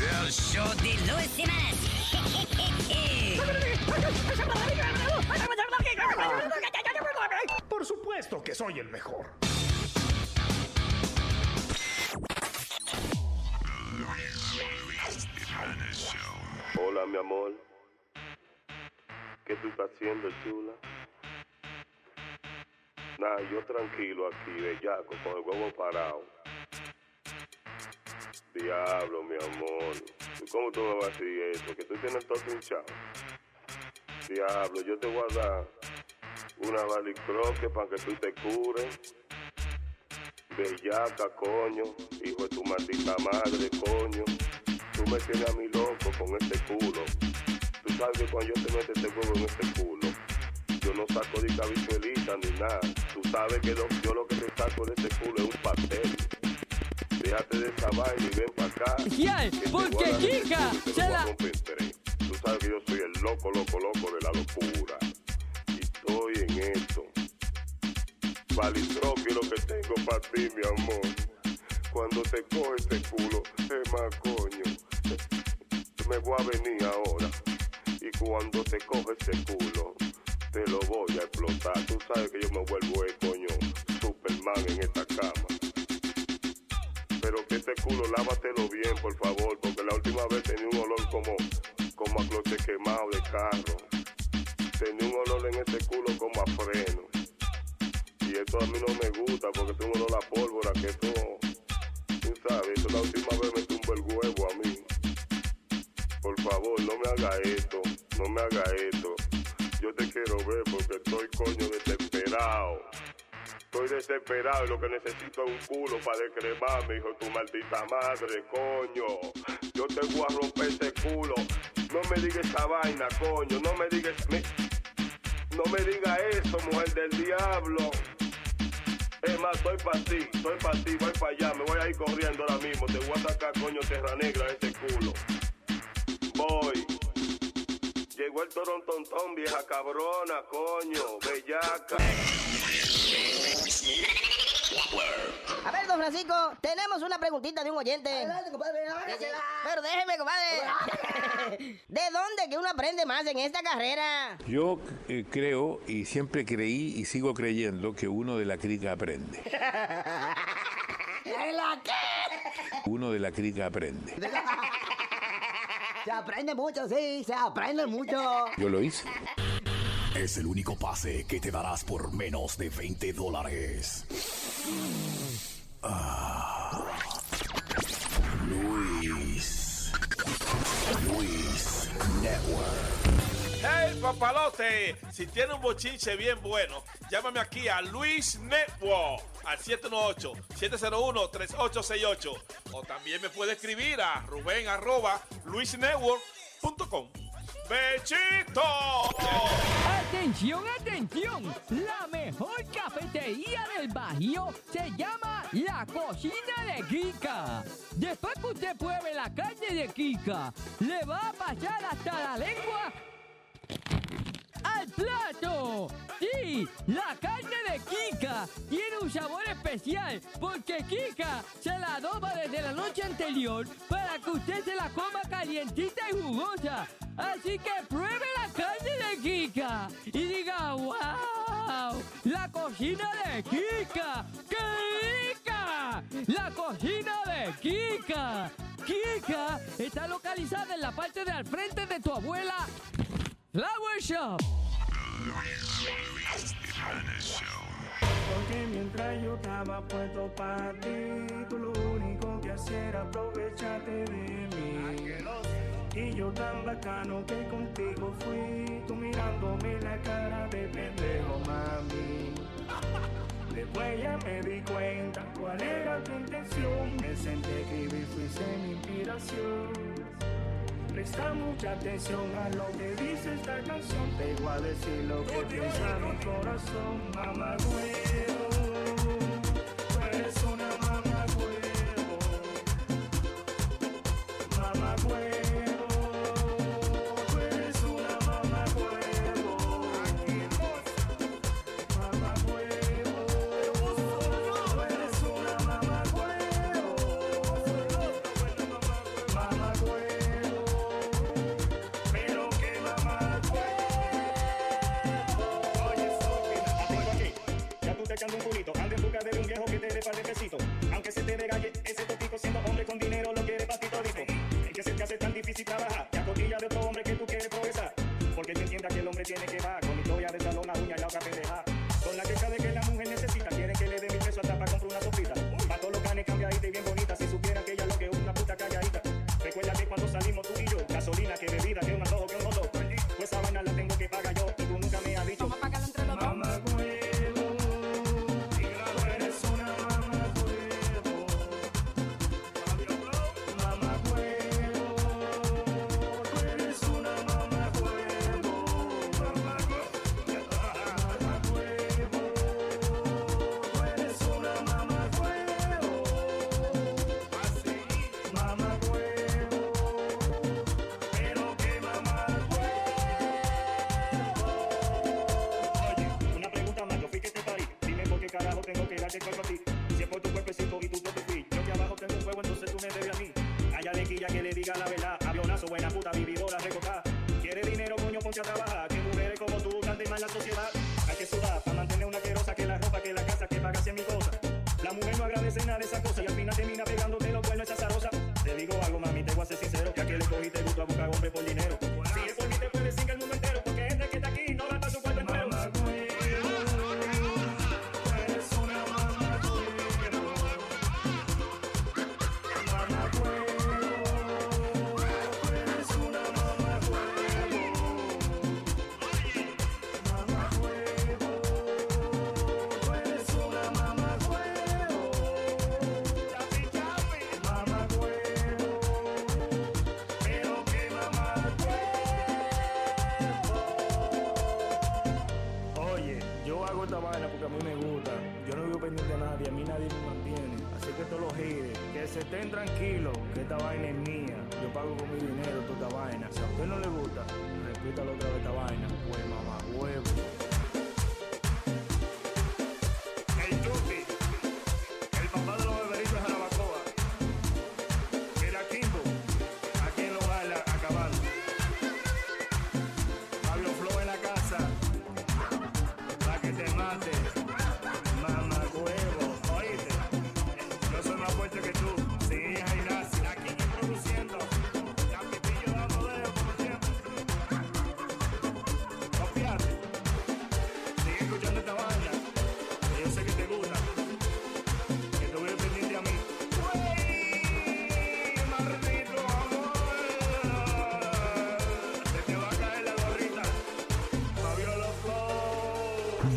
El show de Luis. Por supuesto que soy el mejor. Hola, mi amor. ¿Qué tú estás haciendo, chula? Nah, yo tranquilo aquí, bellaco, con el huevo parado. Diablo, mi amor. ¿Cómo tú me vas a decir eso? Que tú tienes todo hinchado. Diablo, yo te voy a dar una balicroque para que tú te cures. Bellaca, coño. Hijo de tu maldita madre, coño. Tú me tienes a mí loco con este culo. Tú sabes que cuando yo te meto este huevo en este culo, yo no saco de cabichuelita ni nada. Tú sabes que lo- yo lo que te saco de este culo es un pastel. Déjate de esa vaina y ven para acá. Te porque voy a dar este chica, culo y te lo se la-. Tú sabes que yo soy el loco, loco, loco de la locura. Y estoy en esto. Valitroque lo que tengo para ti, mi amor. Cuando te coge ese culo, es más coño. Me voy a venir ahora. Y cuando te coge ese culo, te lo voy a explotar. Tú sabes que yo me vuelvo el coño Superman en esta cama. Pero que ese culo lávatelo bien, por favor, porque la última vez tenía un olor como, como a cloche quemado de carro. Tenía un olor en ese culo como a freno. Y esto a mí no me gusta porque tengo un olor a pólvora que esto, tú sabes, esto la última vez me tumbó el huevo a mí. Por favor, no me haga esto, no me haga esto. Yo te quiero ver porque estoy coño desesperado. Estoy desesperado lo que necesito es un culo para descremarme, hijo tu maldita madre, coño. Yo te voy a romper ese culo. No me digas esa vaina, coño. No me digas... No me diga eso, mujer del diablo. Es más, estoy para ti, estoy para ti, voy para allá, me voy a ir corriendo ahora mismo. Te voy a sacar, coño, terra negra ese culo. Voy. Llegó el torontontón, vieja cabrona, coño, bellaca. A ver, don Francisco, tenemos una preguntita de un oyente. Pero déjeme, compadre. ¿De dónde que uno aprende más en esta carrera? Yo eh, creo y siempre creí y sigo creyendo que uno de la crica aprende. ¿En la qué? Uno de la crica aprende. Se aprende mucho, sí, se aprende mucho. Yo lo hice. Es el único pase que te darás por menos de 20 dólares. Ah. Luis. Luis Network. ¡Hey, papalote! Si tiene un bochinche bien bueno, llámame aquí a Luis Network al 718-701-3868. O también me puede escribir a Rubén arroba luisnetwork.com. ¡Bechito! Atención, atención. La mejor cafetería del Bajío se llama La Cocina de Kika. Después que usted pruebe la carne de Kika, le va a pasar hasta la lengua al plato. Sí, la carne de Kika tiene un sabor especial porque Kika se la adoba desde la noche anterior para que usted se la coma calientita y jugosa. Así que pruebe la carne de Kika y diga, wow, la cocina de Kika, ¡qué rica! La cocina de Kika. Kika está localizada en la parte de al frente de tu abuela Flower Shop. Porque mientras yo estaba puesto para ti, tú lo único que hacías era aprovecharte de mí. Y yo tan bacano que contigo fui, tú mirándome la cara de pendejo, mami. Después ya me di cuenta cuál era tu intención. Me senté que fui mi inspiración. Presta mucha atención a lo que dice esta canción. Te voy a decir lo que piensa mi corazón, mamá. they go se estén tranquilos, que esta vaina es mía. Yo pago con mi dinero toda esta vaina. Si a usted no le gusta, repítalo otra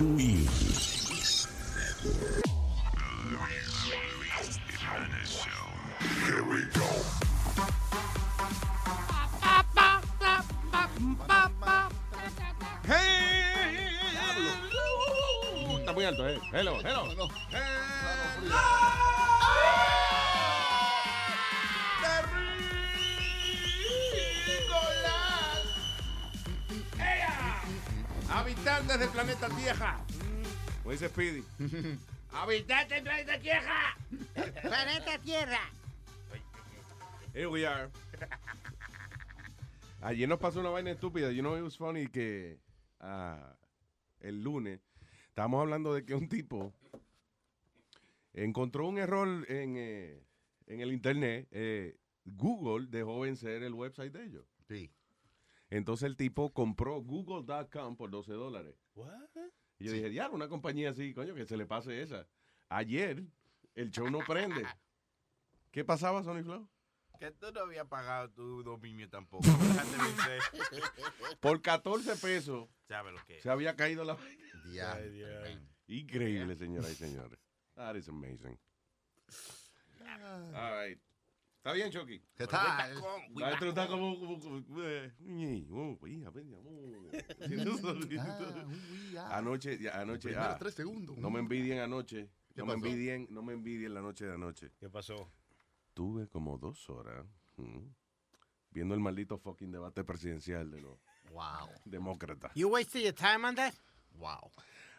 Here we go. Está muy alto, eh. Hello, hello. planeta Tierra. Mm, pues dice Speedy. Habitante del planeta Tierra. planeta Tierra. Here we are. Ayer nos pasó una vaina estúpida. You know it was funny que uh, el lunes estábamos hablando de que un tipo encontró un error en, eh, en el internet. Eh, Google dejó vencer el website de ellos. Sí. Entonces el tipo compró Google.com por 12 dólares. Y yo dije, ya, una compañía así, coño, que se le pase esa. Ayer el show no prende. ¿Qué pasaba, Sony Flow? Que tú no habías pagado tu dominio tampoco. por 14 pesos. ¿Sabe lo que? Se había caído la. Yeah. Increíble, señoras y señores. That is amazing. All right. ¿Está bien, Chucky? ¿Qué tal? Maestro está como... Anoche, ya, anoche... Ah, tres segundos. No me envidien anoche. ¿Qué No me envidien, no me envidien la noche de anoche. ¿Qué pasó? Tuve como dos horas mm, viendo el maldito fucking debate presidencial de los Wow. demócratas. You wasted your time on that? Wow.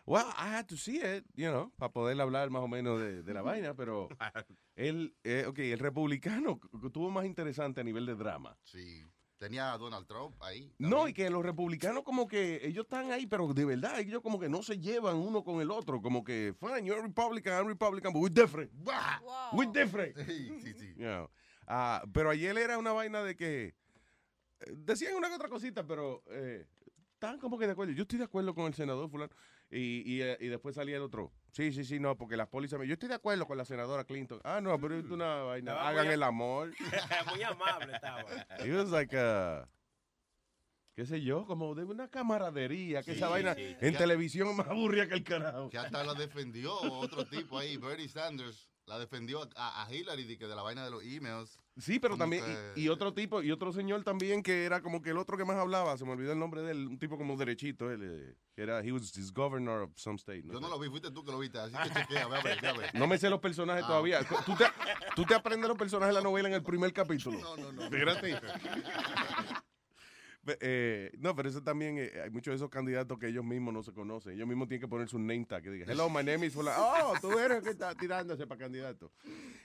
Well, I had to see it, you know, para poder hablar más o menos de, de la vaina, pero el, eh, ok, el republicano tuvo más interesante a nivel de drama. Sí. Tenía a Donald Trump ahí. No, y que los republicanos como que ellos están ahí, pero de verdad ellos como que no se llevan uno con el otro, como que, fine, you're a Republican, I'm Republican, but we're different. We're different. Sí, sí, sí. You know. Ah, pero ayer era una vaina de que eh, decían una que otra cosita, pero eh, estaban como que de acuerdo. Yo estoy de acuerdo con el senador fulano. Y, y, eh, y después salía el otro. Sí, sí, sí, no, porque las pólizas... me- Yo estoy de acuerdo con la senadora Clinton. Ah, no, pero es una vaina. Estaba Hagan muy- el amor. Muy amable estaba. He was like a- qué sé yo, como de una camaradería, que Sí, esa vaina sí. en Ya- televisión más aburrida que el carajo. Que hasta la defendió otro tipo ahí, Bernie Sanders. La defendió a, a Hillary de, que de la vaina de los emails. Sí, pero también, que- y, y otro tipo, y otro señor también que era como que el otro que más hablaba, se me olvidó el nombre de él, un tipo como derechito, él, eh, que era, he was his governor of some state. Yo sé. no lo vi, fuiste tú que lo viste, así que chequea, ve a ver, ve a ver. No me sé los personajes Ah. todavía. ¿Tú te, tú te aprendes los personajes de la novela en el primer capítulo. No, no, no. Espérate. Eh, no, pero eso también, eh, hay muchos de esos candidatos que ellos mismos no se conocen. Ellos mismos tienen que poner su name tag, que diga, hello, my name is fulano. Oh, tú eres el que está tirándose para candidato.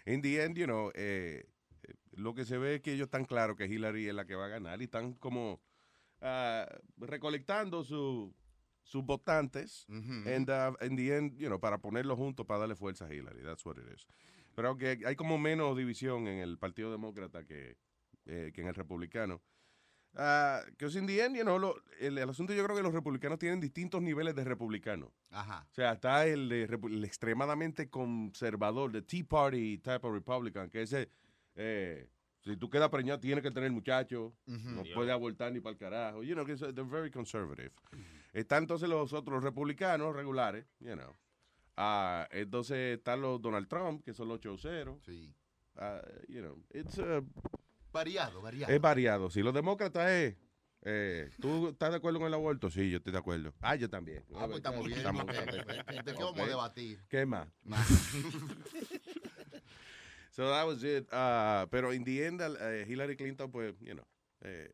In the end, you know, eh, eh, lo que se ve es que ellos están claros que Hillary es la que va a ganar y están como ah, recolectando su- sus votantes and, uh, in the end, you know, para ponerlos juntos para darle fuerza a Hillary. That's what it is. Pero que hay como menos división en el Partido Demócrata que, eh, que en el Republicano. Ah, que es in the end, you know, lo- el, el asunto yo creo que los republicanos tienen distintos niveles de republicanos. Ajá. O sea, está el, extremadamente conservador, de Tea Party type of Republican, que ese, eh, si tú quedas preñado, tienes que tener muchacho, Ujú. no Yeah. puede abortar ni para el carajo. You know, they're very conservative. Están entonces los otros republicanos regulares, you know. Ah, entonces están los Donald Trump, que son los choceros. Sí. Ah, you know, it's, uh, Variado, variado. es variado. Si los demócratas es... eh, ¿Tú estás de acuerdo con el aborto? Sí, yo estoy de acuerdo. Ah, yo también. Ah, pues estamos bien. Estamos-. ¿De qué vamos a debatir? ¿Qué más? so that was it. Ah, pero in the end, eh, Hillary Clinton, pues, you know, eh,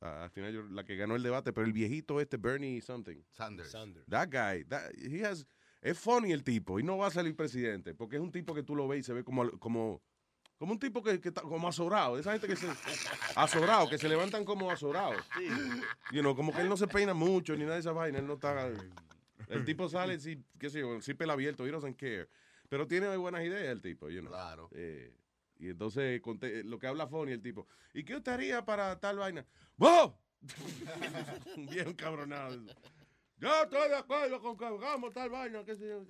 al final yo- la que ganó el debate, pero el viejito este, Bernie something. Sanders. That guy, that, he has, es funny el tipo y no va a salir presidente porque es un tipo que tú lo ves y se ve como, como, como un tipo que, que está como azorado. Esa gente que se, azorado, que se levantan como azorados. You know, como que él no se peina mucho ni nada de esa vaina, él no está, el tipo sale, sí, qué sé yo, sí pelo abierto, he doesn't care. Pero tiene buenas ideas el tipo, you know. Claro. Eh, y entonces conté- lo que habla Fonny el tipo, ¿y qué usted haría para tal vaina? ¡Wow! Bien cabronado. Yo estoy de acuerdo con que hagamos tal vaina, qué sé yo.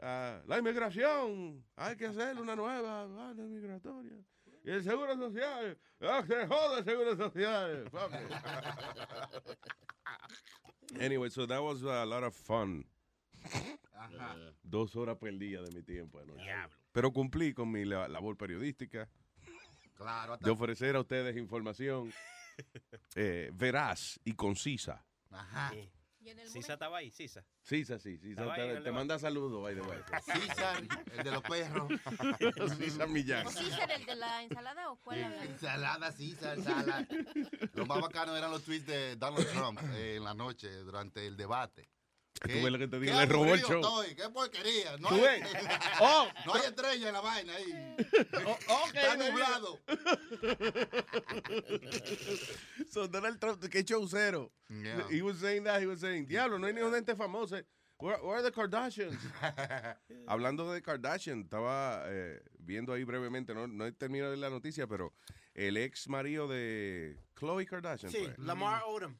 La inmigración, hay que hacer una nueva vaina migratoria. Y el seguro social, ¡ah, se joda el seguro social! anyway, so that was a lot of fun. Ajá. Dos horas perdidas de mi tiempo anoche. Pero cumplí con mi la- labor periodística Claro, hasta- de ofrecer a ustedes información eh, veraz y concisa. Ajá. Sisa estaba ahí, Sisa. Sisa, sí, Sisa. Estaba ahí en Te, manda saludos, by the way. César, el de los perros. César Millán. ¿O César, el de la ensalada o cuál habla? Ensalada, César, ensalada. Lo más bacano eran los tweets de Donald Trump eh, en la noche durante el debate. Tú ves lo que te digo, qué le robó el show. estoy, qué porquería. No ¿Tú hay? Oh, no hay estrella en la vaina ahí. ok, Está baby. nublado. so Donald Trump, qué showcero. Yeah. He was saying that, he was saying, diablo, no hay ni una gente famosa. Where, where are the Kardashians? Hablando de Kardashian, estaba eh, viendo ahí brevemente, no, no he terminado de la noticia, pero el ex marido de Khloe Kardashian. Sí, pues. Lamar Odom.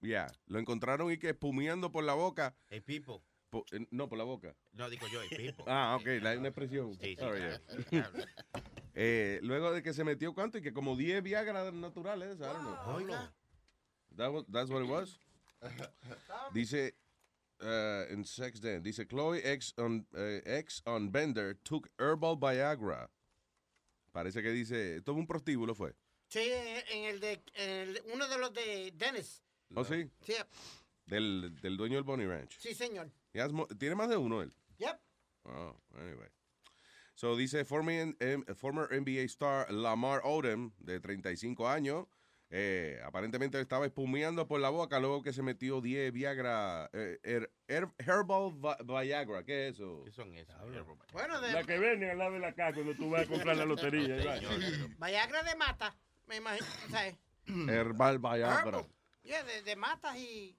Ya, lo encontraron y que espumeando por la boca. Hey, people. Po- eh, no, por la boca. No, digo yo, hey, people. Ah, ok, la una expresión. Sí, sí, Sorry, yeah. Eh, luego de que se metió cuánto y que como 10 Viagra naturales, I don't know. Oiga. That was- that's what it was. Dice, uh, in sex den. Dice Chloe ex on, eh, ex on Bender took herbal Viagra. Parece que dice, es un prostíbulo fue. Sí, en el de en el- uno de los de Dennis. ¿Oh, sí? Sí, Del, del dueño del Bonnie Ranch. sí, señor. He has mo- Tiene más de uno él. Yep. Oh, anyway. So dice former, former NBA star Lamar Odom, de 35 años, eh, aparentemente estaba espumeando por la boca luego que se metió 10 Viagra, eh, her- her- Herbal Vi- Viagra. ¿Qué es eso? ¿Qué son esas? Bueno, de La que venden al lado de la casa cuando tú vas a comprar la lotería. Viagra de mata, me imagino. O sea, Herbal Viagra. herbal. Yeah, de, de matas y.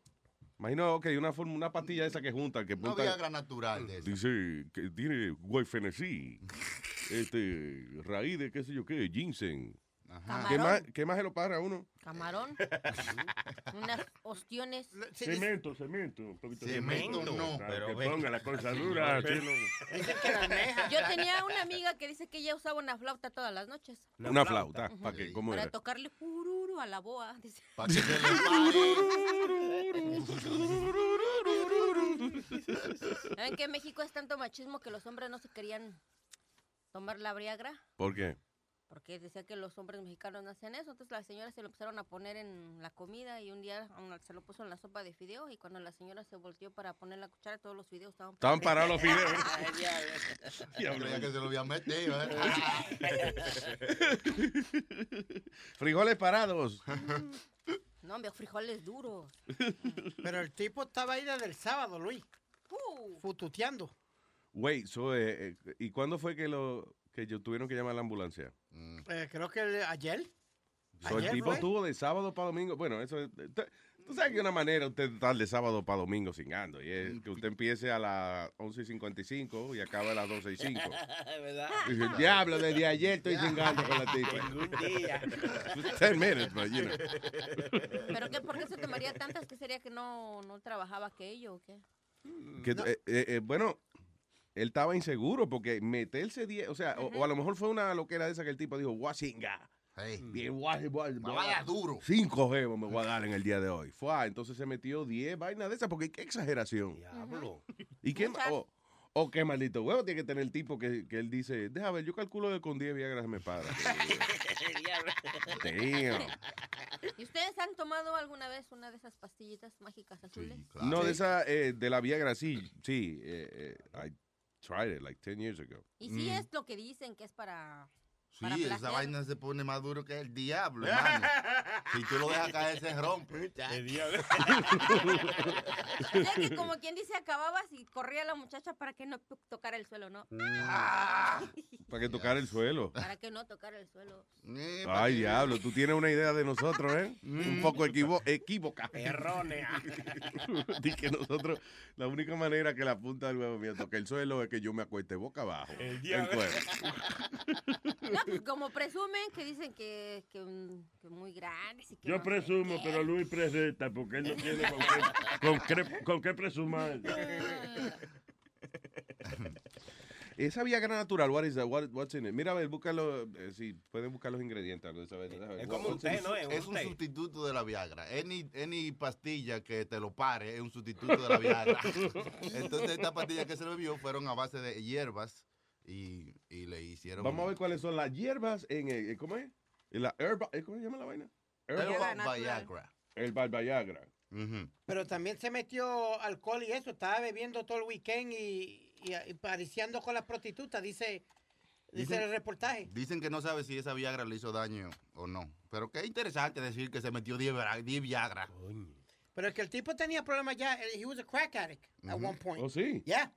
Imagino que hay una forma, una pastilla esa que junta, que No punta- Viagra natural de esa. Dice que tiene guayfenesí, este, raíz de qué sé yo qué, ginseng. ¿Qué más, ¿Qué más se lo para a uno? Camarón. Unas ostiones. Cemento, cemento. Un poquito de Cemento no, Para pero que ve. ponga la cosa dura. Yo tenía una amiga que dice que ella usaba una flauta todas las noches. Una flauta. ¿Para qué? ¿Cómo Para era? tocarle pururu a la boa. Dice. Para que se le ¿Saben que en México es tanto machismo que los hombres no se querían tomar la Viagra? ¿Por qué? Porque decía que los hombres mexicanos no hacían eso. Entonces las señoras se lo empezaron a poner en la comida y un día um, se lo puso en la sopa de fideos. Y cuando la señora se volteó para poner la cuchara, todos los fideos estaban Estaban parados los fideos. Ya que se lo había metido. ¿eh? Frijoles parados. No, hombre, frijoles duros. Pero el tipo estaba ahí desde el sábado, Luis. Uh. Fututeando. Wait, so, eh, eh, ¿y cuándo fue que lo que yo tuvieron que llamar a la ambulancia? Eh, creo que el- ayer. So, el tipo fue. estuvo de sábado para domingo. Bueno, eso es- tú- sabes que una manera usted estar de sábado para domingo cingando. Y es que usted empiece a las 11.55 y acabe a las 12.05. ¿Verdad? Y dice, diablo, desde ayer estoy cingando con la tipa. Ningún día. Ten minutes, but, you know. ¿Pero qué, por qué se tomaría tantas? ¿Qué sería que no, no trabajaba aquello o qué? Que, eh, eh, eh, bueno, él estaba inseguro porque meterse 10, o sea, o, o a lo mejor fue una loquera de esa que el tipo dijo, guasinga. Bien, guay, guay, vaya duro. Cinco jevos me voy a dar en el día de hoy. Fue, ah, entonces se metió 10 vainas de esas porque qué exageración. Diablo. ¿Y qué ma- o, o qué maldito huevo tiene que tener el tipo que, que él dice, deja ver, yo calculo que con 10 Viagra se me para. Damn. ¿Y ustedes han tomado alguna vez una de esas pastillitas mágicas azules? No, de esa, eh, de la Viagra, sí, sí. eh, eh, I tried it like 10 years ago. Y sí es lo que dicen que es para... para Sí, esa vaina se pone más duro que el diablo, hermano. si tú lo dejas caer, se rompe. El diablo. O sea que como quien dice, acababas y corría la muchacha para que no to- tocara el suelo, ¿no? Para que tocara el suelo. Para que no tocara el suelo. Ay, diablo, tú tienes una idea de nosotros, ¿eh? Un poco equivo equívoca. Errónea. Di que nosotros, la única manera que la punta del huevo mío toque el suelo es que yo me acueste boca abajo. El diablo. cuero. No, como presumen que dicen que, que, que muy grandes y que Yo no presumo, qué. pero Luis presenta porque él no tiene con qué, con qué, con qué presumar. Esa Viagra natural, what is that? What- what's in it? Mira, a ver, búscalo, eh, si pueden buscar los ingredientes. vaina, déjame ver. Es como un té? ¿no? Es Es un sustituto de la Viagra. Any, any pastilla que te lo pare es un sustituto de la Viagra. Entonces, estas pastillas que se bebió fueron a base de hierbas y, y le hicieron. Vamos a ver cuáles son las hierbas en, el- ¿cómo es? En la herba, ¿eh? ¿cómo se llama la vaina? Herbal Viagra. Herbal Viagra. Pero también se metió alcohol y eso. Estaba bebiendo todo el weekend y, y, y pariciando con las prostitutas, dice, dice Dicen- el reportaje. Dicen que no sabe si esa Viagra le hizo daño o no. Pero qué interesante decir que se metió 10 Viagra. 10 Viagra. Pero es que el tipo tenía problemas ya. He was a crack addict at Ujú. one point. ¿Oh, sí? Yeah.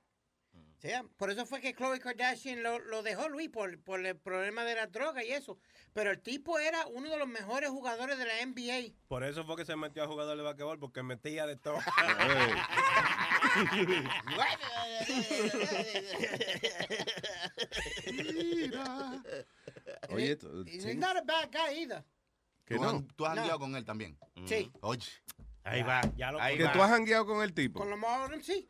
Sí, por eso fue que Khloe Kardashian lo, lo dejó, Luis, por, por el problema de la droga y eso. Pero el tipo era uno de los mejores jugadores de la NBA. Por eso fue que se metió a jugador de basquetbol, porque metía de todo. Oye, esto, He's not a bad guy either. Que ¿Tú, no. tú has No. con él también? Sí. Oye. Ahí va, ya lo Que conozco. tú has jangueado con el tipo. Con Lamar Odom, sí.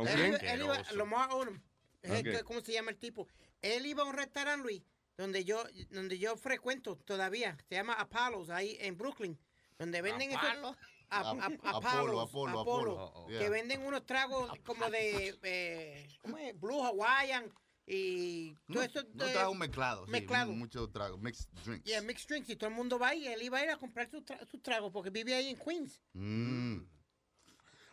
¿Con Él quién? iba- él iba- Lamar Odom. Es el Ok. que- ¿Cómo se llama el tipo? Él iba a un restaurante, Luis, donde yo, donde yo frecuento todavía. Se llama Apollo's, ahí en Brooklyn. Donde venden esos... a- a- Apolo, Apollo, Apolo, Apolo, Apolo. que Yeah. venden unos tragos como de eh, ¿cómo es? Blue Hawaiian y todo No, eso no de- trago mezclado. sí, mezclado. mucho trago. Mixed drinks. Yeah, mixed drinks y todo el mundo va y él iba a ir a comprar sus tra- sus tragos porque vive ahí en Queens. Mm.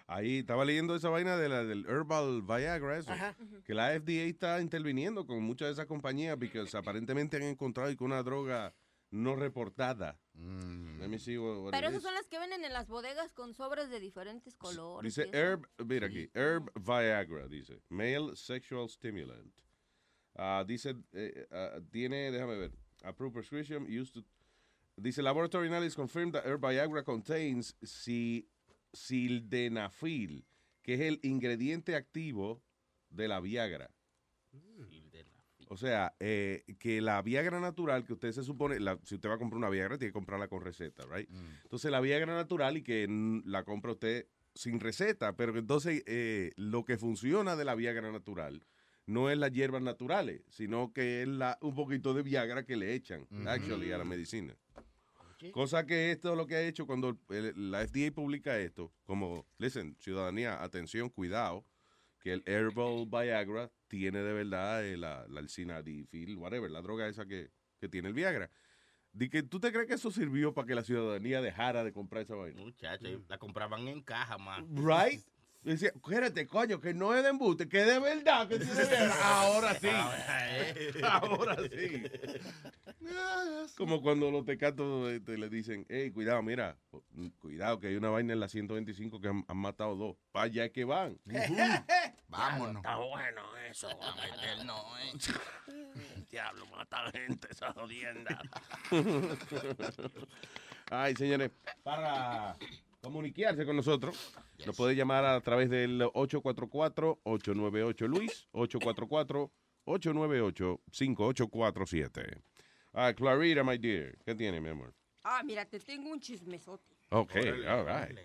Ahí estaba leyendo esa vaina de la, del Herbal Viagra, eso. Ajá. Que la FDA está interviniendo con muchas de esas compañías porque aparentemente han encontrado con una droga no reportada. Let me see what- what Pero it esas is. son las que venden en las bodegas con sobres de diferentes colores. Dice herb, mira aquí, herb Viagra, dice, male sexual stimulant. Ah, dice, eh, ah, tiene, déjame ver, approved prescription used to, dice, laboratory analysis confirmed that herb Viagra contains si, sildenafil, que es el ingrediente activo de la Viagra. O sea, eh, que la Viagra natural, que usted se supone, la- si usted va a comprar una Viagra, tiene que comprarla con receta, right? Entonces, la Viagra natural y que mm, la compra usted sin receta, pero entonces eh, lo que funciona de la Viagra natural no es las hierbas naturales, sino que es la, un poquito de Viagra que le echan, actually, a la medicina. Cosa que esto es lo que ha hecho cuando el- la FDA publica esto, como, listen, ciudadanía, atención, cuidado, que el Herbal Viagra tiene de verdad eh, la, la el Cinadifil, whatever, la droga esa que, que tiene el Viagra. Di que, ¿Tú te crees que eso sirvió para que la ciudadanía dejara de comprar esa vaina? Muchacho, la compraban en caja, más. Right? Decía, espérate, coño, que no es de embuste, que de verdad que tiene Viagra. Ahora sí. Ahora sí. Como cuando los tecatos te le dicen, hey, cuidado, mira, cuidado que hay una vaina en la 125 que han, han matado dos. Para allá que van. Vámonos. Está bueno eso, a meternos, ¿eh? Diablo, mata gente esa jodienda. Ay, señores, para comunicarse con nosotros, nos puede llamar a través del 844-898-LUIS, 844-898-5847. Ah, Clarita, my dear, ¿qué tiene, mi amor? Ah, mira, te tengo un chismesote. Ok, all right.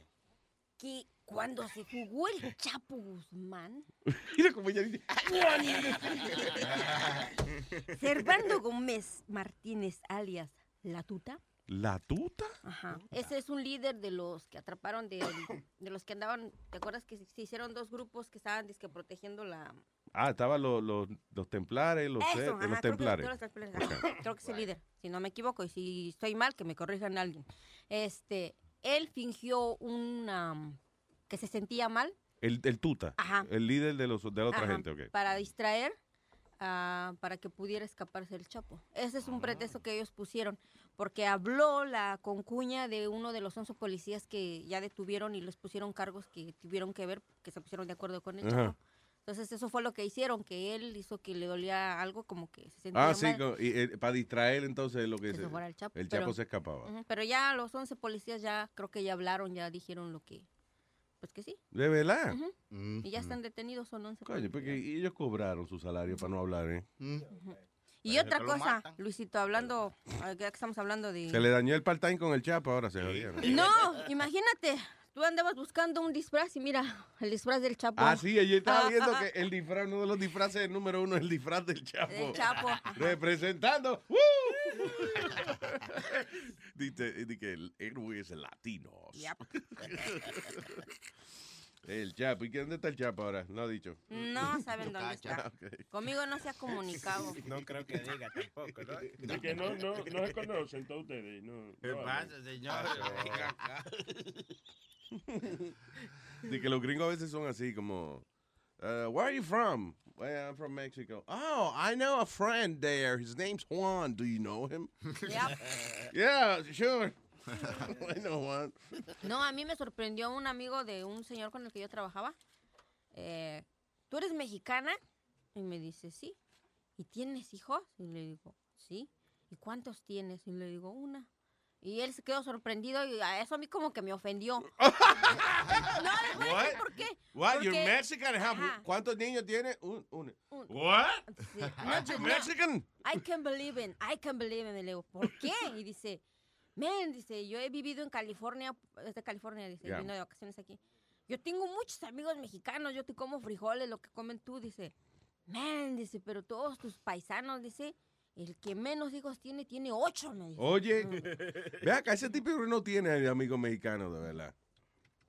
Que cuando se fugó el Chapo Guzmán, Mira cómo ella dice. Servando Gómez Martínez, alias La Tuta. ¿La tuta? Ajá. Ese es un líder de los que atraparon, de, de los que andaban. ¿Te acuerdas que se hicieron dos grupos que estaban dizque, protegiendo la. Ah, estaban los, los, los templares, los, Eso, ajá, los creo que templares. los templares, ajá. Creo que es el líder, si no me equivoco. Y si estoy mal, que me corrijan alguien. Este, él fingió una. que se sentía mal El, el tuta, Ajá. el líder de, los, de la otra Ajá, gente, ok. Para distraer, ah, para que pudiera escaparse el Chapo. Ese es un pretexto que ellos pusieron, porque habló la concuña de uno de los 11 policías que ya detuvieron y les pusieron cargos que tuvieron que ver, que se pusieron de acuerdo con el. Chapo. Entonces eso fue lo que hicieron, que él hizo que le dolía algo como que se sentía Ah, sí, y, eh, para distraer entonces lo que Que se se- fuera el Chapo, el pero- Chapo se escapaba. Pero ya los 11 policías ya creo que ya hablaron, ya dijeron lo que, pues que sí. ¿De verdad? Y ya están detenidos, son 11 Coño, porque ellos cobraron su salario para no hablar, ¿eh? Y otra cosa, Luisito, hablando, ah, ya que estamos hablando de... Se le dañó el part-time con el Chapo, ahora se jodieron. No, imagínate, tú andabas buscando un disfraz y mira, el disfraz del Chapo. Ah, sí, ella estaba Ah, viendo ah, que el disfraz, uno de los disfraces número uno es el disfraz del Chapo. Del Chapo. Representando. ¡uh! Dice, dice que el héroe es latinos. el Chapo. ¿Y qué- dónde está el Chapo ahora? No ha dicho. No saben dónde está. Ah. Conmigo no se ha comunicado. No creo que diga tampoco, ¿no? De que no, no, no se conocen todos ustedes. No, ¿Qué no pasa, señor? De que los gringos a veces son así como, uh, where are you from? Well, I'm from Mexico. Oh, I know a friend there. His name's Juan. Do you know him? Yep. yeah, sure. I know Juan. No, a mí me sorprendió un amigo de un señor con el que yo trabajaba. Eh, ¿Tú eres mexicana? Y me dice, sí. ¿Y tienes hijos? Y le digo, sí. ¿Y cuántos tienes? Y le digo, una. Y él se quedó sorprendido y a eso a mí como que me ofendió. no, les voy a decir por qué. What? You're Porque- Mexican? How- Ajá. ¿Cuántos niños tiene? Un, un. Un- What? Sí. Aren't you no, Mexican? I can believe it, I can believe it. Le digo, ¿por qué? Y dice, men, dice, yo he vivido en California, es de California, dice, Ya. vino de vacaciones aquí. Yo tengo muchos amigos mexicanos, yo te como frijoles, lo que comen tú, dice. Men, dice, pero todos tus paisanos, dice, el que menos hijos tiene, tiene ocho, me. Oye, Mm. ve acá, ese tipo no tiene amigos mexicanos, de verdad.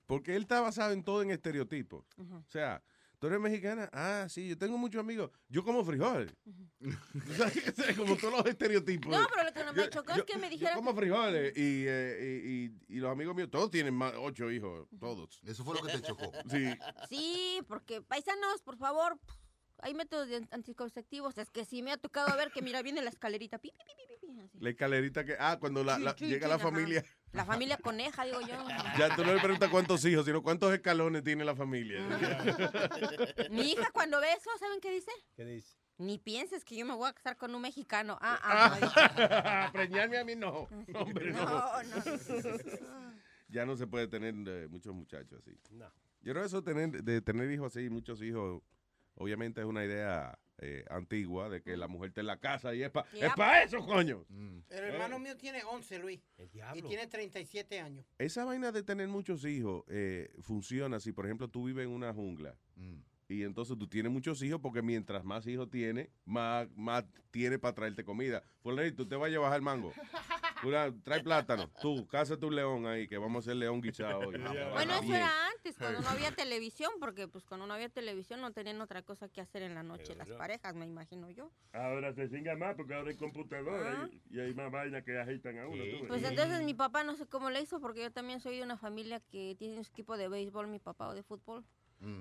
Porque él está basado en todo en estereotipos. O sea, tú eres mexicana, ah, sí, yo tengo muchos amigos. Yo como frijoles. Sabes como todos los estereotipos. No, pero lo que no me Yo- chocó es yo- que me yo dijeron... como frijoles y, eh, y, y- y los amigos míos, todos tienen más, ocho hijos, todos. Eso fue lo que te chocó. Sí. Sí, porque paisanos, por favor, hay métodos de anticonceptivos. Es que sí me ha tocado ver que, mira, viene la escalerita. pi, pi, pi, pi, pi, así. La escalerita que, ah, cuando la- Sí, la- sí, llega sí, la ajá. familia, La familia coneja, digo yo. ya tú no le preguntas cuántos hijos, sino cuántos escalones tiene la familia. Mi hija cuando ve eso, ¿saben qué dice? ¿Qué dice? Ni pienses que yo me voy a casar con un mexicano. Ah, ah, no, dice. Preñarme a mí no. No, hombre, no. No, no. Ya no se puede tener eh, muchos muchachos así. No. Yo creo que eso tener, de tener hijos así, muchos hijos, obviamente es una idea eh, antigua de que la mujer está en la casa y es para es pa eso, coño. El hermano mío tiene 11, Luis. Y diablo. tiene 37 años. Esa vaina de tener muchos hijos eh, funciona si, por ejemplo, tú vives en una jungla y entonces tú tienes muchos hijos porque mientras más hijos tienes, más, más tiene para traerte comida. Fulanito, tú te vayas a bajar el mango. Trae plátano. Tú, cásate un león ahí, que vamos a hacer león guisado hoy. Bueno, eso era antes, cuando no había televisión, porque pues cuando no había televisión no tenían otra cosa que hacer en la noche las parejas, me imagino yo. Ahora se singa más porque ahora hay computadora y, y hay más vainas que agitan a uno. tú ves. Pues entonces mi papá no sé cómo le hizo, porque yo también soy de una familia que tiene su equipo de béisbol, mi papá, o de fútbol.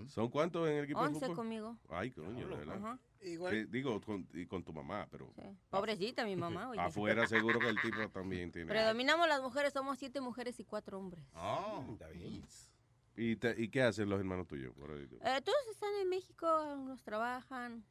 ¿Son cuántos en el equipo de Once fútbol? conmigo. Ay, coño, de ¿verdad? Ajá. Igual. Eh, digo, con, y con tu mamá, pero Pobrecita mi mamá, oye. afuera seguro que el tipo también tiene. Predominamos las mujeres, somos siete mujeres y cuatro hombres. Ah, ¿Y, te- ¿Y qué hacen los hermanos tuyos? por ahí? Eh, todos están en México, unos trabajan,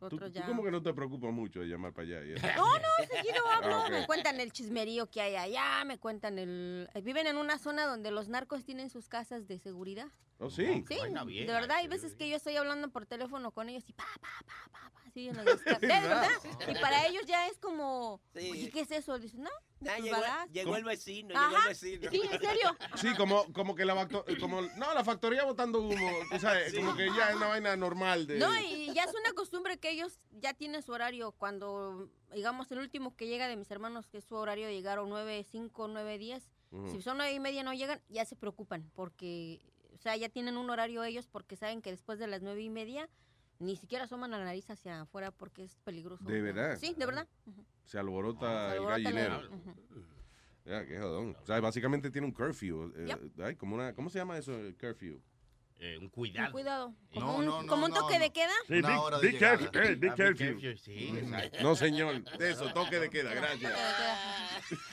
¿Tú, otros tú ya. como que no te preocupas mucho de llamar para allá? y eso? No, no, seguido hablo. Ah, ok. Me cuentan el chismerío que hay allá, me cuentan el... Viven en una zona donde los narcos tienen sus casas de seguridad. ¿Oh, sí? Sí, de verdad, hay veces que yo estoy hablando por teléfono con ellos y pa, pa, pa, pa, pa, así en las casas. De verdad. Y para ellos ya es como, Sí. oye, ¿qué es eso? Dicen, no, de Ah, tus llegó, el vecino, llegó el vecino. Sí, en serio. Sí, como, como que la facto- como No, la factoría botando humo, tú sabes, como que ya es una vaina normal de... No, y ya es una costumbre que ellos ya tienen su horario. Cuando, digamos, el último que llega de mis hermanos, que es su horario de llegar a 9, 5, 9, 10, Ujú. si son 9 y media no llegan, ya se preocupan porque, o sea, ya tienen un horario ellos porque saben que después de las 9 y media ni siquiera asoman la nariz hacia afuera porque es peligroso. ¿De verdad? Sí, de verdad. Se alborota Se el alborota el- gallinero. Ya, qué jodón. O sea, básicamente tiene un curfew. eh, Yep. ay, como una, ¿Cómo se llama eso, el curfew? Eh, un Con cuidado. Como No, un, no, no, como un no, toque no. de queda. Sí, Una be- hora de careful, eh, be Ah, careful. Sí, exacto. No, señor. De eso, toque de queda, gracias.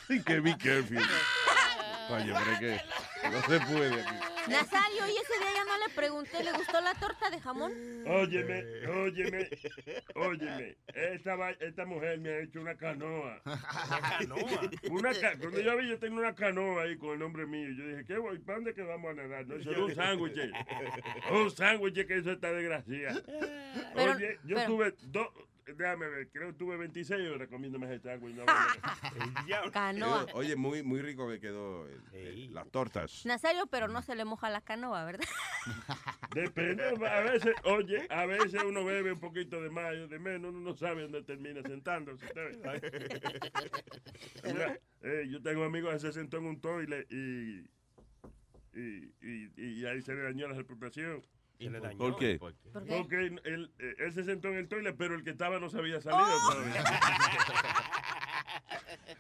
Sí, que be careful. Oye, pero es que no se puede aquí. Nazario, y ese día ya no le pregunté, ¿le gustó la torta de jamón? Óyeme, óyeme, óyeme. Esta, va- esta mujer me ha hecho una canoa. ¿Una canoa? Una ca- Cuando yo vi, yo tengo una canoa ahí con el nombre mío. Yo dije, ¿qué voy? ¿Para dónde que vamos a nadar? No, eso es un sándwich. Un sándwich que eso está desgracia. Pero- Oye, yo pero- tuve dos... Déjame ver, creo que tuve 26 horas comiéndome ese sándwich. No, Canoa. Quedó- oye, muy, muy rico que quedó el- el- las tortas. Nazario, pero no se le moja la canoa, ¿verdad? Depende, a veces, oye, a veces uno bebe un poquito de más y de menos, uno no sabe dónde termina sentándose. eh, yo tengo amigos que se sentó en un toile y, y, y, y ahí se le dañó la reputación. ¿Y le dañó? ¿Por qué? ¿Por qué? ¿Por qué? Porque él, él, eh, él se sentó en el toile, pero el que estaba no se había salido ¡Oh!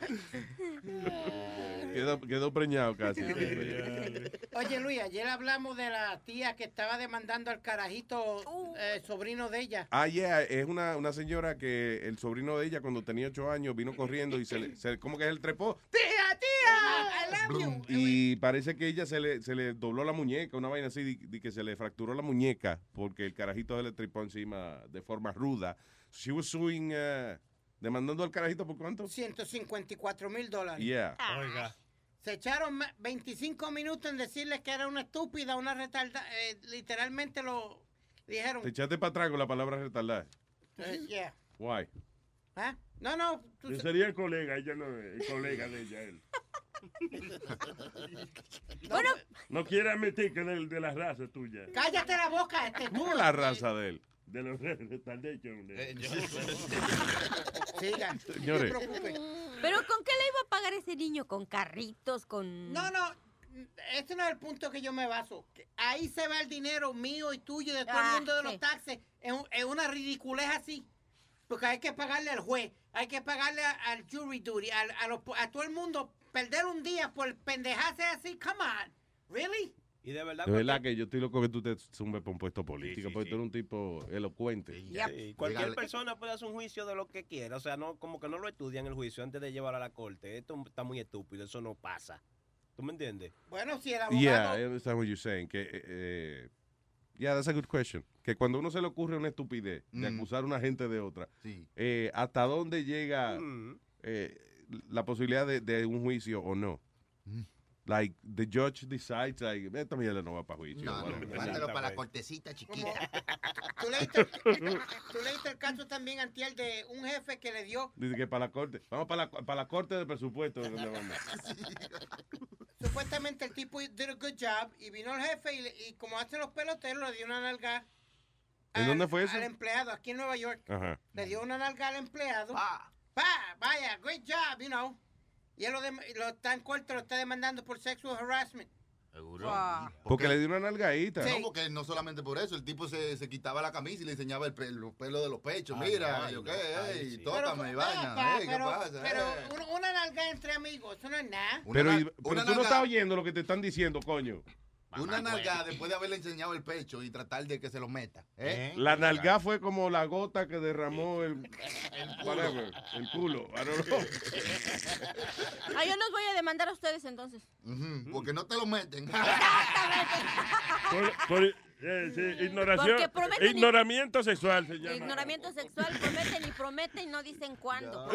Quedó, quedó preñado casi. Oye, Luis, ayer hablamos de la tía que estaba demandando al carajito eh, sobrino de ella. Ah, yeah, es una, una señora que el sobrino de ella cuando tenía ocho años vino corriendo y se le, se- como que él trepó ¡Tía, tía! I love you. y parece que ella se le, se le dobló la muñeca, una vaina así, de, de que se le fracturó la muñeca porque el carajito se le trepó encima de forma ruda. She was suing, uh, demandando al carajito por cuánto? 154 mil dólares. Yeah. Oiga. Se echaron ma- 25 minutos en decirle que era una estúpida, una retarda. eh, literalmente lo dijeron. Te echaste para atrás con la palabra retardada. eh, yeah. Why? ¿Ah? No, no. tú sería el colega, ella no es el colega de ella, él. Bueno, No quiere admitir que es de, de la raza tuya. Cállate la boca, este ¿Cómo la raza de él? De los retardation. de- Siga. Señores. No se preocupe. ¿pero con qué le iba a pagar ese niño? ¿Con carritos? ¿Con...? No, no. este no es el punto que yo me baso. Ahí se va el dinero mío y tuyo y de todo Ah, el mundo de los sí. taxes. Es, un- es una ridiculez así. Porque hay que pagarle al juez, hay que pagarle al jury duty, al- a, los- a todo el mundo. Perder un día por pendejarse así, come on. ¿Really? Y de verdad, De verdad que yo estoy loco que tú te zumbes por un puesto político, sí, porque sí. tú eres un tipo elocuente. Sí, cualquier persona puede hacer un juicio de lo que quiera. O sea, no como que no lo estudian el juicio antes de llevarlo a la corte. Esto está muy estúpido, eso no pasa. ¿Tú me entiendes? Bueno, si el Yeah, abogado... I understand what you're saying. Que, eh, eh, yeah, that's a good question. Que cuando uno se le ocurre una estupidez de Mm. acusar a una gente de otra, Sí. eh, ¿hasta dónde llega Mm. eh, la posibilidad de, de un juicio o no? Mm. Like, the judge decides, like, esta mierda no va para juicio. No, no, mándalo para la cortecita chiquita. Tú leíste, tú leíste el caso también, Antiel, de un jefe que le dio Dice que para la corte. Vamos para la, para la corte de presupuesto. supuestamente el tipo did a good job y vino el jefe y, le- y como hacen los peloteros le dio una nalga ¿En dónde fue eso? al empleado aquí en Nueva York. Ajá. Le dio una nalga al empleado. Pa, vaya, great job, you know. Y él lo, lo está en corte, lo está demandando por sexual harassment. Seguro. Porque le dio una nalgadita. No, porque no solamente por eso, el tipo se, se quitaba la camisa y le enseñaba el pe- los pelos de los pechos. Ay, Mira, ay, yo qué, ay, sí. tócame vaina. ¿Qué pero, pasa? pero una, nalga entre amigos, eso no es nada. Pero, Una pero una tú no estás oyendo lo que te están diciendo, coño. Una nalga después de haberle enseñado el pecho y tratar de que se lo meta. ¿eh? La nalga fue como la gota que derramó el, whatever, el culo. I don't know. Ah, yo los voy a demandar a ustedes entonces. Porque no te lo meten. Por, por, sí, ignoración, y- ignoramiento sexual se llama. Ignoramiento sexual, prometen y prometen y no dicen cuándo.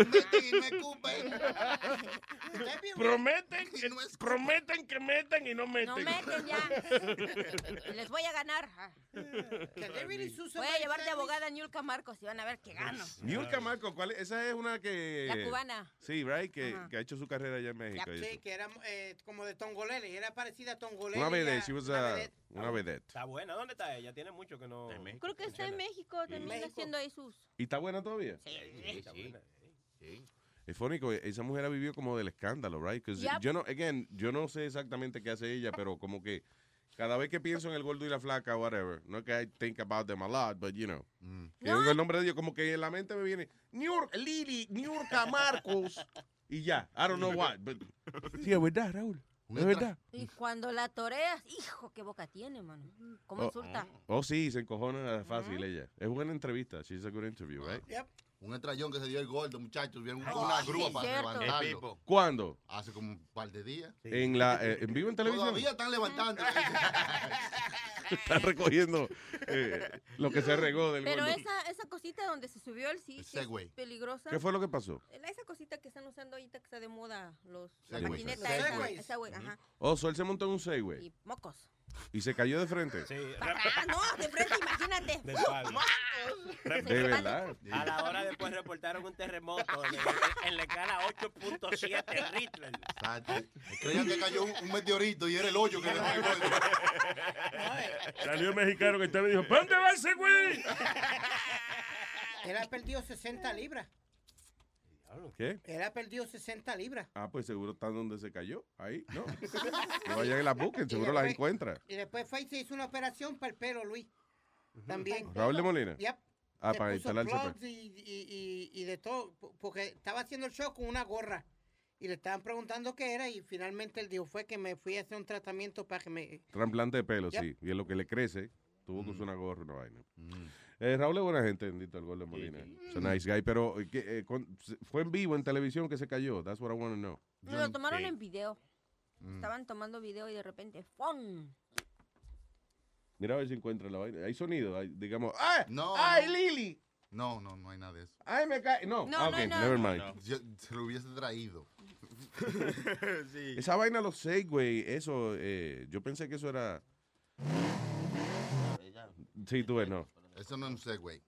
Prometen, que- prometen que metan y no meten. No meten ya. Les voy a ganar. Voy a llevar de abogada a Niurka Marcos y van a ver que gano. Niurka Marco, ¿cuál es? Esa es una que... La cubana. Sí, right, que, que ha hecho su carrera allá en México. y Sí, que era eh, como de Tongolele, era parecida a Tongolele. Una vedette, she was a, una vedette. Está buena. ¿Dónde está ella? Tiene mucho que no. Creo que está en México también haciendo ahí sus. ¿Y está buena todavía? Sí, está buena. Es fónico, esa mujer ha vivido como del escándalo, right? Yep. yo no, again, yo no sé exactamente qué hace ella, pero como que cada vez que pienso en el gordo y la flaca, whatever, no es que I think about them a lot, but you know. Que yo digo el nombre de ellos, como que en la mente me viene New Lili, Niurka Marcos, y ya, I don't know what, but sí, es verdad, Raúl, es verdad. Y cuando la toreas, hijo, qué boca tiene, mano. ¿Cómo Oh, insulta? Oh, sí, se encojona fácil ella. Es buena entrevista, she's a good interview, right? Un estrellón que se dio el gordo, muchachos. Vieron Ay, una sí, grúa para cierto. levantarlo. ¿Cuándo? Hace como un par de días. En la, eh, en vivo en televisión. Todavía están levantando. Está recogiendo eh, lo que se regó del Pero gordo. esa, esa cosita donde se subió el sí, sí es Segway. peligrosa. ¿Qué fue lo que pasó? La- Esa cosita que están usando ahorita que está de moda, los, la Segway. patineta Los esa, Segways. esa güey, ajá. Oh, so él se montó en un Segway Y mocos. Y se cayó de frente. Sí. Ah, no, de frente, imagínate. De. De verdad. A la hora después reportaron un terremoto en, la escala 8.7 Richter. Creían que cayó un, un meteorito y era el hoyo que le dejó el gordo. Salió un mexicano que estaba y dijo, ¿para dónde va ese güey? Él ha perdido 60 libras. ¿Qué? Él ha perdido 60 libras. Ah, pues seguro está donde se cayó. Ahí, ¿no? No vayan y la busquen, seguro las después- encuentra. Y después fue y se hizo una operación para el pelo, Luis. También. ¿Raúl de Molina? Yep. Ah, Se para puso instalarse. pues. y, y, y, y de todo, po- porque estaba haciendo el show con una gorra. Y le estaban preguntando qué era y finalmente él dijo, fue que me fui a hacer un tratamiento para que me... Trasplante de pelo, Yep. sí. Y es lo que le crece. Tuvo que usar una gorra, una vaina. Eh, Raúl es buena gente, bendito el gol de Molina. Es a nice guy, pero eh, ¿qué, eh, con- fue en vivo en televisión que se cayó. That's what I want to know. Lo tomaron Sí. en video. Mm. Estaban tomando video y de repente ¡fum! Mira a ver si encuentra la vaina. Hay sonido, hay, digamos. ¡Ay! No. ¡Ay, no. Lili! No, no, no hay nada de eso. ¡Ay, me cae! No, No, Ah, ok, no, no. never mind. Yo se lo hubiese traído. Esa vaina, los Segway, eso, eh, yo pensé que eso era. Sí, tú ves, no. Eso no es un Segway.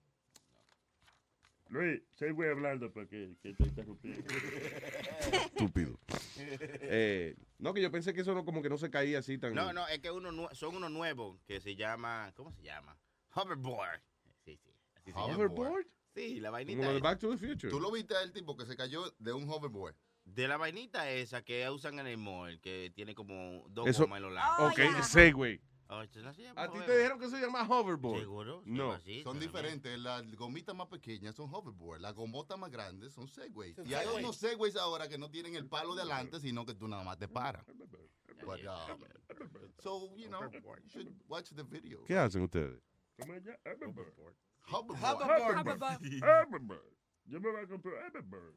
Luis, Segway hablando para que, que te interrumpí. Estúpido. Eh, no, que yo pensé que eso no, como que no se caía así tan. No, no, es que uno son unos nuevos que se llama, ¿cómo se llama? Hoverboard. Sí, sí. así se llama. Hoverboard. Sí, la vainita. Como de. Back to the Future. ¿Tú lo viste al tipo que se cayó de un hoverboard? De la vainita esa que usan en el mall, que tiene como dos Eso, gomas en los lados. ok. Oh, ¿eso no se ¿A ti te dijeron que se llama hoverboard? Seguro. No. también. Son diferentes. Las gomitas más pequeñas son hoverboard. Las gomotas más grandes son segways. Y hay unos segways ahora que no tienen el palo de adelante, sino que tú nada más te paras. But, um, so, you know, you should watch the video. ¿Qué hacen ustedes? Hoverboard. Hoverboard. Hoverboard. Yo me voy a comprar hoverboard.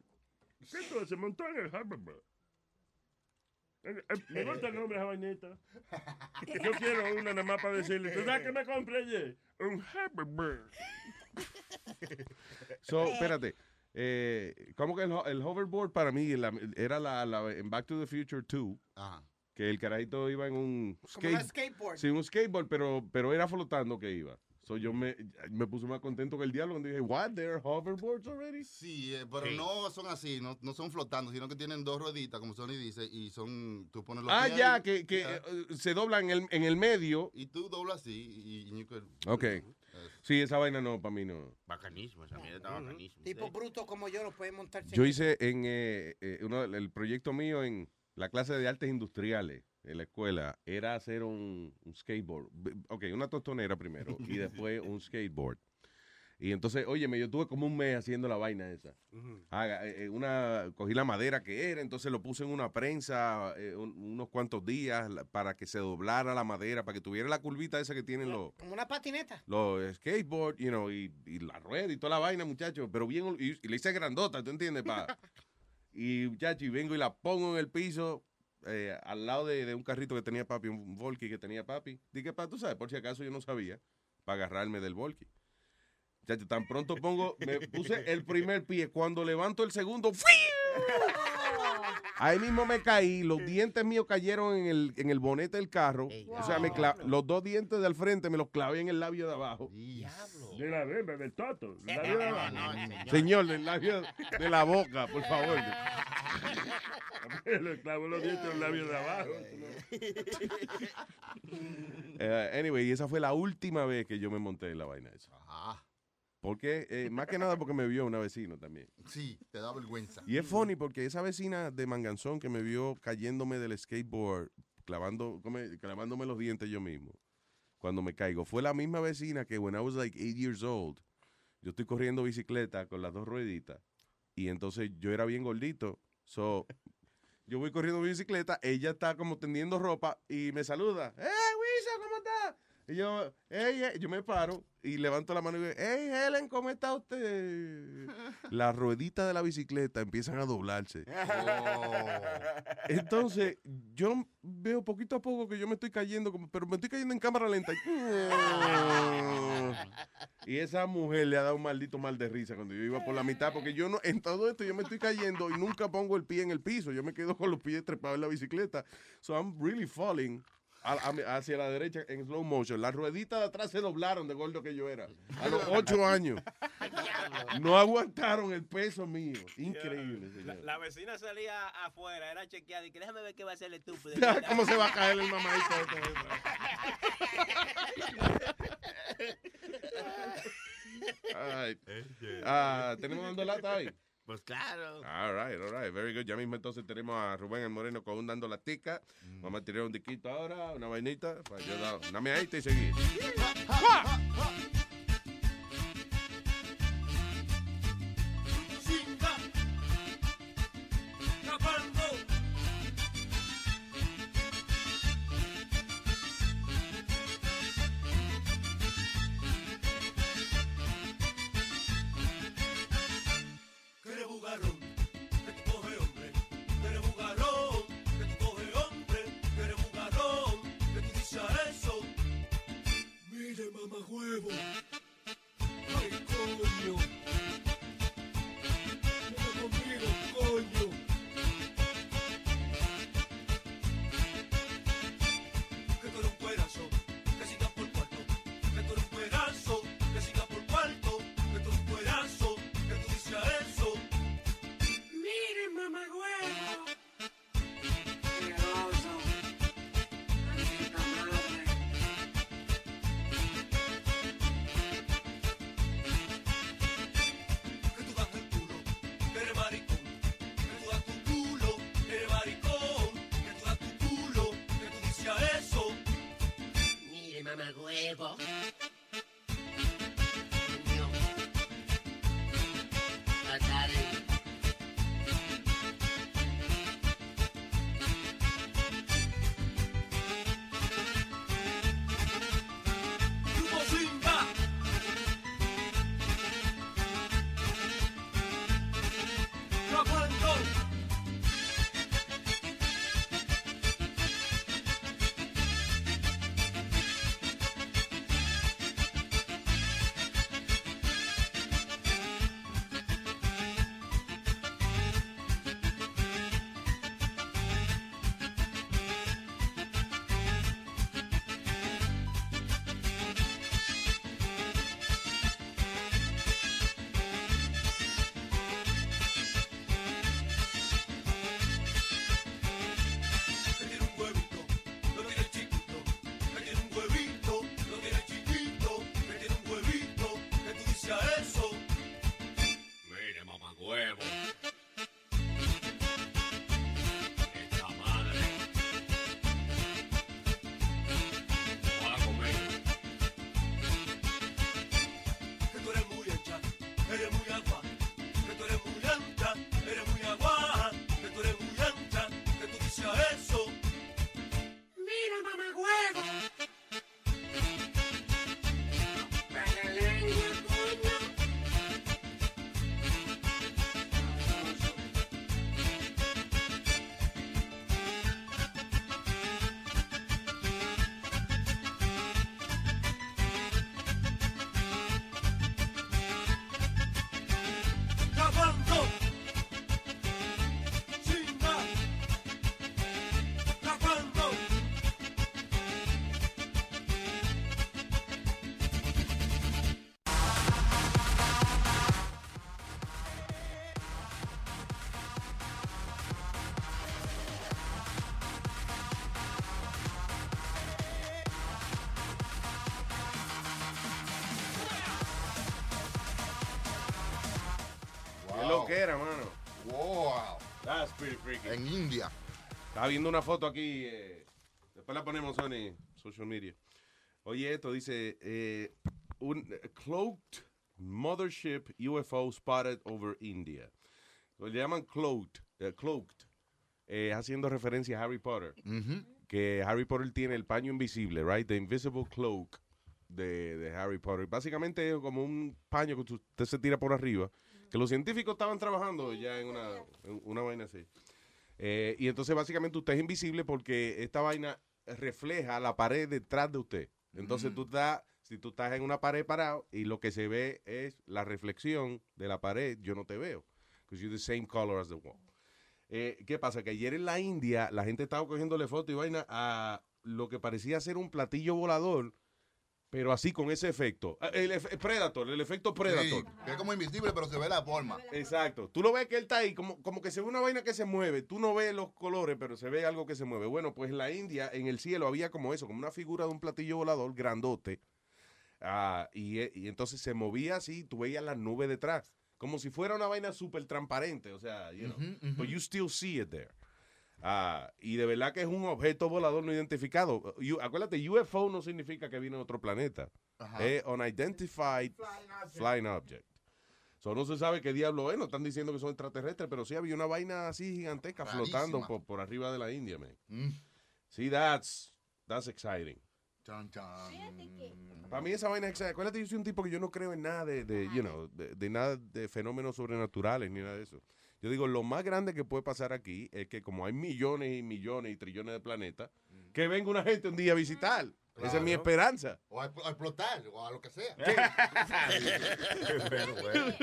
¿Qué tú se montó en el hoverboard? Eh, eh, Me gusta el nombre de esa vainita. Yo quiero una nada más para decirle. ¿Tú sabes qué me compré ayer? Un hoverboard. So, espérate. Eh, ¿Cómo que el, ho- el hoverboard para mí la- era la, la- en Back to the Future 2? Que el carajito iba en un Como skate- skateboard. Sí, un skateboard, pero, pero era flotando que iba. So yo me, me puse más contento que el diablo cuando dije, what, there are hoverboards already? Sí, eh, pero no son así, no, no son flotando, sino que tienen dos rueditas, como Sony dice, y son, tú pones los Ah, pies ya, ahí, que, que eh, se doblan en el, en el medio. y tú doblas así, y, y you could- Ok. Sí, esa vaina no, para mí no. Bacanísimo, esa mierda está bacanísimo. Tipo bruto como yo no puede montarse. Yo hice en eh, eh, uno, el proyecto mío en la clase de artes industriales en la escuela era hacer un, un skateboard. Ok, una tostonera primero y después un skateboard. Y entonces, oye, yo tuve como un mes haciendo la vaina esa. Haga, eh, eh, una, cogí la madera que era, entonces lo puse en una prensa eh, un- unos cuantos días la- para que se doblara la madera, para que tuviera la curvita esa que tienen los Como una patineta. los skateboard, you know, y, y la rueda y toda la vaina, muchachos, pero bien, y, y le hice grandota, ¿tú entiendes? Pa? y muchacho, y vengo y la pongo en el piso, eh, al lado de, de un carrito que tenía papi, un Volky que tenía papi. Dije, pa, tú sabes, por si acaso yo no sabía, para agarrarme del Volky. Muchacho, tan pronto pongo, me puse el primer pie, cuando levanto el segundo, ¡fui! Ahí mismo me caí, los dientes míos cayeron en el, en el bonete del carro. O sea, me cla- los dos dientes del frente me los clavé en el labio de abajo. De la beba, del toto. del labio de abajo. Señor, del labio de la boca, por favor. Le clavo los dientes en el labio de abajo. Eh, anyway, y esa fue la última vez que yo me monté en la vaina esa. Porque, eh, más que nada porque me vio una vecina también. Sí, te da vergüenza. Y es funny porque esa vecina de Manganzón que me vio cayéndome del skateboard, clavando, come- clavándome los dientes yo mismo, cuando me caigo, fue la misma vecina que when I was like eight years old, yo estoy corriendo bicicleta con las dos rueditas, y entonces yo era bien gordito, so, yo voy corriendo bicicleta, ella está como tendiendo ropa y me saluda, ¡Eh, Wisa, ¿cómo estás? Y yo, hey, hey", yo me paro y levanto la mano y digo, hey, Helen, ¿cómo está usted? Las rueditas de la bicicleta empiezan a doblarse. Entonces, yo veo poquito a poco que yo me estoy cayendo, pero me estoy cayendo en cámara lenta. Y esa mujer le ha dado un maldito mal de risa cuando yo iba por la mitad, porque yo no, en todo esto yo me estoy cayendo y nunca pongo el pie en el piso. Yo me quedo con los pies trepados en la bicicleta. So I'm really falling a- hacia la derecha en slow motion. Las rueditas de atrás se doblaron de gordo que yo era. A los ocho años. No aguantaron el peso mío. Increíble, La, señor. la vecina salía afuera, era chequeada y que déjame ver qué va a hacer el estúpido. ¿Cómo se va a caer el mamadito? Ay. Ah, ¿Tenemos dando lata ahí? Pues claro. All right, all right, very good. Ya mismo entonces tenemos a Rubén el Moreno con un dando latica. Vamos a tirar un diquito ahora, una vainita. Para yo dar una meadita y seguir. Era, mano. Wow. That's pretty freaky. En India. Estaba viendo una foto aquí. eh, después la ponemos en social media. Oye, esto dice: eh, un cloaked mothership UFO spotted over India. Lo llaman cloaked. eh, cloaked eh, haciendo referencia a Harry Potter. Que Harry Potter tiene el paño invisible, right? The invisible cloak de, de Harry Potter. Básicamente es como un paño que usted se tira por arriba. Que los científicos estaban trabajando ya en una, en una vaina así. Eh, y entonces básicamente usted es invisible porque esta vaina refleja la pared detrás de usted. Entonces tú estás, si tú estás en una pared parado y lo que se ve es la reflexión de la pared, yo no te veo. Because you're the same color as the wall. Eh, ¿Qué pasa? Que ayer en la India la gente estaba cogiéndole foto y vaina a lo que parecía ser un platillo volador, pero así con ese efecto. Ah, El, efe- Predator, el efecto Predator. Sí, es como invisible, pero se ve la forma. Exacto. Tú lo ves que él está ahí, como, como que se ve una vaina que se mueve. Tú no ves los colores, pero se ve algo que se mueve. Bueno, pues en la India, en el cielo, había como eso, como una figura de un platillo volador grandote. Ah, y, eh, y entonces se movía así, tú veías las nubes detrás. Como si fuera una vaina súper transparente. O sea, you know. But you still see it there. Ah, y de verdad que es un objeto volador no identificado. You- acuérdate, UFO no significa que viene de otro planeta. Ajá. Es Unidentified Flying Object. So, no se sabe qué diablo es, no están diciendo que son extraterrestres, pero sí había una vaina así gigantesca flotando por, por arriba de la India, man. Mm. Sí, that's, that's exciting. Chan, chan. Para mí esa vaina es exciting. Acuérdate, yo soy un tipo que yo no creo en nada de, de, you know, de, de nada de fenómenos sobrenaturales ni nada de eso. Yo digo, lo más grande que puede pasar aquí es que como hay millones y millones y trillones de planetas, que venga una gente un día a visitar. Esa es mi esperanza. O a, a explotar, o a lo que sea. Pero, bueno.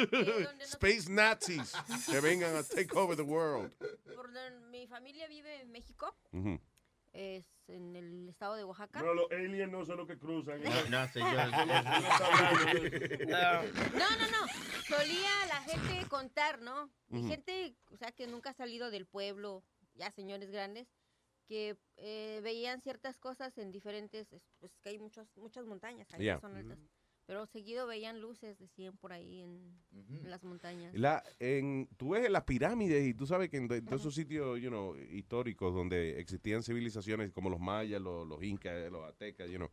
Space Nazis que vengan a take over the world. Por donde mi familia vive en México, es en el estado de Oaxaca. No, los aliens no son los que cruzan. No, no, señor. No, no, no. Solía la gente contar, ¿no? Y gente, o sea, que nunca ha salido del pueblo, ya señores grandes, que eh, veían ciertas cosas en diferentes, es- pues que hay muchos, muchas montañas ahí Yeah. que son altas. Pero seguido veían luces, decían por ahí en, en las montañas. La, en, tú ves en las pirámides y tú sabes que en, en todos esos sitios you know, históricos donde existían civilizaciones como los mayas, los, los incas, los aztecas, you know,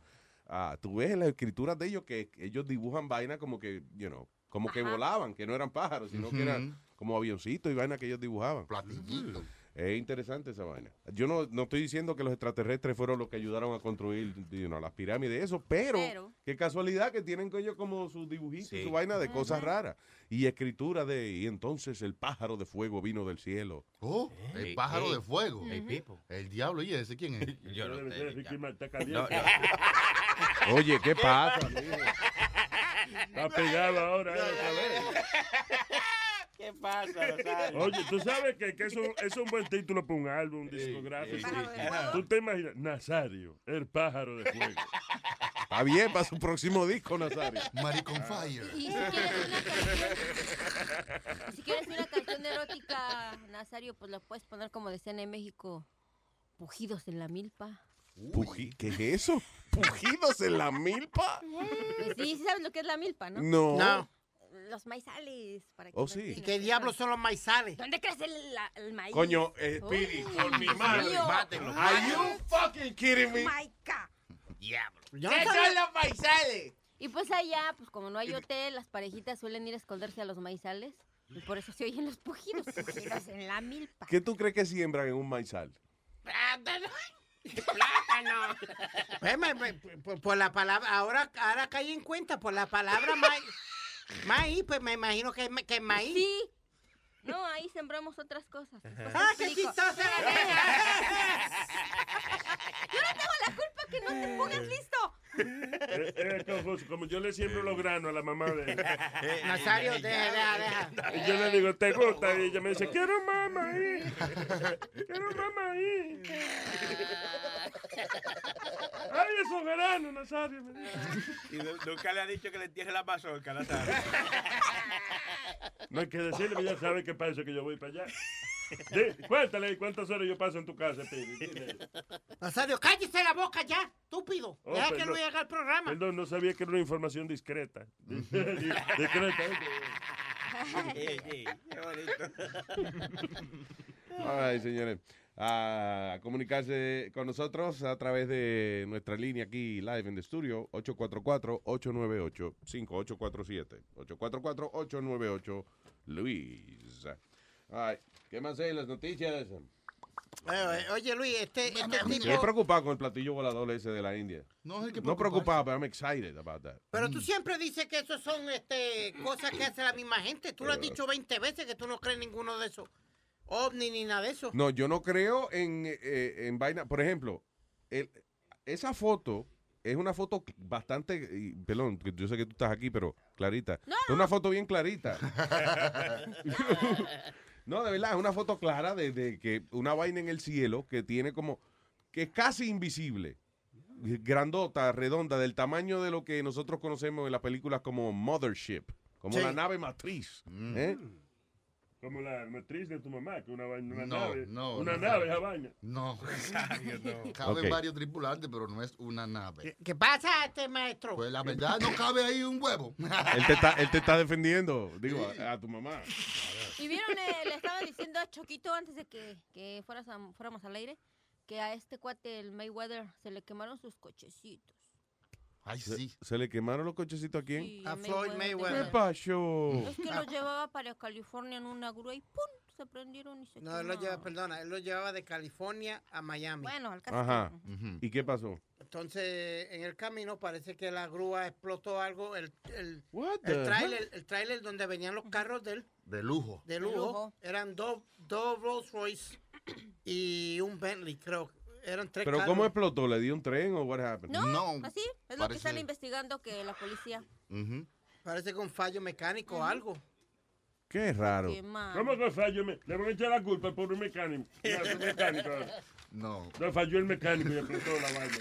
ah, tú ves en las escrituras de ellos que ellos dibujan vainas como que, you know, como que Ajá. volaban, que no eran pájaros, sino que Ujú. eran como avioncitos y vainas que ellos dibujaban. Platillitos. Es interesante esa vaina. Yo no, no estoy diciendo que los extraterrestres fueron los que ayudaron a construir you know, las pirámides, eso, pero, Pero. qué casualidad que tienen ellos como sus dibujitos y Sí. su vaina de cosas raras. Y escritura de, y entonces el pájaro de fuego vino del cielo. Oh, el pájaro de fuego. Ey, Pipo. El diablo, ¿y ese quién es? Yo no sé. Oye, ¿qué pasa? Está pegado ahora. ¿Qué pasa, Rosario? Oye, tú sabes que, que es, un, es un buen título para un álbum discográfico. sí, sí. Tú te imaginas, Nazario, el pájaro de fuego. Está bien para su próximo disco, Nazario. Maricon Fire. Y si quieres una canción, y si quieres una canción erótica, Nazario, pues la puedes poner como decían en México, pujidos en la milpa. Puji- ¿Qué es eso? ¿Pujidos en la milpa? Sí, sí sabes lo que es la milpa, ¿no? No. No. Los maizales. Para que Oh, sí. ¿Y qué diablos son los maizales? ¿Dónde crece el, la- el maíz? Coño, eh, Speedy, por mi Dios madre, mío. mátenlo. Are you fucking kidding me? Oh my God. Diablo. ¿Qué son los maizales? Y pues allá, pues como no hay hotel, las parejitas suelen ir a esconderse a los maizales. Y por eso se oyen los pujidos, pujidos en la milpa. ¿Qué tú crees que siembran en un maizal? Plátano. Plátano. Pues, por, la palabra, ahora, ahora caí en cuenta, por la palabra maíz. Maíz, pues me imagino que, que es maíz. Sí. No, ahí sembramos otras cosas. ¡Ah, qué chistosa la Yo no tengo la culpa que no te pongas listo. Eh, eh, como yo le siembro los granos a la mamá de él. Nazario, deja, deja, deja. Y yo le digo, ¿te gusta? Y ella me dice, quiero más maíz. Quiero más maíz. Ay, esos granos, Nazario. Y nu- nunca le ha dicho que le entierre la mazorca, Nazario. No hay que decirle, ya sabe que pasa que yo voy para allá. Cuéntale cuántas horas yo paso en tu casa. Dile. Nazario, cállese la boca ya, estúpido. Oh, Deja que. Luis haga el programa. Perdón, no sabía que era una información discreta. discreta. qué bonito. Ay, señores. A comunicarse con nosotros a través de nuestra línea aquí live en the studio 844-898-5847. 844-898 Luis. Ay, ¿Qué más hay en las noticias? Eh, eh, Oye, Luis, este, este Estoy tipo... preocupado con el platillo volador ese de la India. No, es que No preocupado, pero I'm excited about that. Pero tú siempre dices que eso son este, cosas que hace la misma gente. Tú lo has dicho 20 veces que tú no crees ninguno de esos ovni ni nada de eso. No, yo no creo en, eh, en vaina. Por ejemplo, el- esa foto es una foto bastante. Perdón, yo sé que tú estás aquí, pero clarita. Es una foto bien clarita. no, de verdad, es una foto clara de, de que una vaina en el cielo que tiene como. que es casi invisible. Grandota, redonda, del tamaño de lo que nosotros conocemos en las películas como Mothership, como Sí. la nave matriz. ¿eh? Como la matriz de tu mamá, que una, vaina- una No, nave. no, una no. nave, esa vaina. No. Caben Ok. varios tripulantes, pero no es una nave. ¿Qué pasa, este maestro? Pues la verdad no cabe ahí un huevo. Él te está, él te está defendiendo, digo, a, a tu mamá. Y vieron, eh, le estaba diciendo a Choquito antes de que, que fueras a- fuéramos al aire, que a este cuate, el Mayweather, se le quemaron sus cochecitos. Ay, ¿Se, se le quemaron los cochecitos a quién? Sí, A Floyd Mayweather. ¿Qué pasó? Es que los llevaba para California en una grúa y ¡pum! Se prendieron y se No, él lo lleva, quemaron. perdona, él lo llevaba de California a Miami. Bueno, al Ajá. ¿Y qué pasó? Entonces, en el camino parece que la grúa explotó algo, el, el, the el trailer, el tráiler donde venían los carros de él, De lujo. de lujo, eran dos, dos Rolls Royce y un Bentley, creo. Eran tres ¿Pero carros. cómo explotó? ¿Le dio un tren o what happened? No, así es lo que están investigando que la policía. Parece que un fallo mecánico o algo. Qué raro. Qué. ¿Cómo que falló? Me- Le van a echar la culpa al pobre mecánico. Mecánico. No. No, falló el mecánico y explotó la vaina.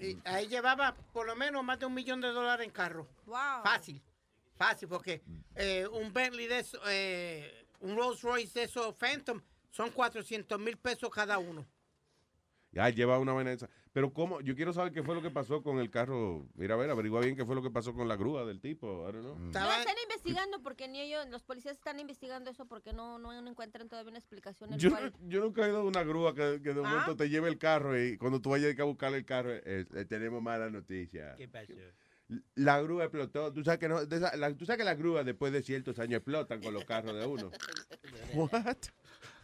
Y ahí llevaba por lo menos más de un millón de dólares en carro. Wow. Fácil, fácil, porque eh, un Bentley de eso, eh, un Rolls Royce de esos Phantom son 400 mil pesos cada uno. Ya lleva una vaina esa. Pero cómo, yo quiero saber qué fue lo que pasó con el carro. Mira, a ver, averigua bien qué fue lo que pasó con la grúa del tipo. I don't know. No, están investigando porque ni ellos, los policías están investigando eso porque no, no encuentran todavía una explicación. Yo, cual- yo nunca he ido a una grúa que, que de Ah. momento te lleve el carro y cuando tú vayas a buscar el carro, eh, eh, tenemos mala noticia. ¿Qué pasó? La grúa explotó. Tú sabes que, no, de esa- la- tú sabes que las grúas después de ciertos años explotan con los carros de uno. What?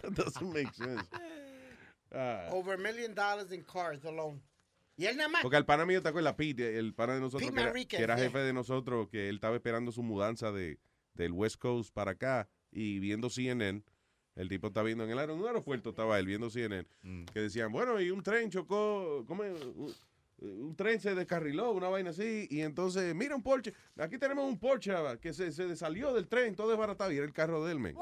That doesn't make sense. Ah. Over a million dollars in cars alone. Y él nada más. Porque al pana mío, ¿te acuerdas? Pete, el pana de nosotros, que era, Manriquez, que era yeah. jefe de nosotros, que él estaba esperando su mudanza de, del West Coast para acá y viendo CNN. El tipo está viendo en el aer- en un aeropuerto, estaba él viendo CNN, que decían, bueno, y un tren chocó, ¿cómo es? Un, tren se descarriló, una vaina así, y entonces, mira un Porsche, aquí tenemos un Porsche que se, se salió del tren, todo desbaratado, y era el carro de él, men.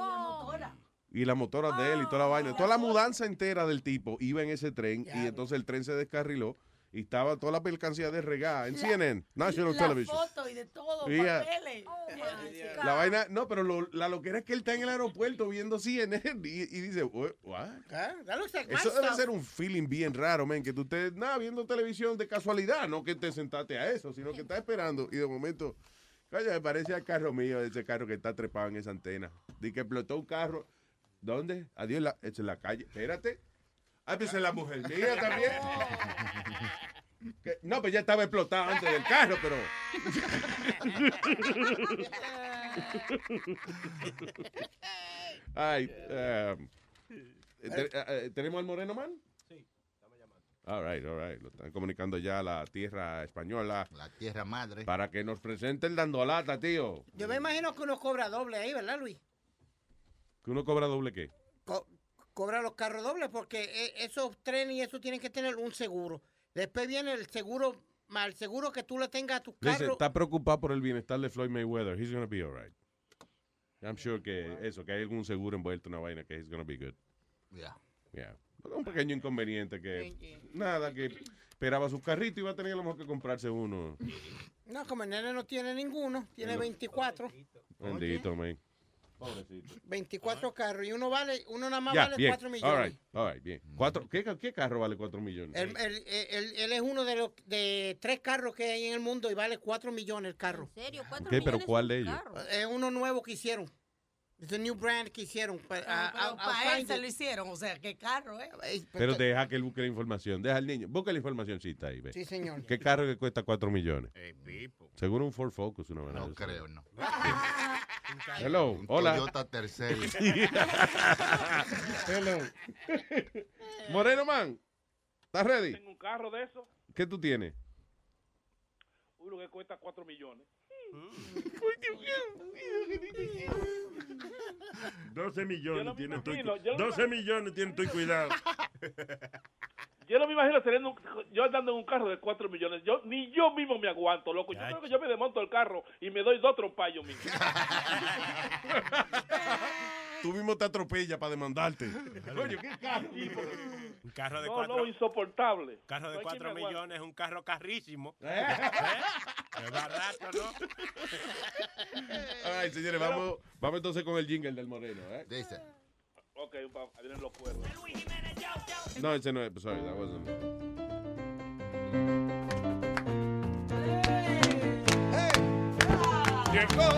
Y las motoras de él y toda la vaina. Toda la mudanza entera del tipo iba en ese tren y entonces el tren se descarriló y estaba toda la mercancía desregada en CNN, National la Television. foto y de todo, Yeah. papeles. La vaina, no, pero lo- la loquera es que él está en el aeropuerto viendo CNN y, y dice, "What? what?" Ah, like Eso debe stuff. ser un feeling bien raro, men, que tú estés, nada, viendo televisión de casualidad, no que te sentaste a eso, sino que estás esperando y de momento, coño, me parece al carro mío, ese carro que está trepado en esa antena. Di que explotó un carro. ¿Dónde? Adiós, la, es en la calle. Espérate. Ah, pues es la mujer mía también. No, pues ya estaba explotado antes del carro, pero. Ay, um, te- ¿tenemos al Moreno Man? Sí, estamos llamando. All right, all right. Lo están comunicando ya a la tierra española. La tierra madre. Para que nos presenten dando lata, tío. Yo me imagino que uno cobra doble ahí, ¿verdad, Luis? Que uno cobra doble qué. Co- cobra los carros dobles porque eh, esos trenes y eso tienen que tener un seguro. Después viene el seguro, más el seguro que tú le tengas a tu Dice, carro. está preocupado por el bienestar de Floyd Mayweather. He's gonna be all right. I'm sure que eso, que hay algún seguro envuelto, una vaina, que he's gonna be good. Yeah. Yeah. Un pequeño inconveniente que, nada, que esperaba su carrito y iba a tener a lo mejor que comprarse uno. No, como el nene no tiene ninguno, tiene No. 24. Bendito, man. Pobrecito. 24 carros y uno vale, uno nada más Ya, vale bien. 4 All millones. right, all right, bien. Cuatro, ¿qué, ¿Qué carro vale 4 millones? Él, él- él- él es uno de los de tres carros que hay en el mundo y vale 4 millones el carro. ¿En serio? ¿Cuatro Ok, pero millones ¿cuál un de ellos? carro? Es uno nuevo que hicieron. Es un new brand que hicieron. pa- a- para él se lo hicieron, o sea, qué carro, ¿eh? Pero deja que él busque la información. Deja al niño. Busca la informacióncita ahí, ve. Sí, señor. ¿Qué carro que cuesta 4 millones? Eh. Seguro un Ford Focus, una verdad. No creo, no. Hello, Un hola. Toyota Tercel. Hello. Moreno Man, ¿estás ready? Tengo un carro de eso, ¿Qué tú tienes? uno que cuesta 4 millones. 12 Yo millones tiene tu me 12 millones tiene tu cuidado. Yo no me imagino teniendo un- yo andando en un carro de 4 millones. Yo ni yo mismo me aguanto, loco. Yo creo que yo me desmonto el carro y me doy dos trompas yo mismo. Tú mismo te atropellas para demandarte. Coño, ¿qué carro? Un carro de No, cuatro, no, insoportable. carro de No hay quien 4 me aguante. millones es un carro carrísimo. ¿Eh? Es barato, ¿no? Ay, señores, vamos, vamos entonces con el jingle del Moreno, ¿eh? Dice. Ok, vienen los cuernos. No, ese no es. Sorry, that wasn't. Llegó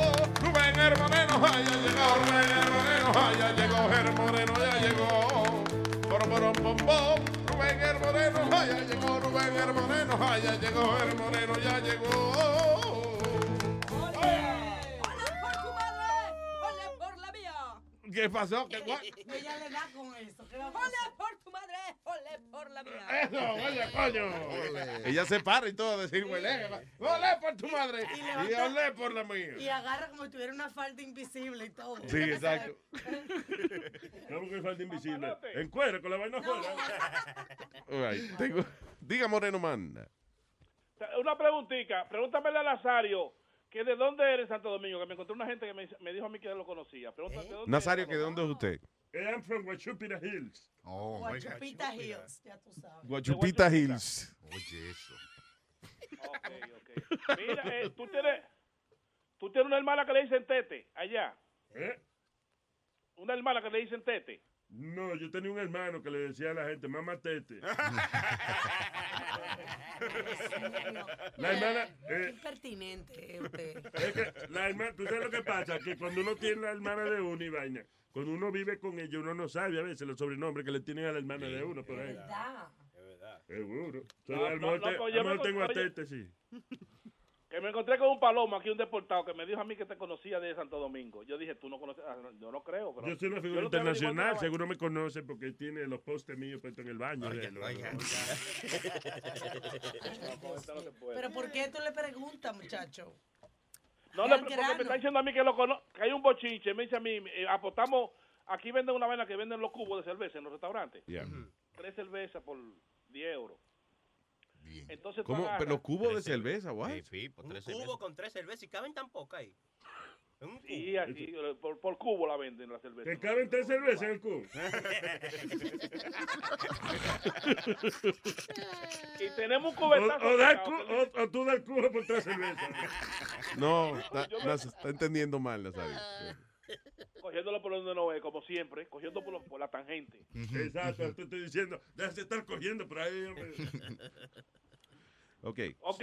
Rubén el Moreno, ay, ya llegó Rubén el Moreno, ay, ya llegó el Moreno, ya llegó. Pom, pom. Rubén el Moreno, ay, ya llegó Rubén el Moreno, ay, ya llegó el Moreno, ya llegó. ¡Ole por la mía! ¿Qué pasó? ¿Qué, what? Ella le da con eso. ¿Qué vamos a hacer? ¡Ole por ¡Ole por la mía! Eso, oye, coño. Ella se para y todo a decir, huele, olé por tu madre Y y levanta- olé por la mía. Y agarra como si tuviera una falda invisible y todo. Sí, exacto. ¿Cómo que falta invisible? En cuero, con la vaina right, tengo- Diga, Moreno Man. Una preguntita. Pregúntame a Nazario que de dónde eres Santo Domingo. Que me encontré una gente que me, me dijo a mí que lo conocía. Pregúntame de dónde Nazario, eres, ¿que ¿de dónde es usted? I'm from Guachupita Hills. Oh, Guachupita Hills, ya tú sabes. Guachupita Hills. Oye, eso. Ok, ok. Mira, eh, tú tienes, tú tienes una hermana que le dicen Tete, allá. ¿Eh? Una hermana que le dicen Tete. No, yo tenía un hermano que le decía a la gente, mamá tete. La hermana, Qué eh, impertinente usted. es que la hermana, tú sabes lo que pasa, que cuando uno tiene la hermana de uno y vaina, cuando uno vive con ella, uno no sabe a veces los sobrenombres que le tienen a la hermana de uno por ahí. ¿Verdad? Seguro. No, Entonces, a lo no, no, te- pues a yo me- tengo a oye. tete, sí. Que me encontré con un palomo aquí, un deportado, que me dijo a mí que te conocía de Santo Domingo. Yo dije, tú no conoces, ah, no, yo no creo. Pero Yo soy una figura no internacional, seguro me conoce porque tiene los postes míos puestos en el baño. de ¿no? No, no. Pero ¿por qué tú le preguntas, muchacho? No, al porque me está diciendo a mí que lo cono- que hay un bochinche. Me dice a mí, eh, apostamos, aquí venden una vaina que venden los cubos de cerveza en los restaurantes. Yeah. Tres cervezas por 10 euros. Entonces tú ¿Cómo? agarras- ¿Pero los cubos de cerveza? What? Un cubo con tres cervezas y caben tan pocas ahí. Sí, aquí, eh, por, por cubo la venden la cerveza. ¿Te caben tres cervezas en el cubo? y tenemos un O, cubetazo. o da el pegado, cu- o- o tú das el cubo por tres cervezas. No, está, está entendiendo mal, Nazario. cogiéndolo por donde no es, como siempre, cogiendo por, los- por la tangente. Exacto, te estoy diciendo, déjate estar cogiendo por ahí. hombre. Ok, Ok.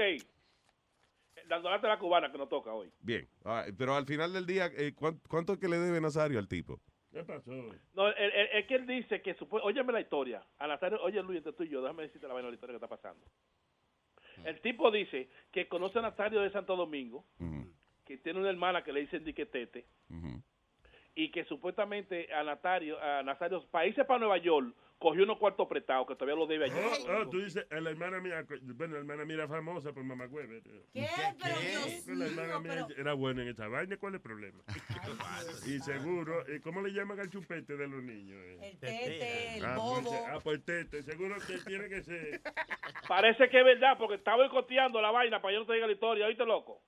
Dándole la cubana que nos toca hoy. bien. Right, Pero al final del día, eh, ¿cuán- ¿cuánto es que le debe Nazario al tipo? ¿Qué pasó? No, es que él dice que, supo- óyeme la historia. A Nazario, oye Luis, entre tú y yo, déjame decirte la vaina de la historia que está pasando. El tipo dice que conoce a Nazario de Santo Domingo, que tiene una hermana que le dicen diquetete, y que supuestamente a Nazario, a Nazario, para irse para Nueva York, cogió unos cuartos prestados que todavía los debe allá. Oh, oh, tú dices, la hermana mía, bueno, la hermana mía era famosa por mamá. ¿Qué? Pero Dios La hermana mío, mía pero... era buena en esta vaina, ¿cuál es el problema? y seguro, eh, ¿cómo le llaman al chupete de los niños? eh? El tete, el ah, pues, bobo. ah, pues tete, seguro que tiene que ser. Parece que es verdad, porque estaba boicoteando la vaina para que yo no te diga la historia. ¿Oíste, loco?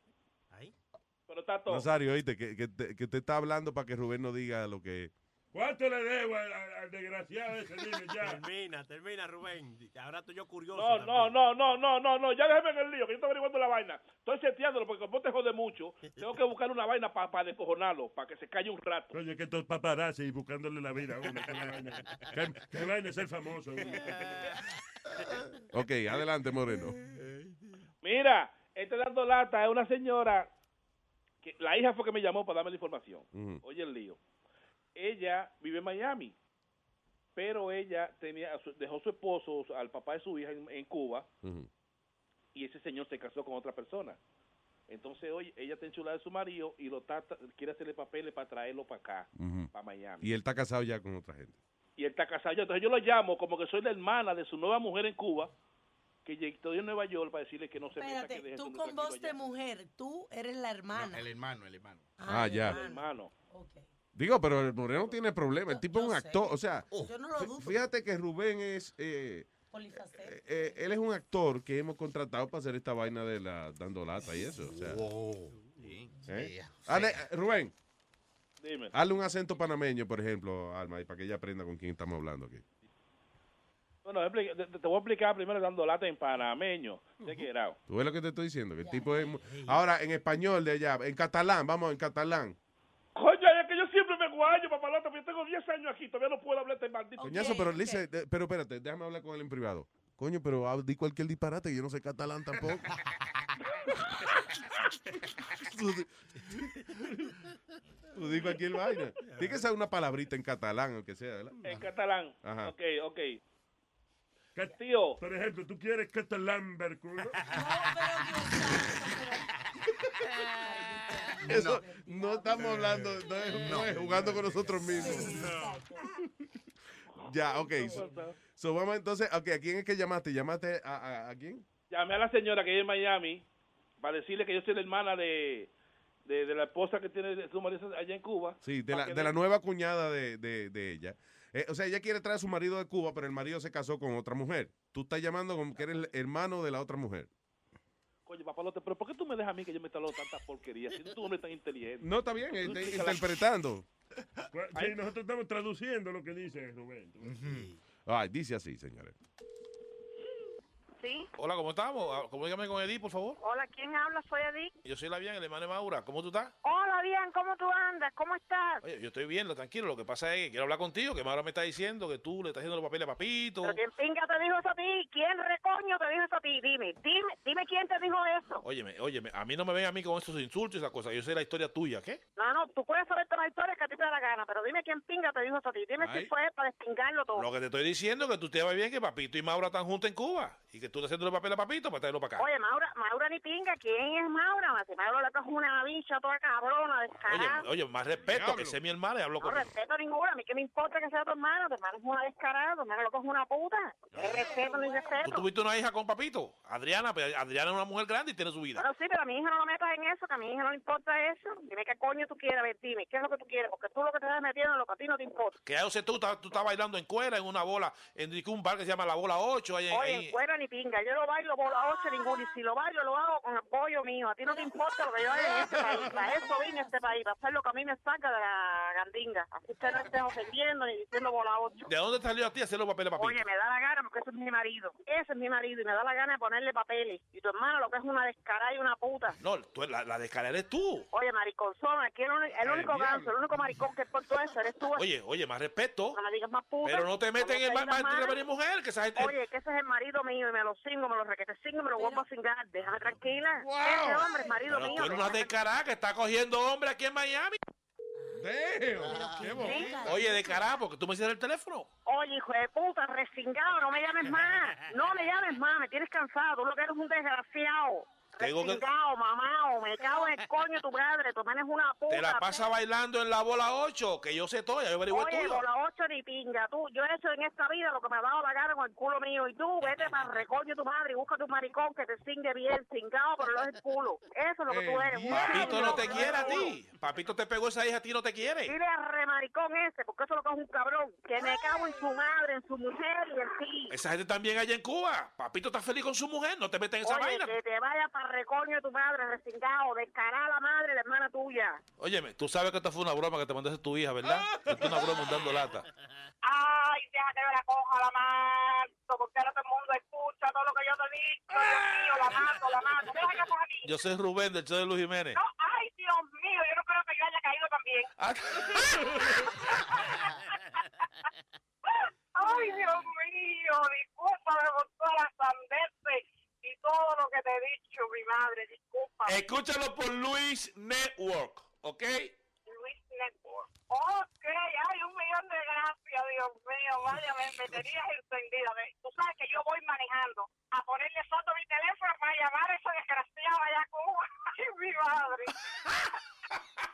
Pero está todo. Nazario, oíste, que, que, te, que te está hablando para que Rubén no diga lo que... ¿Cuánto le debo al, al- al desgraciado ese? Dime ya. Termina, termina, Rubén. Ahora estoy yo curioso. No, no, no, no, no, no, no, ya déjeme en el lío, que yo estoy averiguando la vaina. Estoy seteándolo porque como te jode mucho, tengo que buscar una vaina para descojonarlo, para que se calle un rato. Oye, que estos paparazzi buscándole la vida a uno. ¿Qué vaina? ¿Qué, qué vaina es ser famoso? Ok, adelante, Moreno. Mira, este dando lata es una señora que la hija fue que me llamó para darme la información. Oye el lío. Ella vive en Miami, pero ella tenía a su- dejó su esposo, al papá de su hija en, en Cuba, y ese señor se casó con otra persona. Entonces, hoy ella está enchulada de su marido y lo está, quiere hacerle papeles para traerlo para acá, para Miami. Y él está casado ya con otra gente. Y él está casado. ya. Entonces yo lo llamo como que soy la hermana de su nueva mujer en Cuba, que lleg- estoy en Nueva York para decirle que no se meta, que Espérate, deje tú con voz de allá. mujer, tú eres la hermana. el hermano, el hermano. Ah, ya. El hermano. Digo, pero el Moreno tiene problemas. El tipo es un yo sé. actor. O sea, Yo no lo dudo. fíjate que Rubén es. eh, eh, eh, él es un actor que hemos contratado para hacer esta vaina de la dando lata y eso. O sea, ¿eh? Hazle- Rubén, Dime. hazle un acento panameño, por ejemplo, Alma, y para que ella aprenda con quién estamos hablando aquí. Bueno, te, te voy a explicar primero dando lata en panameño. ¿De qué era? ¿Tú ves lo que te estoy diciendo? Que el tipo es. Ahora, en español de allá, en catalán, vamos, en catalán. Coño, es que yo siempre me guayo, papalota, porque yo tengo 10 años aquí, todavía no puedo hablar este maldito. Coñazo, pero él dice, de- pero espérate, déjame hablar con él en privado. Coño, pero di cualquier disparate, que yo no sé catalán tampoco. Tú di- cualquier vaina. Tiene que ser una palabrita en catalán, o que sea, ¿verdad? En catalán. Ajá. Ok, ok. Tío. Por ejemplo, ¿tú quieres catalán, culo? Eso no, estamos hablando, no es, no es jugando con nosotros mismos. Ya, ok. So, so vamos entonces, ok, ¿a quién es que llamaste? ¿Llamaste a, a, a quién? Llamé a la señora que vive en Miami para decirle que yo soy la hermana de, de, de la esposa que tiene su marido allá en Cuba. Sí, de la, de la nueva cuñada de, de, de ella. Eh, o sea, ella quiere traer a su marido de Cuba, pero el marido se casó con otra mujer. Tú estás llamando como que eres el hermano de la otra mujer. Papalote, pero ¿por qué tú me dejas a mí que yo me instalo tanta porquería? Si tú hombre tan inteligente. No, está bien, Tú está explícala. interpretando. Sí, nosotros estamos traduciendo lo que dice Rubén. Ay, dice así, señores. Sí. Hola, ¿cómo estamos? Ah, Comunícame con Edith, por favor. Hola, ¿quién habla? Soy Edith. Yo soy la bien, el hermano de Maura. ¿Cómo tú estás? Hola, bien, ¿cómo tú andas? ¿Cómo estás? Oye, yo estoy bien, lo tranquilo. Lo que pasa es que quiero hablar contigo, que Maura me está diciendo que tú le estás haciendo los papeles a Papito. ¿Pero quién pinga te dijo eso a ti? ¿Quién recoño te dijo eso a ti? Dime, dime, dime quién te dijo eso. Óyeme, óyeme, a mí no me ven a mí con esos insultos y esas cosas. Yo sé la historia tuya, ¿qué? No, no, tú puedes saber todas las historias que a ti te da la gana, pero dime quién pinga te dijo eso a ti. Dime Ay. si fue para despingarlo todo. Lo que te estoy diciendo es que tú te vas bien que Papito y Maura están juntos en Cuba y que tú le haciendo los papeles a Papito para traerlo para acá. Oye, Maura, Maura ni pinga, ¿quién es Maura? Si Maura le coge una bicha toda cabrona, descarada. Oye, oye, más respeto, que sé mi hermana y hablo No con respeto ninguna, a mí que me importa que sea tu hermana, tu hermana es una descarada, tu hermana lo coge una puta. No respeto ni ¿Tú respeto. tuviste una hija con Papito? Adriana, pero Adriana es una mujer grande y tiene su vida. Bueno, sí, pero a mi hija no lo metas en eso, que a mi hija no le importa eso. Dime qué coño tú quieres, a ver, dime, ¿qué es lo que tú quieres? Porque tú lo que te estás metiendo en lo que a ti no te importa. Que yo sé, tú, estás- tú estás bailando en cuera en una bola, en un bar que se llama La Bola 8. Ahí, en- Oye, ahí- en cuera ni pinga, yo lo bailo bola ocho ninguno, y si lo bailo lo hago con apoyo mío. A ti no te importa lo que yo haga en este país, para eso vine a este país, para hacer lo que a mí me saca de la gandinga. Así usted no esté ofendiendo ni diciendo bola ocho. ¿De dónde salió a ti hacer los papeles a Papito? Oye, me da la gana porque ese es mi marido. Ese es mi marido y me da la gana de ponerle papeles. Y tu hermano lo que es una descarada y una puta. No, tú, la, la descarga eres tú. Oye, mariconzón, aquí el, el único diablo. ganso, el único maricón que es por todo eso eres tú. Oye, oye, más respeto. No me digas más puta. Pero no te meten en el me mar digas de más. venir mujer, que esa gente... Oye, que ese es el marido mío y me lo cingo, me lo requete cingo, me lo vuelvo a cingar. Déjame tranquila. Ese hombre es marido Pero mío. tú una déjame- descarada que está cogiendo hombre aquí en Miami. qué bonito. Oye, descarada, porque tú me hiciste el teléfono. Oye, hijo de puta, resingado, no me llames más. No me llames más, me tienes cansado. Tú lo que eres un desgraciado. Tengo que- mamao, me cago en el coño tu madre. Tu hermana es una puta. Te la pasa bailando en la bola 8, que yo sé todo, ya yo averigué Oye, tuyo. con la ocho ni pinga, tú, yo he hecho en esta vida lo que me ha dado la gana con el culo mío, y tú vete para recoño tu madre y busca tu maricón que te cingue bien, cingado, pero no es el culo. Eso es lo que tú eres. un Papito no te es quiere a ti. Papito te pegó esa hija, a ti no te quiere. Dile a remaricón ese, porque eso lo que es un cabrón, que me cago en su madre, en su mujer y en ti. Esa gente también allá en Cuba. Papito está feliz con su mujer, no te metes en esa Oye, vaina. que te vaya para recoño tu madre, resingado, descarada la madre, la hermana tuya. Óyeme, tú sabes que esta fue una broma que te mandaste tu hija, ¿verdad? Esto es una broma dando lata. Ay, deja que me la coja la mato, porque ahora todo el mundo escucha todo lo que yo te he dicho. Dios mío, la mato, la mato. Deja que coja a mí. Yo soy Rubén del show de Luis Jiménez. No, ay, Dios mío, yo no creo que yo haya caído también. Ay, Dios mío, discúlpame por todas las sandeces y todo lo que te he dicho, mi madre, disculpa. Escúchalo por Luis Network, ¿ok? Luis Network. Ok, hay un millón de gracias, Dios mío. Vaya, me, me tenías encendida. Ve, Tú sabes que yo voy manejando a ponerle foto a mi teléfono para llamar a esa desgraciada allá a Cuba. Ay, mi madre.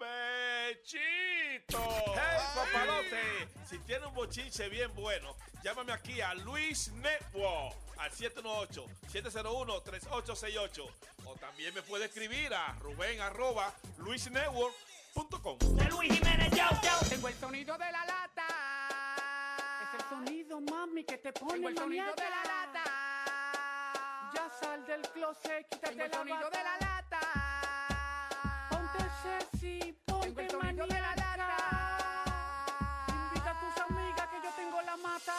¡Bechito! ¡Hey, papalote! Si tiene un bochinche bien bueno, llámame aquí a Luis Network al 718-701-3868. O también me puede escribir a Rubén arroba luisnetwork.com. Luis Jiménez, yo, yo. Tengo el sonido de la lata. Es el sonido, mami, que te pone Tengo el sonido maniaca. de la lata. Ya sal del closet, quítate Tengo el la sonido bata. de la lata. Ponte sexy, ponte el sonido de la maniaca. Invita a tus amigas que yo tengo la mata.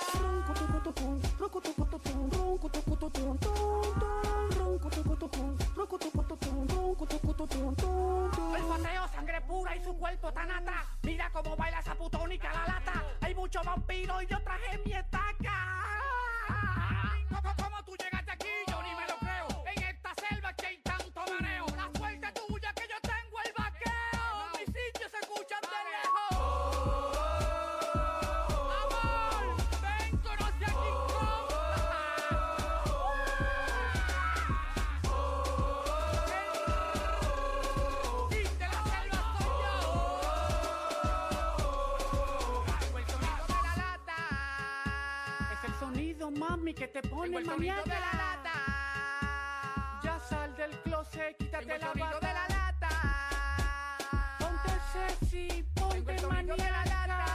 El pateo, sangre pura y su cuerpo tan ata. Mira cómo baila esa putónica la lata. Hay mucho vampiro y yo traje mi estaca. Mami, que te pone Tengo el sonido maniaca. de la lata. Ya sal del closet, quítate Tengo el la bata. de la lata. Ponte sexy, ponte el sonido de la lata.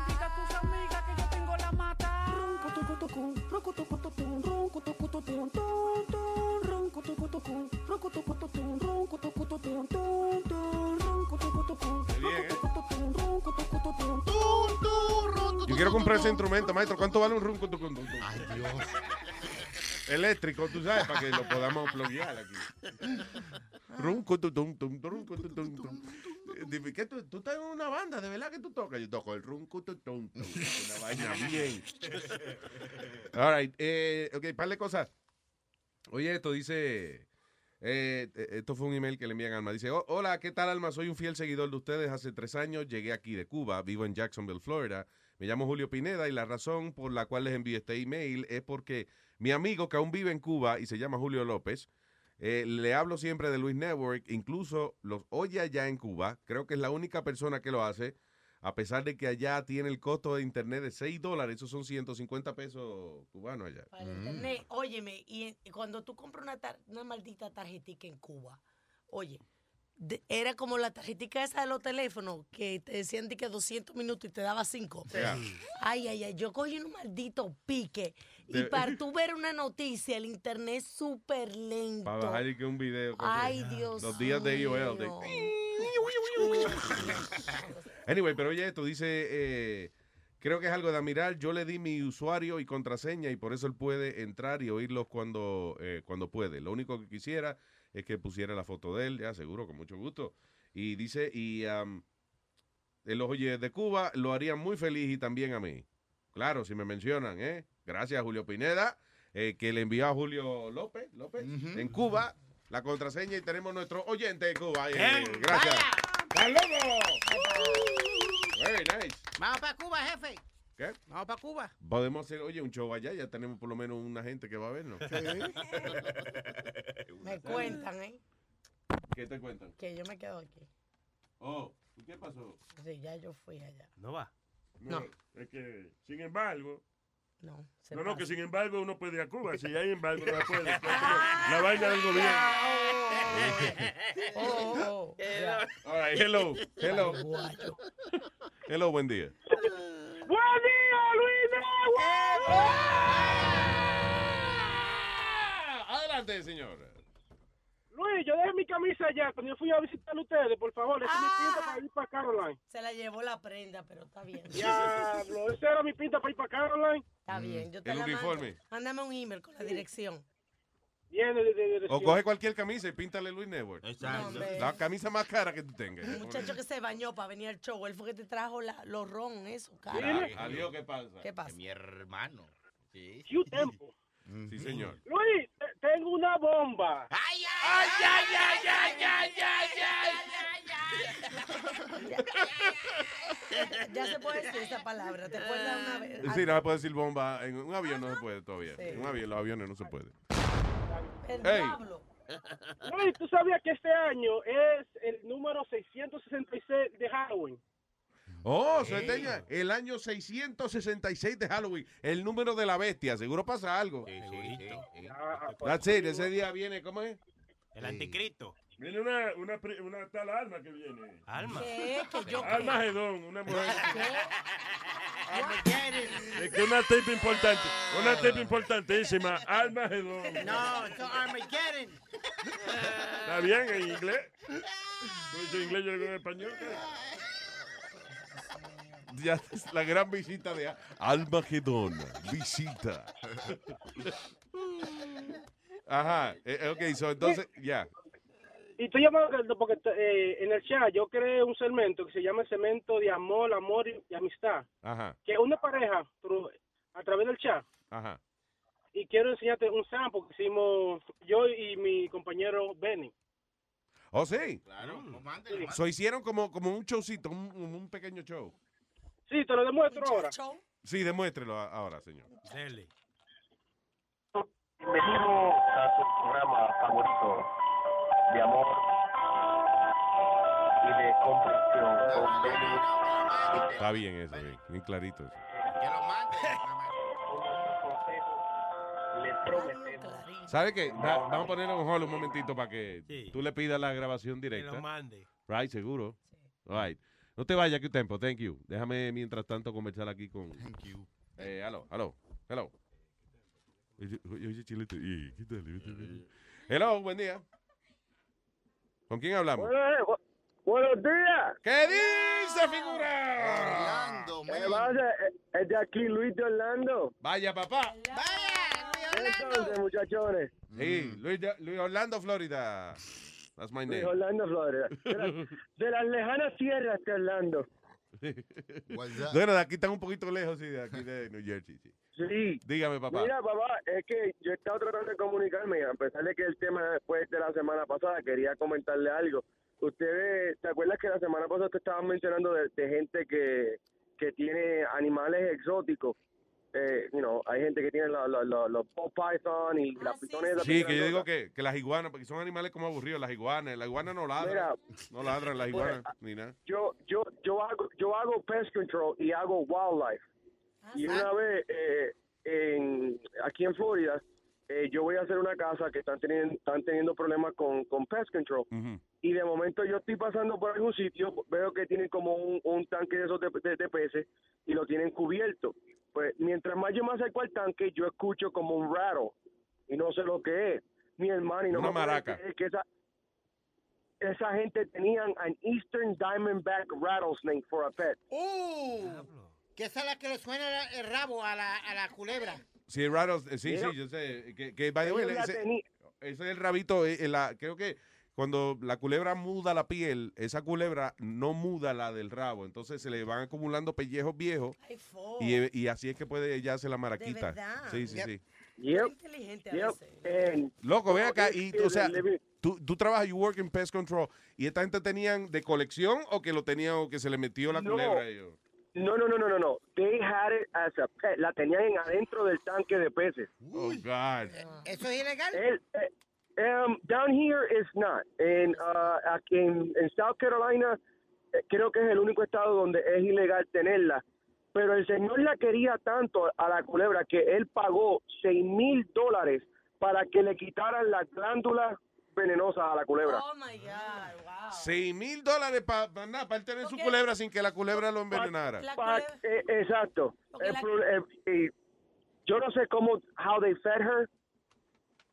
Invita a tus amigas que yo tengo la mata. Yo quiero comprar ese instrumento, maestro. ¿Cuánto vale un runco? Ay, Dios. Eléctrico, tú sabes, para que lo podamos pluguear aquí. Tu, tum, tum, runco, tu, tum, tum. Dime, ¿qué tú, tú estás en una banda, ¿de verdad que tú tocas? Yo toco el runco, tu, tum, tum. Una vaina bien. All right, eh, ok, par de cosas. Oye, esto dice, eh, eh, esto fue un email que le envían a Alma. Dice, "Oh, hola, ¿qué tal Alma? Soy un fiel seguidor de ustedes. Hace tres años llegué aquí de Cuba, vivo en Jacksonville, Florida. Me llamo Julio Pineda y la razón por la cual les envío este email es porque mi amigo que aún vive en Cuba y se llama Julio López, eh, le hablo siempre de Luis Network, incluso los oye allá en Cuba. Creo que es la única persona que lo hace, a pesar de que allá tiene el costo de internet de 6 dólares, esos son 150 pesos cubanos allá. Para internet, óyeme, y, y cuando tú compras una, tar- una maldita tarjetica en Cuba, oye, de- era como la tarjetica esa de los teléfonos que te decían de que 200 minutos y te daba 5. Yeah. Ay, ay, ay, yo cogí un maldito pique y para tú ver una noticia, el internet es súper lento. Para bajar y que un video. Ay, eso. Dios Los días de IOL. de- Anyway, pero oye, esto dice, eh, creo que es algo de admirar. Yo le di mi usuario y contraseña y por eso él puede entrar y oírlos cuando, eh, cuando puede. Lo único que quisiera es que pusiera la foto de él, ya seguro, con mucho gusto. Y dice, y él los oye de Cuba, lo harían muy feliz y también a mí. Claro, si me mencionan, ¿eh? Gracias, Julio Pineda, eh, que le envió a Julio López, López, en Cuba, la contraseña y tenemos nuestro oyente de Cuba. Eh, gracias. ¡Saludos! Very nice. Vamos para Cuba, jefe. ¿Qué? Vamos para Cuba. Podemos hacer, oye, un show allá, ya tenemos por lo menos una gente que va a vernos. Me cuentan, ¿eh? ¿Qué te cuentan? Que yo me quedo aquí. Oh, ¿y ¿qué pasó? Sí, ya yo fui allá. No va. No. Es que, sin embargo. No, se No, no, que sin embargo uno puede ir a Cuba. Si hay embargo, no puede. La vaina del gobierno. Oh, oh, ya. All right, hello, hello. Hello, buen día. ¡Buen día, Luis Adelante, señor. Luis, yo dejé mi camisa allá cuando yo fui a visitar a ustedes. Por favor, esa es mi pinta para ir para Caroline. Se la llevó la prenda, pero está bien. Diablo, esa era mi pinta para ir para Caroline. Está bien, yo te El la uniforme. mando. Mándame un email con la dirección. Viene de, de, de- O coge cualquier camisa y píntale Luis Network. Exacto. La camisa más cara que tú tengas. Un muchacho que se bañó para venir al show, él fue que te trajo la, los ron, eso, cara. Adiós, ¿qué pasa? ¿Qué pasa? Mi hermano. Sí. Q Tempo. Sí, señor. Luis, te- tengo una bomba. ¡Ay, ay, ay, ay, ay, ay, Ya se puede decir esa palabra. ¿Te acuerdas una vez? Sí, no se puede decir bomba. En un avión no se puede todavía. En un avión, los aviones no se puede. El Ey. diablo. Luis, ¿tú sabías que este año es el número 666 de Halloween? Oh, este año- el año 666 de Halloween. El número de la bestia. Seguro pasa algo. Ah, That's it. Ese día viene, ¿cómo es? El anticristo. Viene una, una, pri- una tal alma que viene. Alma. ¿Qué? Que yo Alma Gedón, una mujer. Es que una tip importante, una tip importantísima, Alma Gedón. No, eso Armageddon. ¿Está bien en inglés? ¿No dice inglés yo digo en español? Ya es la gran visita de Almagedón. Visita. Ajá. eh, ok, so entonces, ya. Y estoy llamando porque eh, en el chat yo creé un segmento que se llama el segmento de amor, amor y, y amistad. Ajá. Que es una pareja pero a través del chat. Ajá. Y quiero enseñarte un sample que hicimos yo y mi compañero Benny. Oh, sí. Claro, So hicieron como, como un showcito, un, un pequeño show. Sí, te lo demuestro ahora. Sí, demuéstrelo ahora, señor. Dele. Bienvenido a tu programa favorito de amor y de comprensión con. Está bien eso, bien, bien clarito eso. Le prometemos. ¿Sabe qué? Va- vamos a poner un hold un momentito para que tú le pidas la grabación directa. lo mande. Right, seguro. Right. No te vayas, que tiempo. Thank you. Déjame, mientras tanto, conversar aquí con... Thank you. Eh, aló, aló, hello. Oye, chilete. ¿qué tal? Hello, buen día. ¿Con quién hablamos? Buenos días. ¿Qué dice, figura? ¿Qué pasa? Es de aquí Luis de Orlando. Vaya, papá. Entonces, muchachones. Sí, Luis, de- Luis Orlando, Florida. That's my Luis name. Orlando, Florida. De, la- de las lejanas tierras de Orlando. Bueno, de aquí están un poquito lejos, sí, de aquí de New Jersey, sí. Sí. Dígame, papá. Mira, papá, es que yo he estado tratando de comunicarme, a pesar de que el tema después de la semana pasada, quería comentarle algo. Ustedes, ¿te acuerdas que la semana pasada te estaban mencionando de, de gente que, que tiene animales exóticos? Eh, you know, hay gente que tiene los los los- python y las pitones. Sí, que yo digo que, que las iguanas, porque son animales como aburridos, las iguanas, las iguanas no ladran, Mira, no ladran las pues, iguanas, ni nada. yo yo yo hago yo hago pest control y hago wildlife y una vez eh, en aquí en Florida eh, yo voy a hacer una casa que están teniendo están teniendo problemas con con pest control y de momento yo estoy pasando por algún sitio veo que tienen como un, un tanque de esos de, de- de peces y lo tienen cubierto pues mientras más yo me acerco al tanque yo escucho como un rattle y no sé lo que es mi hermano y no Una me maraca. creer que esa esa gente tenían an Eastern Diamondback rattlesnake for a pet. ¡Uh! Que esa es la que le suena el rabo a la, a la culebra. Sí, raros, eh, sí, Mira. sí, yo sé, que, que by the way, ese, es el rabito, eh, eh, la, creo que cuando la culebra muda la piel, esa culebra no muda la del rabo, entonces se le van acumulando pellejos viejos y, y así es que puede ella hacer la maraquita. verdad? Sí, sí, Yep. sí. Yep. inteligente Yep. Loco, ve No, acá, y, o sea, tú, tú trabajas, you work in pest control, y esta gente tenían de colección o que lo tenían o que se le metió la No. culebra a ellos. No, no, no, no, no, no. They had it as a pet. La tenían en adentro del tanque de peces. Oh, God. ¿Eso es ilegal? El- eh, um, down here is not. En, uh, aquí en, en South Carolina eh, creo que es el único estado donde es ilegal tenerla. Pero el señor la quería tanto a la culebra que él pagó seis mil dólares para que le quitaran las glándulas venenosas a la culebra. Oh my God, wow. Seis mil dólares para para él tener su culebra sin que la culebra lo envenenara. Pa- eh, exacto. Eh, yo no sé cómo, how they fed her,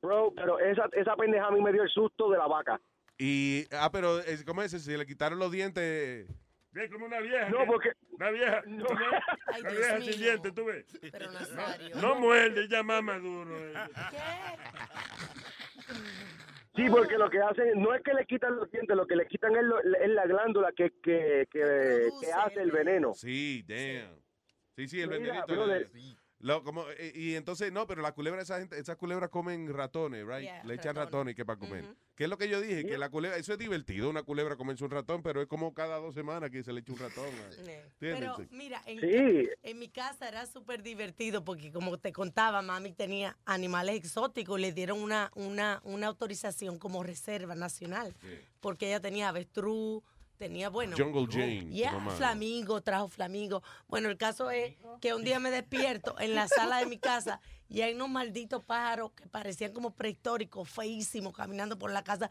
bro, pero esa, esa pendeja a mí me dio el susto de la vaca. Y, ah, pero, es- ¿cómo es? Si le quitaron los dientes. Es como una vieja. No, que- porque- Una vieja. No. Una, Ay, una Dios vieja mío. sin dientes, tú ves. Pero Nazario. No muerde, ya más maduro. eh. Sí, porque lo que hacen no es que le quitan los dientes, lo que le quitan es, lo- es la glándula que, que, que, que hace el veneno. Sí, damn. Sí, sí, el Mira, venenito. Lo, como, eh, y entonces, no, pero la culebra, esa gente, esas culebras comen ratones, right? Yeah, Le echan ratones. ratones que para comer. ¿Qué es lo que yo dije? Que la culebra, eso es divertido, una culebra comerse un ratón, pero es como cada dos semanas que se le echa un ratón. Pero mira, en, Sí. en mi casa era súper divertido porque como te contaba, mami tenía animales exóticos, le dieron una, una, una autorización como reserva nacional, porque ella tenía avestruz, tenía, bueno... Jungle Jane, tu Yeah, flamingo, trajo flamingo. Bueno, el caso es que un día me despierto en la sala de mi casa y hay unos malditos pájaros que parecían como prehistóricos, feísimos, caminando por la casa.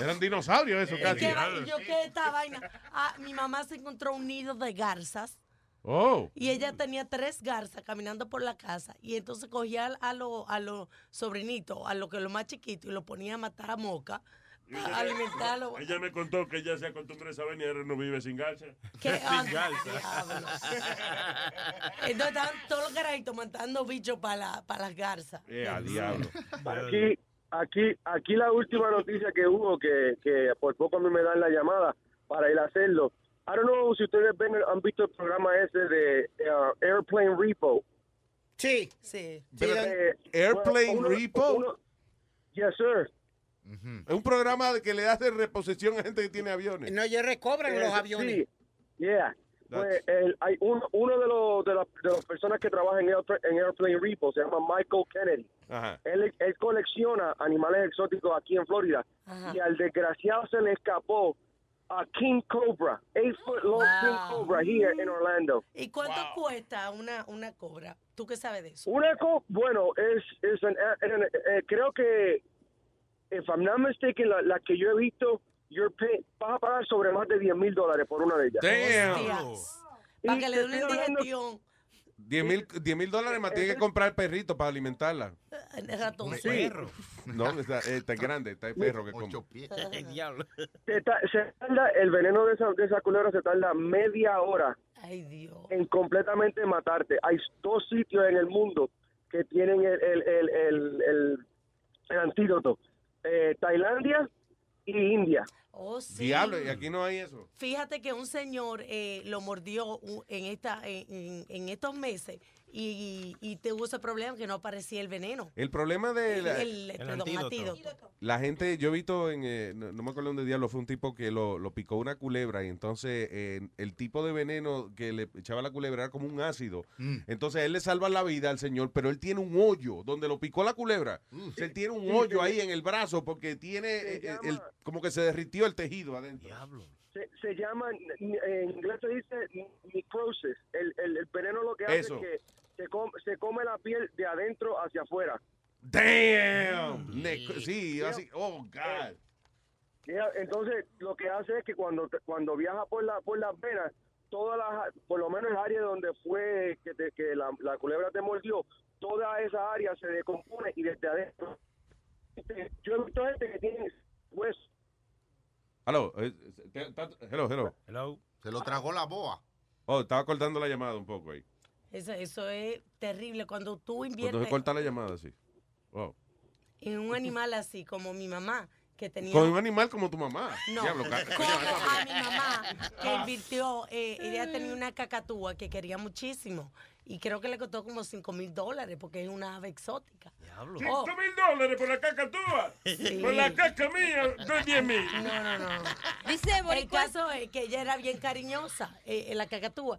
Eran dinosaurios eso ¿Y casi. qué yo qué esta vaina? Ah, mi mamá se encontró un nido de garzas Oh. y ella tenía tres garzas caminando por la casa y entonces cogía a los a los sobrinitos, a los que los más chiquitos y los ponía a matar a moca, a alimentarlo. Ella me contó que ella se acostumbró a esa vaina y ahora no vive sin garza. ¿Qué? Ah, diablo. Entonces estaban todos los carajitos matando bichos para las garzas. Eh, a diablo. Aquí, aquí, aquí la última noticia que hubo, que, que por poco a mí me dan la llamada para ir a hacerlo. I don't know si ustedes ven, han visto el programa ese de uh, Airplane Repo. Sí. Sí. Pero, Eh, Airplane bueno, uno- Repo. uno- yes, sir. Es un programa de que le hace reposición a gente que tiene aviones. No, ellos recobran los Eh, aviones. Sí, yeah. Pues, el- hay uno, uno de los de, las- de las personas que trabaja en, Airpla- en Airplane Repo se llama Michael Kennedy. Ajá. Él, él colecciona animales exóticos aquí en Florida Ajá. y al desgraciado se le escapó a King Cobra, eight foot long King. Cobra here in Orlando. ¿Y cuánto cuesta una, una cobra? ¿Tú qué sabes de eso? Una co bueno, es, es an- an- eh, creo que, if I'm not mistaken, la, la que yo he visto, you're pay- vas a pagar sobre más de 10 mil dólares por una de ellas. Damn. Para que le dé una indigestión. 10 mil 10 mil dólares más tiene que comprar el perrito para alimentarla. El ratón. No, está, eh, está grande, está el perro que come. Diablo. Se, ta- se tarda, el veneno de esa, de esa culebra se tarda media hora Ay, Dios. en completamente matarte. Hay dos sitios en el mundo que tienen el, el, el, el, el- el antídoto. Eh, Tailandia y India. Oh, sí. Diablo, y aquí no hay eso. Fíjate que un señor eh, lo mordió en, esta, en- en estos meses y, y tuvo ese problema que no aparecía el veneno. El problema de la, el, perdón, antídoto. la gente, yo he visto en, eh, no, no me acuerdo dónde diablo, fue un tipo que lo, lo picó una culebra y entonces eh, el tipo de veneno que le echaba la culebra era como un ácido. Entonces a él le salva la vida al señor, pero él tiene un hoyo donde lo picó la culebra. O sea, él tiene un hoyo ahí en el brazo porque tiene, eh, llama- el- como que se derritió el tejido adentro. Se, se llama, en inglés se dice necrosis. El, el, el veneno lo que hace Eso. es que se, com- se come la piel de adentro hacia afuera. Damn. Ne- sí, así, oh God. Yeah, Entonces, lo que hace es que cuando te- cuando viaja por la por las venas, todas las, por lo menos el área donde fue que, te- que la, la culebra te mordió, toda esa área se decompone y desde adentro. Este, Yo he visto gente que tiene huesos. Aló, eh, hello, hello. Hello. Se lo tragó la boa. Oh, estaba cortando la llamada un poco ahí. Eso, eso es terrible. Cuando tú Cuando inviertes se corta la llamada, sí. Oh. en un animal así como mi mamá, que tenía... Con un animal como tu mamá. No, Diablo, como a mi mamá, que invirtió, eh, ella tenía una cacatúa que quería muchísimo y creo que le costó como 5 mil dólares porque es una ave exótica. Diablo. Oh. ¿Cinco mil dólares por la caca tuya? Sí. Por la caca mía, doy 10 mil. No, no, no. Dice El caso es que ella era bien cariñosa, eh, en la cacatúa.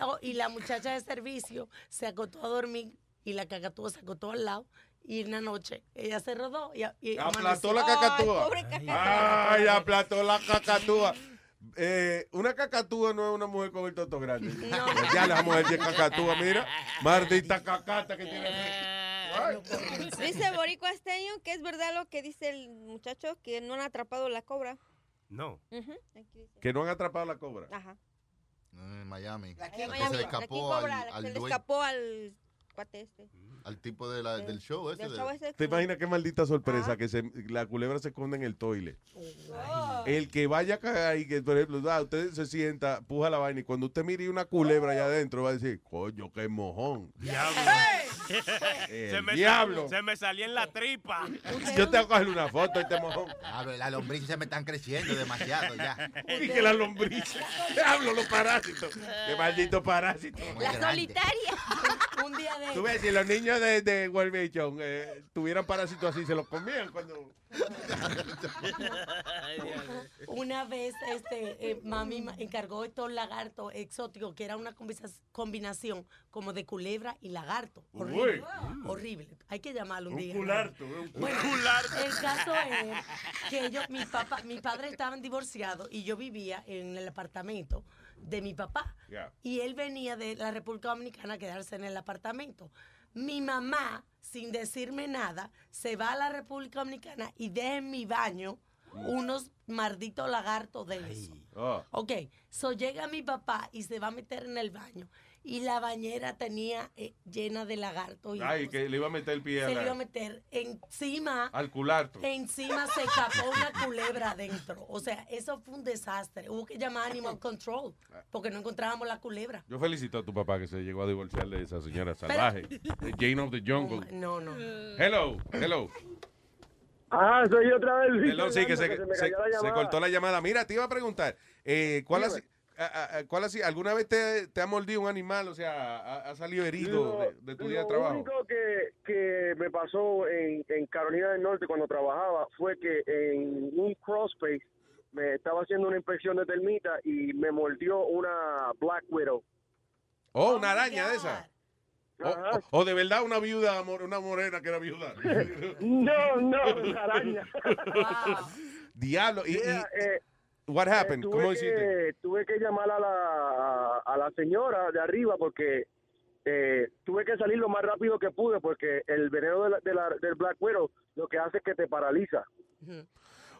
Oh, y la muchacha de servicio se acostó a dormir y la cacatúa se acostó al lado. Y una noche ella se rodó y, y amaneció. la cacatúa. pobre cacatúa. Ay, aplastó la cacatúa. Eh, una cacatúa no es una mujer con el toto grande. Ya la mujer de cacatúa, mira. Maldita cacata que tiene. Dice Boricua Esteño que es verdad lo que dice el muchacho, que no han atrapado la cobra. No. Aquí dice. Que no han atrapado la cobra. Ajá. En Miami. Que se la que escapó al, la al que le escapó al cuate este. al tipo de la- del show ese. Del de- show ese ¿Te imaginas qué maldita sorpresa? Que se, la culebra se esconde en el toile. El que vaya a cagar y que, por ejemplo, ah, usted se sienta, puja la vaina y cuando usted mire una culebra allá adentro va a decir, coño, qué mojón. se, me diablo. se me salía en la tripa. Yo te voy a coger una foto y te mojón. Diablo, las lombrices se me están creciendo demasiado ya. Y que las lombrices. Diablo, los parásitos. Qué maldito parásito. La solitaria. Un día de Tú ves, si los niños de, de World Vision eh, tuvieran parásitos así, se los comían cuando... Una vez este, eh, mami ma- encargó estos lagartos exóticos que era una combinación como de culebra y lagarto. Horrible. Horrible. Hay que llamarlo un, Un día. cularto, un Bueno, cularto. el caso es que ellos, mi papá, mi padre estaban divorciados y yo vivía en el apartamento de mi papá. Y él venía de la República Dominicana a quedarse en el apartamento. Mi mamá, sin decirme nada, se va a la República Dominicana y deja en mi baño unos malditos lagartos de eso. Oh. Ok, so llega mi papá y se va a meter en el baño. Y la bañera tenía eh, llena de lagartos. Y Ay, que le iba a meter el pie a se la- le iba a meter encima. al cularto. Encima se escapó una culebra adentro. O sea, eso fue un desastre. Hubo que llamar a Animal Control porque no encontrábamos la culebra. Yo felicito a tu papá que se llegó a divorciar de esa señora salvaje. de Jane of the Jungle. No, no. Hello, hello. Ah, soy otra vez. Hello, sí, que se, cortó la llamada. Mira, te iba a preguntar, eh, ¿cuál, Dime. Cuál así, alguna vez te, te ha mordido un animal? O sea, ha, ha salido herido Lo- de, de tu día de Lo trabajo. único que, que me pasó en, en Carolina del Norte cuando trabajaba fue que en un crosspace me estaba haciendo una inspección de termita y me mordió una Black Widow. Oh, una araña de esa. O, o- o de verdad una viuda, una morena que era viuda. No, no, una araña. Diablo. Y, y- Yeah, eh, what happened? tuve ¿Cómo que, hiciste? Tuve que llamar a la, a, la señora de arriba porque eh, tuve que salir lo más rápido que pude porque el veneno de la- de la- del Black Widow lo que hace es que te paraliza.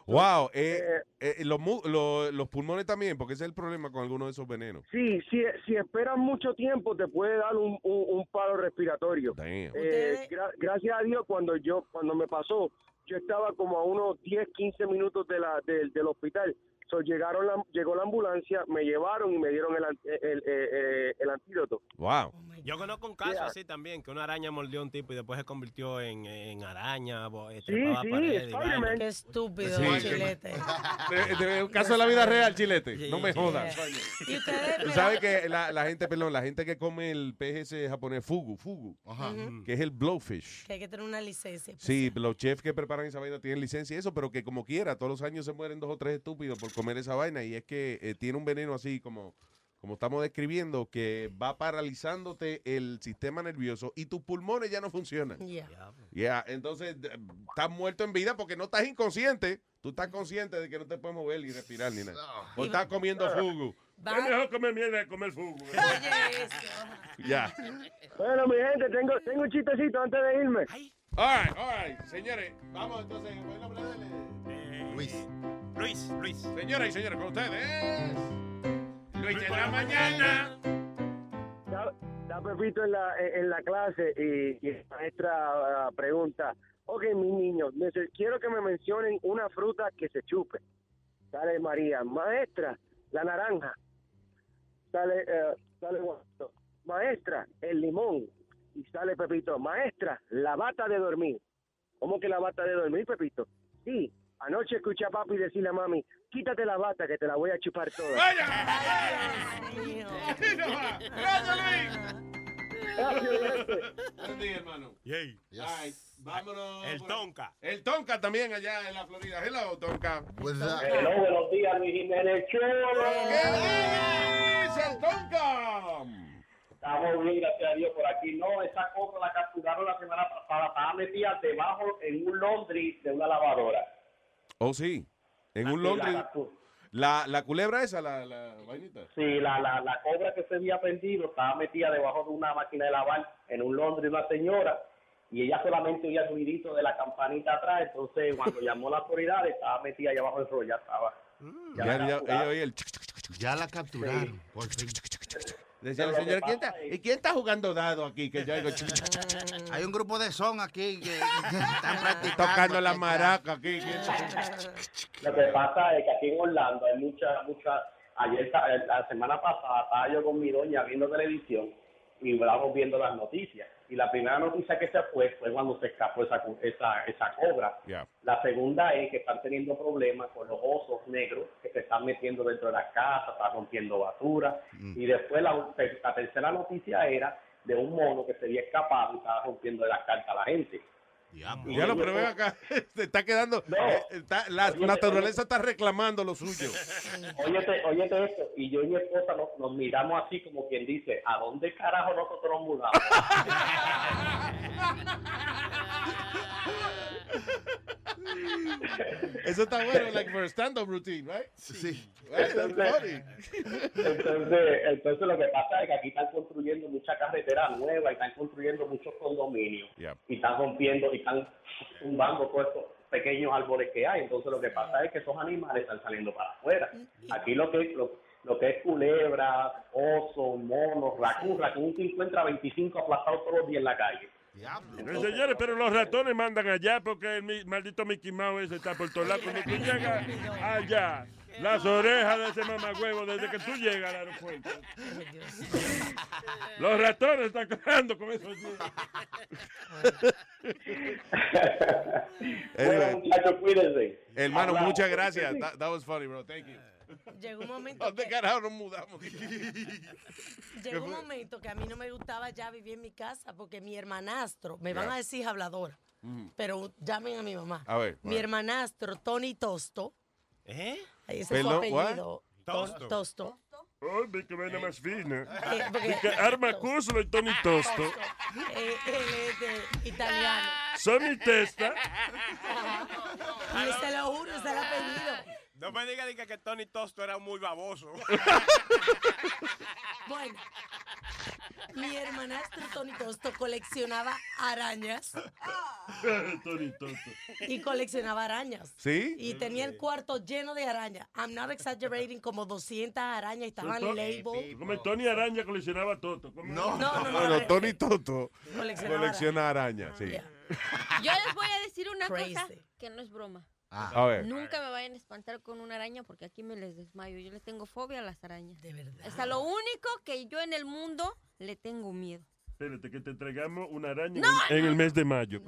Wow, eh, eh, los, mu- lo- los pulmones también, porque ese es el problema con algunos de esos venenos. Sí, si, si esperas mucho tiempo te puede dar un, un, un paro respiratorio. Eh, gra- gracias a Dios cuando yo cuando me pasó, yo estaba como a unos 10, 15 minutos de la, del hospital. So, llegaron la, llegó la ambulancia, me llevaron y me dieron el, el, el, eh, el antídoto. Wow. Yo conozco un caso Yeah. así también, que una araña mordió a un tipo y después se convirtió en, en araña, bo- eh, Sí, sí, paredes. Qué estúpido, Sí, chilete. De- de- un caso de la vida real, chilete. No me jodas. Tú sabes que la, la gente, perdón, la gente que come el pez ese japonés, fugu, fugu, Ujú. que es el blowfish. que hay que tener una licencia. Sí, los chefs que preparan esa vaina tienen licencia y eso, pero que como quiera, todos los años se mueren dos o tres estúpidos por comer esa vaina y es que eh, tiene un veneno así como, como estamos describiendo, que va paralizándote el sistema nervioso y tus pulmones ya no funcionan. Ya. Ya, entonces de- estás muerto en vida porque no estás inconsciente. Tú estás consciente de que no te puedes mover ni respirar ni nada. O estás comiendo fugu. Es mejor comer mierda que comer fugo. Ya. Bueno, mi gente, tengo, tengo un chistecito antes de irme. All right, all right. Señores, vamos entonces. ¿cuál es el nombre de él? Eh, Luis. Luis, Luis. Señoras y señores, con ustedes. Luis de la mañana. Está, Pepito en la, en en la clase y, maestra ah, pregunta, ok, mis niños, quiero que me mencionen una fruta que se chupe. Sale María, maestra, la naranja. Sale, eh, sale maestra, el limón. Y sale Pepito, maestra, la bata de dormir. ¿Cómo que la bata de dormir, Pepito? Sí, anoche escuché a papi decirle a mami, quítate la bata que te la voy a chupar toda. Gracias, Luis. Buen día, hermano. Yay. Ay, vámonos. El por- Tonka. El Tonka también allá en la Florida. Hello, Tonka. Hello, buenos días, Luis Jiménez Show. ¿Qué dice el Tonka? Estamos bien, gracias a Dios, por aquí. No, esa cobra la capturaron la semana pasada. Estaba metida debajo en un laundry de una lavadora. Oh, sí. En un La- Londres. la- La, la culebra esa, la, la vainita. Sí, la, la, la cobra que se había perdido estaba metida debajo de una máquina de lavar en un de una señora y ella solamente oía el ruidito de la campanita atrás. Entonces, cuando llamó a la autoridad, estaba metida allá abajo del rollo, ya estaba. Ya, la ya- capturaron. ella oía el Ya la capturaron. Decía la señora, que ¿quién está, ¿y quién está jugando dado aquí? Que yo oigo Hay un grupo de son aquí que están practicando. tocando la maraca aquí. Lo que pasa es que aquí en Orlando hay mucha, mucha. Ayer, la semana pasada, estaba yo con mi doña viendo televisión y estábamos viendo las noticias. Y la primera noticia que se fue fue cuando se escapó esa, esa, esa cobra. Yeah. La segunda es que están teniendo problemas con los osos negros que se están metiendo dentro de las casas, están rompiendo basura. Y después la, la tercera noticia era de un mono que se había escapado y estaba rompiendo de las cartas a la gente. Y Ya lo, pero ven acá, se está quedando, eh, está- la Óyete, naturaleza está reclamando lo suyo. Óyete, óyete esto, y yo y mi esposa nos, nos miramos así como quien dice, ¿a dónde carajo nosotros nos mudamos? Eso está bueno, like for a stand-up routine, right? Sí. Right, that's funny. Entonces, entonces lo que pasa es que aquí están construyendo mucha carretera nueva y están construyendo muchos condominios Yeah. y están rompiendo y están tumbando todos estos pequeños árboles que hay. Entonces lo que pasa es que esos animales están saliendo para afuera. Aquí lo que lo, lo que es culebra, oso, mono, racún, racún se encuentra 25 aplastados todos los días en la calle. Eh, señores, pero los ratones mandan allá porque el maldito Mickey Mouse ese está por todos lados. Cuando tú llegas allá, las orejas de ese mamagüevo desde que tú llegas al aeropuerto. Los ratones están cagando con esos muchachos, cuídense. Hermano, Hablamos. muchas gracias. That, that was funny, bro. Thank you. Llegó un momento ¿Dónde que- carajo nos mudamos? Llegó un momento que a mí no me gustaba ya vivir en mi casa porque mi hermanastro, me van a decir habladora, pero llamen a mi mamá. A ver, Mi hermanastro, Tony Tosto. ¿Eh? Ese es su apellido. To- Tosto. Tosto. Ay, vi que vaina más fina. Eh, porque- Arma Cuslo y Tony Tosto. Eh, él es de italiano. Son mi testa. Y se lo juro, es el apellido. No me diga diga que Tony Tosto era muy baboso. Bueno, mi hermanastro Tony Tosto coleccionaba arañas Tony Tosto. y coleccionaba arañas. ¿Sí? Y tenía el cuarto lleno de arañas. I'm not exaggerating, como 200 arañas y estaban labeled. Como Tony Araña coleccionaba Toto. No, no, no. Bueno, Tony Toto Coleccionaba colecciona arañas, sí. Yo les voy a decir una cosa que no es broma. A ver. Nunca me vayan a espantar con una araña porque aquí me les desmayo. Yo le tengo fobia a las arañas. De verdad. Es a lo único que yo en el mundo le tengo miedo. Espérate, que te entregamos una araña No, en, en el mes de mayo.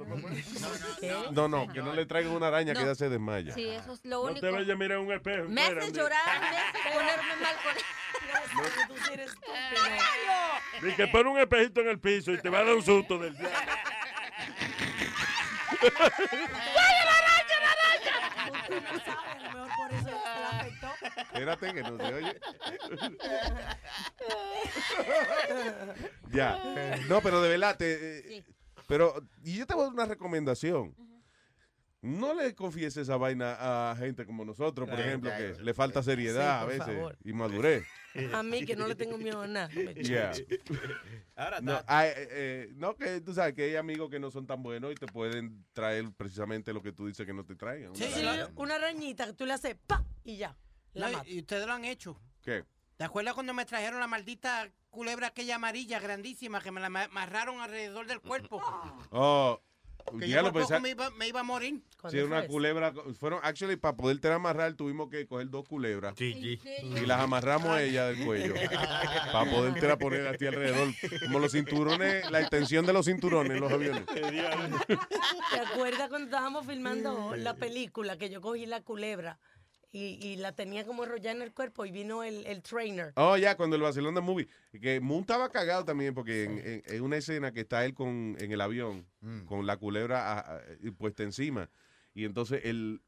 No, no, que no le traigan una araña No. que ya se desmaya. Sí, eso es lo No único. te vayas a mirar un espejo. Me hace espérame. llorar, me hace ponerme mal con Tú sí eres estúpido. Di que pon un espejito en el piso y te va a dar un susto del diablo. ¡Vaya la araña, la no sabes, a lo mejor por eso la afectó. Espérate que no se oye. ya. No, pero de verdad, te, eh, pero y yo te voy a dar una recomendación. No le confieses esa vaina a gente como nosotros, por ejemplo, que le falta seriedad Sí, a por veces favor. y madurez. A mí que no le tengo miedo a nada. me Yeah. Ahora No, hay, eh, eh, no, que tú sabes que hay amigos que no son tan buenos y te pueden traer precisamente lo que tú dices que no te traigan. Sí, una arañita que tú le haces pa y ya. La No, matas. y ustedes lo han hecho. ¿Qué? ¿Te acuerdas cuando me trajeron la maldita culebra aquella amarilla grandísima que me la ma- amarraron alrededor del cuerpo? Oh, Que ya yo lo por poco pensé. me iba, me iba a morir. Sí, una culebra. Fueron, actually, para poderte amarrar, tuvimos que coger dos culebras. Y las amarramos a ella del cuello. para poderte poner a ti alrededor. Como los cinturones, la extensión de los cinturones en los aviones. ¿Te acuerdas cuando estábamos filmando la película que yo cogí la culebra y, y la tenía como enrollada en el cuerpo y vino el, el trainer? Oh, ya, cuando el Barcelona Movie. Que Moon estaba cagado también porque en, en- en una escena que está él con, en el avión, con la culebra a- a- puesta encima. Y entonces él,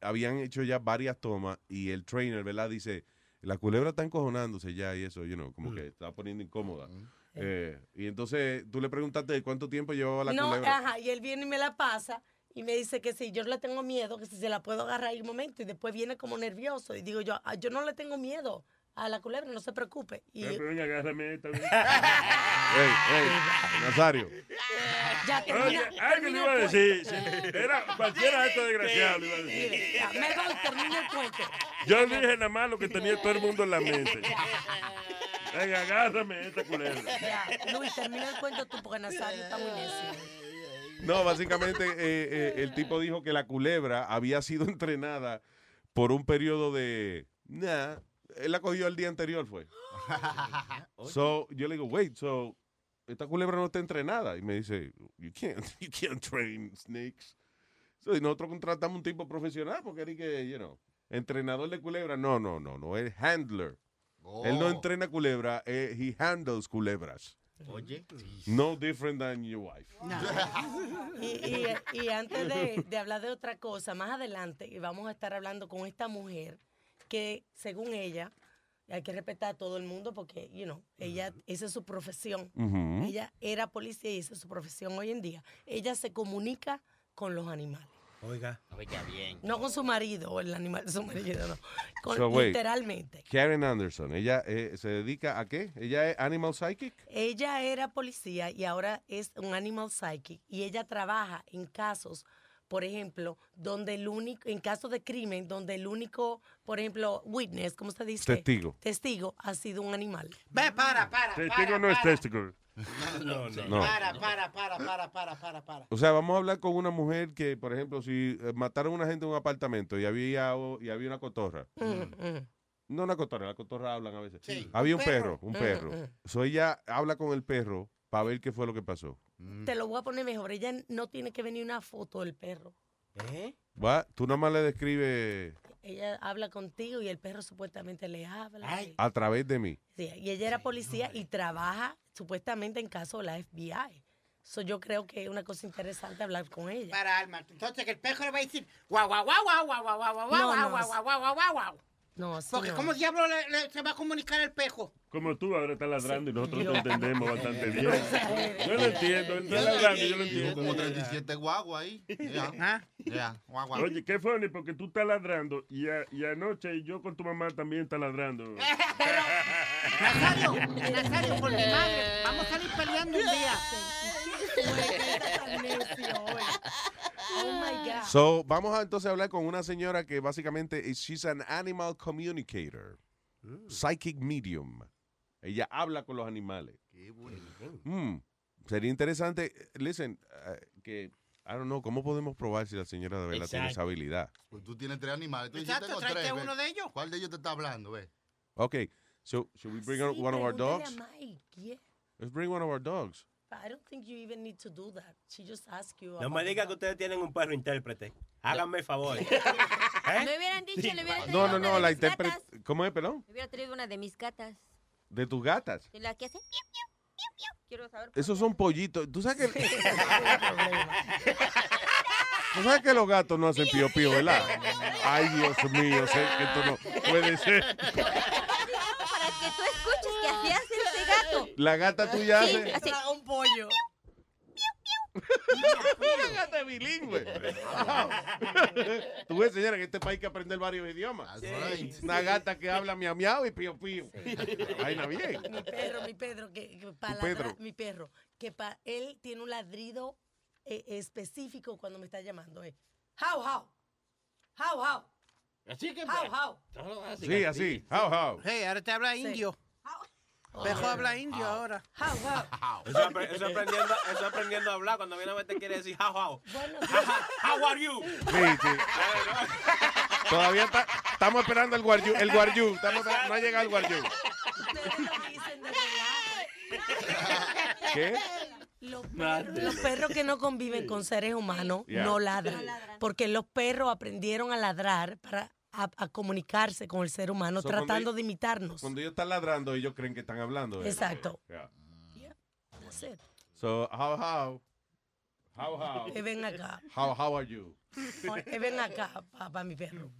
habían hecho ya varias tomas y el trainer, ¿verdad? Dice, la culebra está encojonándose ya y eso, you know, como que está poniendo incómoda. Eh, y entonces tú le preguntaste cuánto tiempo llevaba la no, culebra. ajá, y él viene y me la pasa y me dice que si yo le tengo miedo, que si se la puedo agarrar en un momento y después viene como nervioso y digo yo, "Ah, yo no le tengo miedo a la culebra, no se preocupe. Y pero venga, agárrame esta. Ey, ey, Nazario. ya Oye, termina, que termina le iba a decir. Era cualquiera de estos desgraciados. iba a decir. Ya, me voy, termina el cuento. Yo dije nada más lo que tenía todo el mundo en la mente. Venga, agárrame esta culebra. Ya, Luis, termina el cuento tú porque Nazario está muy necio. No, básicamente eh, eh, el tipo dijo que la culebra había sido entrenada por un periodo de... Nah, él la cogió el día anterior, fue. So, yo le digo, wait, so, esta culebra no está entrenada. Y me dice, you can't, you can't train snakes. So, y nosotros contratamos un tipo profesional porque era que, you know, entrenador de culebra. No, no, no, no, es handler. Él no Oh. entrena culebra, eh, he handles culebras. Oye. No different than your wife. Y, y- y antes de, de hablar de otra cosa, más adelante y vamos a estar hablando con esta mujer que, según ella, hay que respetar a todo el mundo porque, you know, ella, esa es su profesión. Ella era policía y esa es su profesión hoy en día. Ella se comunica con los animales. Oiga. Oiga bien. No con su marido o el animal de su marido, no. Con, So, wait. literalmente. Karen Anderson, ella eh, se dedica a qué? Ella es animal psychic. Ella era policía y ahora es un animal psychic y ella trabaja en casos, por ejemplo, donde el único, en casos de crimen, donde el único, por ejemplo, witness, ¿cómo se dice? Testigo. Testigo ha sido un animal. Ve, para, para. Testigo para, no es testigo. No, no. No. Para, para, para, para, para, para, para. O sea, vamos a hablar con una mujer que, por ejemplo, si eh, mataron a una gente en un apartamento y había, y había una cotorra. No una cotorra, las cotorras hablan a veces. Sí. Había un perro, perro. un Mm, perro. mm. So ella habla con el perro para ver qué fue lo que pasó. Te lo voy a poner mejor. Ella no tiene que venir una foto del perro. ¿Eh? Va, Tú nada más le describes Ella habla contigo y el perro supuestamente le habla. y- a través de mí. Sí, y ella era policía y trabaja supuestamente en caso de la FBI. So, yo creo que es una cosa interesante hablar con ella. Para, Alma. Entonces, que el perro le va a decir, guau, guau, guau, guau, guau, guau, guau, guau, guau, guau, guau, guau, guau, guau. No, así Porque no. ¿cómo diablo le- le- se va a comunicar el pejo? Como tú ahora estás ladrando y nosotros te entendemos bastante bien. No Yo lo entiendo, él está ladrando y yo lo entiendo. como 37 guagua ahí. Ya, ya, guagua. Oye, qué funny, porque tú estás ladrando y, a- y anoche yo con tu mamá también está ladrando. Nazario, Nazario, por mi madre, vamos a salir peleando un día. Oh my God. So, vamos a entonces hablar con una señora que básicamente is- she's an animal communicator, psychic medium. Ella habla con los animales. Mm, sería interesante, listen, eh, que I don't know, ¿cómo podemos probar si la señora de verdad tiene esa habilidad? Pues tú tienes tres animales. Tú Exacto, tengo tráete ve. uno de ellos. ¿Cuál de ellos te está hablando, ve? Okay, so should we bring Sí, one of our dogs? a Mike, yeah. Let's bring one of our dogs. I don't think you even need to do that. She just asked you. No me diga que ustedes tienen un perro intérprete. Háganme el favor. Me hubieran dicho, le hubiera traído No, no, una no, de la mis intérprete. gatas. ¿Cómo es, pelón? Me hubiera traído una de mis gatas. De tus gatas. De la que hace piu, piu, piu, piu. Quiero saber. Esos son pollitos. ¿Tú sabes que, ¿tú sabes que los gatos no hacen pío pío, verdad? Ay, Dios mío, sé que esto no puede ser. La gata tuya Sí, hace. así. un pollo. Una gata bilingüe. Tú ves, señora, en este país hay que aprender varios idiomas. Una gata que habla miau miau y pío pío. Vaina bien. Mi perro, mi Pedro, que, que para Pedro. mi perro, que pa, él tiene un ladrido eh, específico cuando me está llamando. Eh. How, how, how, how. Así que. How, how. Sí, así. How, how. Hey, ahora te habla indio. Pejo habla indio ahora. How, how. Eso, eso aprendiendo, eso aprendiendo a hablar cuando viene a ver te quiere decir how how. Bueno, How are you? Sí, sí. Todavía está- estamos esperando el guardiú. El guardiú. Estamos- no ha llegado el guardiú. ¿Qué? Los perros, los perros que no conviven con seres humanos Yeah. no ladran. Porque los perros aprendieron a ladrar para a, a comunicarse con el ser humano, So, tratando de imitarnos. Cuando ellos están ladrando, ellos creen que están hablando. ¿eh? Exacto. Yeah. That's it. So, how, how? How, how? Eh, ven acá. How, how are you? Eh, ven acá, papá, mi perro.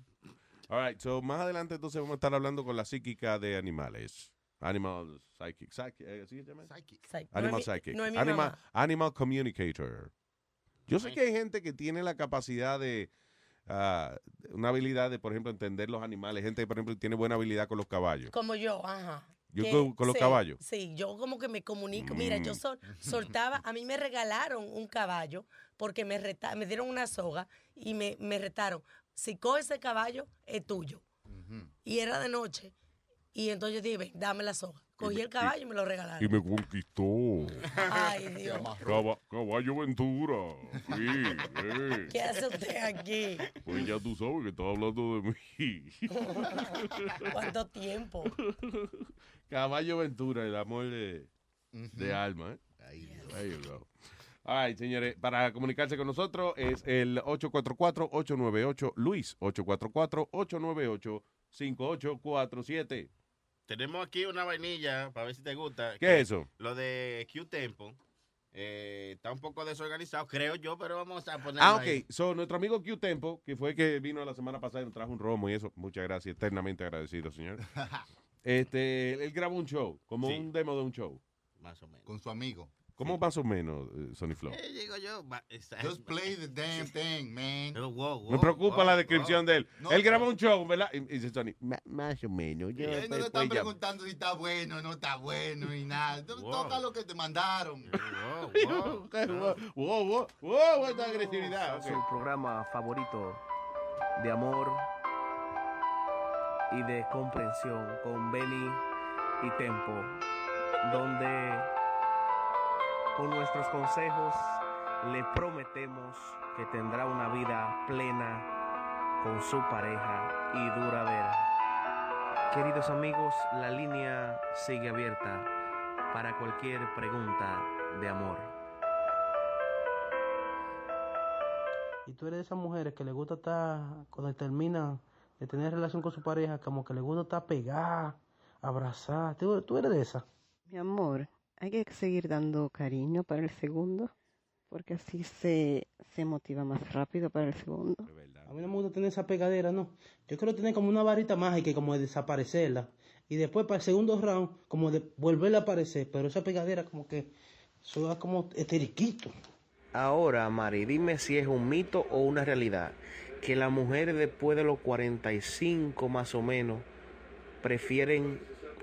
All right, so más adelante entonces vamos a estar hablando con la psíquica de animales. Animal psychic. psychic eh, ¿sí se llama? Psych. Animal No mi- psychic. no animal, animal communicator. Yo sé que hay gente que tiene la capacidad de, ah, una habilidad de, por ejemplo, entender los animales. Gente, por ejemplo, que tiene buena habilidad con los caballos. Como yo, ajá. Yo Que- con- con los sí, caballos. Sí, yo como que me comunico. Mira, yo Mm. sol- soltaba, a mí me regalaron un caballo porque me reta- me dieron una soga y me, me retaron. Si coges ese caballo, es tuyo. Y era de noche. Y entonces yo dije, "Ven, dame la soga. Cogí el caballo y me lo regalaron. Y me conquistó. Ay, Dios. Caba- caballo Ventura. Sí, eh. ¿Qué hace usted aquí? Pues ya tú sabes que estaba hablando de mí. ¿Cuánto tiempo? Caballo Ventura, el amor de, de alma. ¿eh? You go. All right, señores, para comunicarse con nosotros es el 844-898 Luis 844-898-5847. Tenemos aquí una vainilla para ver si te gusta. ¿Qué es eso? Lo de Q-Tempo. eh, está un poco desorganizado, creo yo, pero vamos a ponerlo Ah, ahí. ok. So, nuestro amigo Q Tempo, que fue que vino la semana pasada y nos trajo un romo y eso. Muchas gracias, eternamente agradecido, señor. este, él grabó un show, como Sí. un demo de un show. Más o menos. Con su amigo. ¿Cómo más o menos, eh, Sonny Flow? Eh, digo yo, Just play the damn thing, man. Pero, wow, wow, Me preocupa wow, la descripción de él. No, él grabó un show, ¿verdad? Y dice "Ma- más o menos. Yo, Y ahí no te están ya". preguntando si está bueno o no está bueno y nada. Toca lo que te mandaron. wow, wow, wow, wow, esta agresividad. Su programa favorito de amor y de comprensión con Benny y Tempo, donde con nuestros consejos le prometemos que tendrá una vida plena con su pareja y duradera. Queridos amigos, la línea sigue abierta para cualquier pregunta de amor. Y tú eres de esas mujeres que le gusta estar, cuando termina de tener relación con su pareja, como que le gusta estar pegada, abrazada. ¿Tú, tú eres de esas? Mi amor, hay que seguir dando cariño para el segundo, porque así se, se motiva más rápido para el segundo. A mí no me gusta tener esa pegadera, no. Yo quiero tener como una varita mágica y como de desaparecerla. Y después para el segundo round, como de volverla a aparecer. Pero esa pegadera como que suena como esteriquito. Ahora, Mari, dime si es un mito o una realidad que las mujeres después de los 45 más o menos prefieren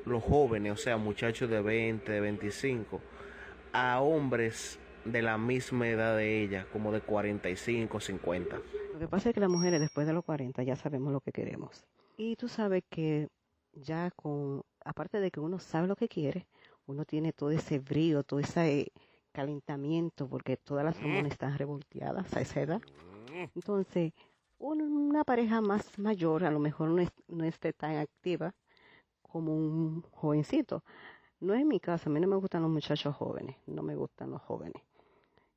los jóvenes, o sea, muchachos de 20, de 25, a hombres de la misma edad de ellas, como de 45, 50. Lo que pasa es que las mujeres después de los 40 ya sabemos lo que queremos. Y tú sabes que ya con, aparte de que uno sabe lo que quiere, uno tiene todo ese brío, todo ese calentamiento, porque todas las hormonas están revolteadas a esa edad. Entonces, un- una pareja más mayor a lo mejor no, es- no esté tan activa como un jovencito. No es mi caso, a mí no me gustan los muchachos jóvenes, no me gustan los jóvenes.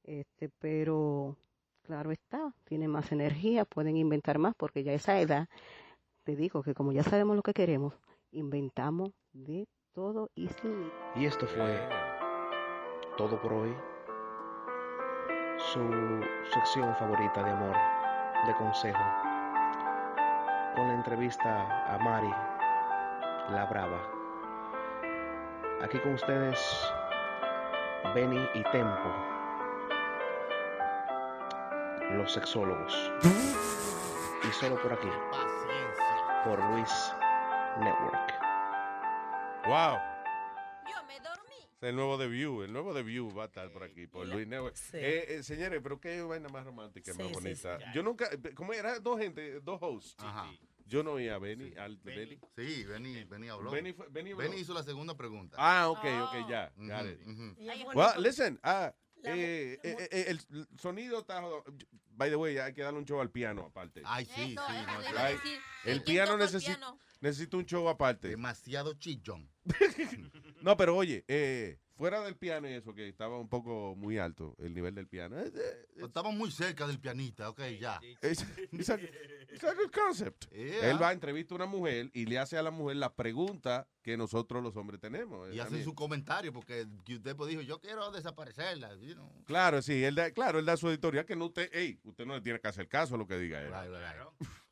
Este, pero claro está, tienen más energía, pueden inventar más, porque ya a esa edad, te digo que como ya sabemos lo que queremos, inventamos de todo y sin Y esto fue todo por hoy. Su sección favorita de amor, de consejo. Con la entrevista a Mari, la brava. Aquí con ustedes, Benny y Tempo, los sexólogos. Y solo por aquí, por Luis Network. Wow. Es el nuevo de View, el nuevo de View va a estar por aquí, por Luis Network. Eh, eh, señores, pero qué vaina más romántica, más Sí, sí, bonita. sí. Yo nunca, ¿cómo era? Dos gente, dos hosts. Yo no oía a Benny, al Benny. Sí, Benny, Benny habló. Benny fue- Benny habló. hizo la segunda pregunta. Ah, ok, ok, ya. got it. ujú. Well, listen, ah, eh, eh, eh, el sonido está... By the way, hay que darle un show al piano aparte. Ay, sí, Eso, sí. no, sí. decir. El ¿Quién piano necesita, piano? necesita un show aparte. Demasiado chillón. No, pero oye, eh, fuera del piano y eso, que estaba un poco muy alto el nivel del piano. Estamos muy cerca del pianista, ok, ya. Es, good concept. Yeah. Él va a entrevistar a una mujer y le hace a la mujer la pregunta que nosotros los hombres tenemos. Y hace su comentario porque usted pues dijo, yo quiero desaparecerla. you know. Claro, sí, él da, claro, él da su editorial que no usted, ey, usted no le tiene que hacer caso a lo que diga él.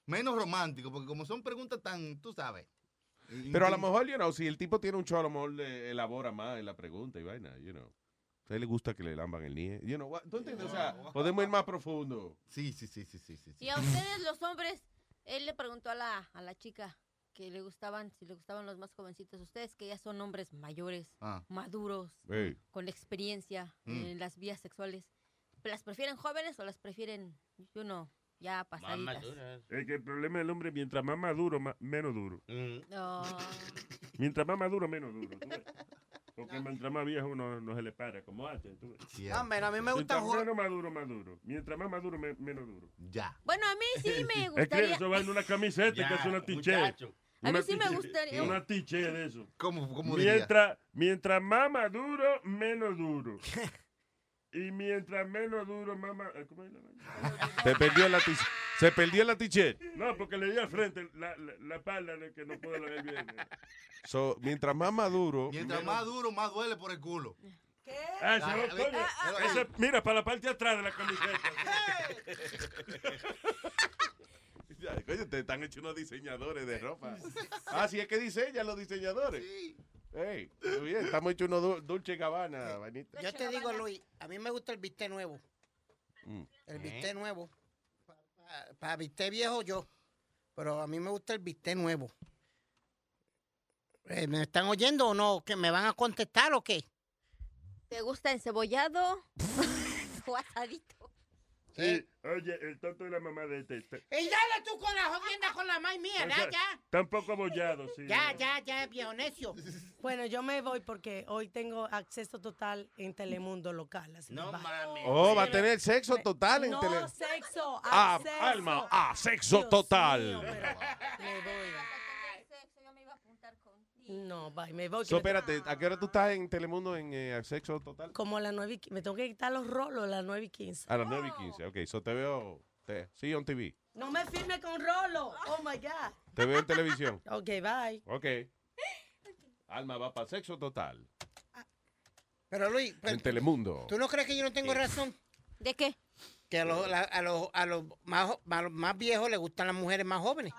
Menos romántico, porque como son preguntas tan, tú sabes. Pero a lo mejor, you know, si el tipo tiene un show, a lo mejor le elabora más en la pregunta y vaina, you know. A él le gusta que le lamban el nie. You know, ¿tú entiendes? O sea, podemos ir más profundo. Sí, sí, sí, sí, sí. sí. Y a ustedes los hombres, él le preguntó a la, a la chica que le gustaban, si le gustaban los más jovencitos, ustedes que ya son hombres mayores, Ah. maduros, Ey. con experiencia Mm. en las vías sexuales, ¿las prefieren jóvenes o las prefieren, yo no, ya pasaditas? Es que el problema del hombre, mientras más maduro, más- menos duro. No. Mientras más maduro, menos duro. ¿tú ves? Porque mientras más viejo uno no se le para, como antes. ¿tú? No, pero a mí me gusta Mientras jugar. menos maduro, más duro. Mientras más maduro, me- menos duro. Ya. Bueno, a mí sí me Es que gustaría... eso va en una camiseta, que es una t-shirt. A mí sí me gustaría. Una tiche de eso. ¿Cómo, cómo diría? Mientras, mientras más maduro, menos duro. y mientras menos duro, más... ma- eh, ¿Cómo es la? Se perdió la Se perdió la t-shirt. No, porque le di al frente la, la, la espalda de que no puedo leer bien. So, mientras más maduro. Mientras más duro, más duele por el culo. Ah, ese Ah, no, ah, coño. ah, ah, Ese- mira, para la parte de atrás de la camiseta. Ya, Coño, te están hechos unos diseñadores de ropa. Ah, sí, es que diseñan los diseñadores. Ey, muy bien, estamos hechos unos dul- Dulce Gabbana, vainita. Yo te digo, Luis, a mí me gusta el bistec nuevo. Mm. El bistec nuevo. Para bistec viejo yo. Pero a mí me gusta el bistec nuevo. Eh, ¿Me están oyendo o no? ¿Que me van a contestar o qué? ¿Te gusta encebollado o asadito? Sí, oye, el tonto de la mamá de este. está- Y dale tú con la jodienda con la maíz mía, o ya, sea, ya. Está un poco abollado, sí. Ya, ya, ya, viejo necio. Bueno, yo me voy porque hoy tengo acceso total en Telemundo local. Así no mames. Oh, va a tener sexo total en No tele. sexo, Ah. Alma, ah, sexo total. Me voy. No, bye, me voy. So, espérate, ¿a qué hora tú estás en Telemundo en eh, sexo total? Como a las 9 y qui- Me tengo que quitar los rolos a las 9 y 15. A las 9 y 15. Ok, so te veo. Te, sí, on TV. No me firme con rolo. Oh my God. Te veo en televisión. Ok, bye. Ok. Alma va para sexo total. Pero Luis, pues, En Telemundo. ¿tú no crees que yo no tengo razón? ¿De qué? Que a los, la- a los, a los más, jo- a los más viejos les gustan las mujeres más jóvenes.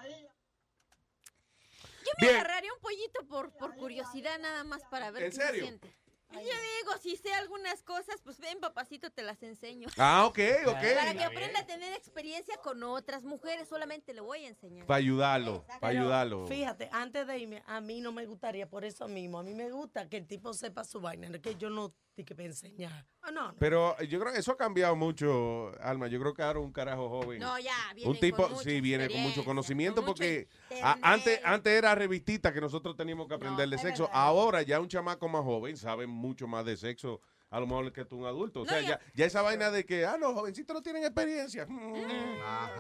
Yo me agarraría un pollito por, por curiosidad nada más para ver ¿En qué serio? se siente. Y Yo digo, si sé algunas cosas, pues ven, papacito, te las enseño. Ah, ok, ok. Para que aprenda a tener experiencia con otras mujeres, solamente le voy a enseñar. Para ayudarlo, para Pero, ayudarlo. Fíjate, antes de irme, a mí no me gustaría por eso mismo. A mí me gusta que el tipo sepa su vaina, que yo no que me enseñar. Ah, no, no. Pero yo creo que eso ha cambiado mucho, Alma. Yo creo que ahora un carajo joven. No, ya, Un vienen tipo, con mucha sí, viene con mucho conocimiento con mucho porque a- antes, antes era revistita que nosotros teníamos que aprender de sexo. verdad. Ahora ya un chamaco más joven sabe mucho más de sexo a lo mejor que tú un adulto. O sea, ya, ya esa vaina de que, ah, los jovencitos no tienen experiencia.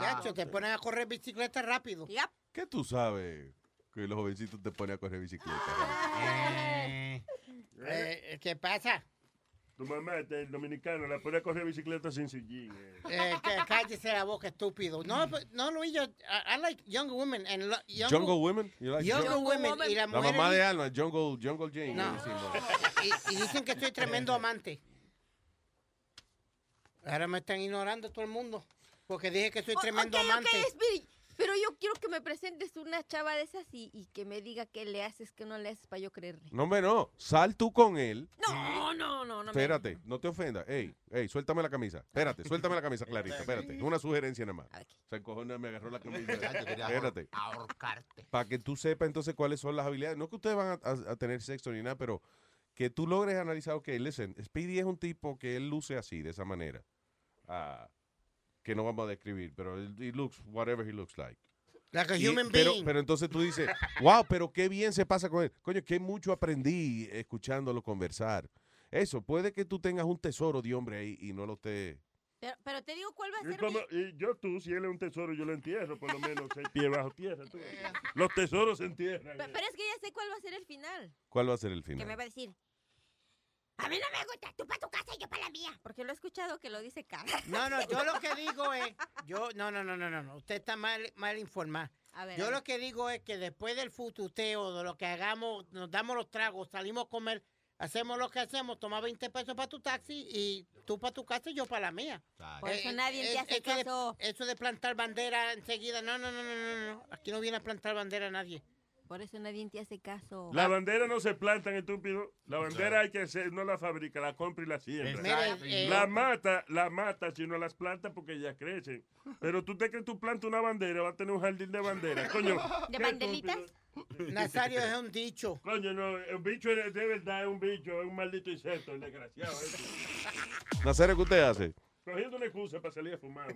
Yacho, te ponen a correr bicicleta rápido. ¿Qué tú sabes que los jovencitos te ponen a correr bicicleta? Eh, ¿Qué pasa? Tu mamá, este, el dominicano, la pone a correr bicicleta sin sillín. eh. Eh, que cállese la boca, estúpido. No, pues, no, Luis, yo, I, I like younger women. And lo- Jungle Women? You like Jungle- women. Y La mamá de Alma, Jungle, Jungle Jane. No. y, y dicen que estoy tremendo amante. Ahora me están ignorando todo el mundo. Porque dije que soy tremendo amante. Pero yo quiero que me presentes una chava de esas y, y que me diga qué le haces, qué no le haces para yo creerle. No, hombre, no. Sal tú con él. No, no, no, no. me- Espérate, no te ofendas. Ey, ey, suéltame la camisa. Espérate, suéltame la camisa clarita. Espérate, es una sugerencia nada más. Se encojona, me agarró la camisa. Espérate. ahorcarte. Para que tú sepas entonces cuáles son las habilidades. No que ustedes van a, a- a tener sexo ni nada, pero que tú logres analizar, ok, listen, Speedy es un tipo que él luce así, de esa manera. Ah, que no vamos a describir, pero he looks whatever he looks like. Like a Y- human pero, being. pero entonces tú dices, wow, pero qué bien se pasa con él. Coño, qué mucho aprendí escuchándolo conversar. Eso, puede que tú tengas un tesoro de hombre ahí y no lo estés. Pero, pero te digo cuál va a Y, ser como- mi... y yo tú, si él es un tesoro, yo lo entierro, por lo menos seis pies bajo tierra. tú. Los tesoros se entierran. Pe- Pero es que ya sé cuál va a ser el final. ¿Cuál va a ser el Que final? me va a decir, a mí no me gusta, tú para tu casa y yo para la mía. Porque lo he escuchado que lo dice cada. No, no, yo lo que digo es, yo, no, no, no, no, no, no, usted está mal, mal informado. A ver, a Yo ver. lo que digo es que después del fututeo, de lo que hagamos, nos damos los tragos, salimos a comer, hacemos lo que hacemos, toma 20 pesos para tu taxi y tú para tu casa y yo para la mía. Por eso Eh, nadie te es- hace es que de- caso. eso de plantar bandera enseguida, no, no, no, no, no, no, aquí no viene a plantar bandera nadie. Por eso nadie te hace caso. La bandera no se plantan, estúpido. La bandera hay que hacer, no la fabrica, la compra y la siembra. Eh, la mata, la mata si no las planta porque ya crecen. Pero tú te crees que tú plantas una bandera, va a tener un jardín de bandera. Coño. ¿De banderitas? Nazario es un dicho. Coño, no, el bicho es de verdad es un bicho, es un maldito insecto, el desgraciado. ese. Nazario, ¿qué usted hace? Cogiendo una excusa para salir a fumar. un.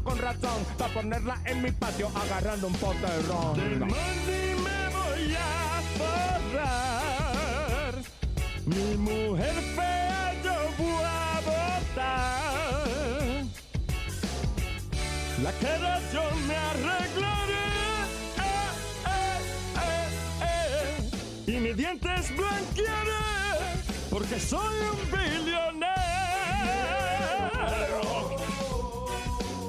con razón para ponerla en mi patio agarrando un pote de ron. Me voy a forrar. Mi mujer fea yo voy a botar. La cara yo me arreglaré. eh, eh, eh, eh. Y mis dientes blanquearé. Porque soy un billonero.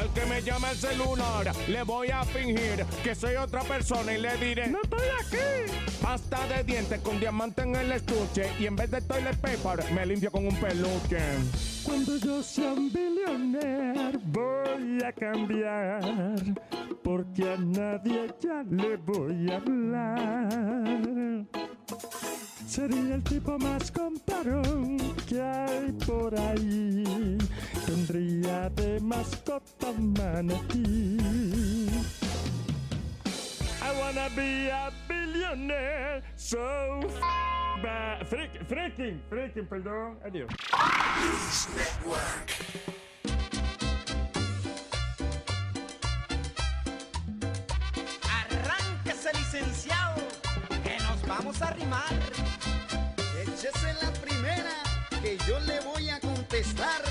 El que me llama el celular, le voy a fingir que soy otra persona y le diré: ¡No estoy aquí! Pasta de dientes con diamante en el estuche y en vez de toilet paper me limpio con un peluche. Cuando yo sea un billonero voy a cambiar, porque a nadie ya le voy a hablar. Sería el tipo más comparón que hay por ahí. Tendría de mascota manatí. I wanna be a billionaire, so f ba- freak- freaking, freaking, perdón, adiós. Arránquese, licenciado, que nos vamos a rimar. Échese la primera que yo le voy a contestar.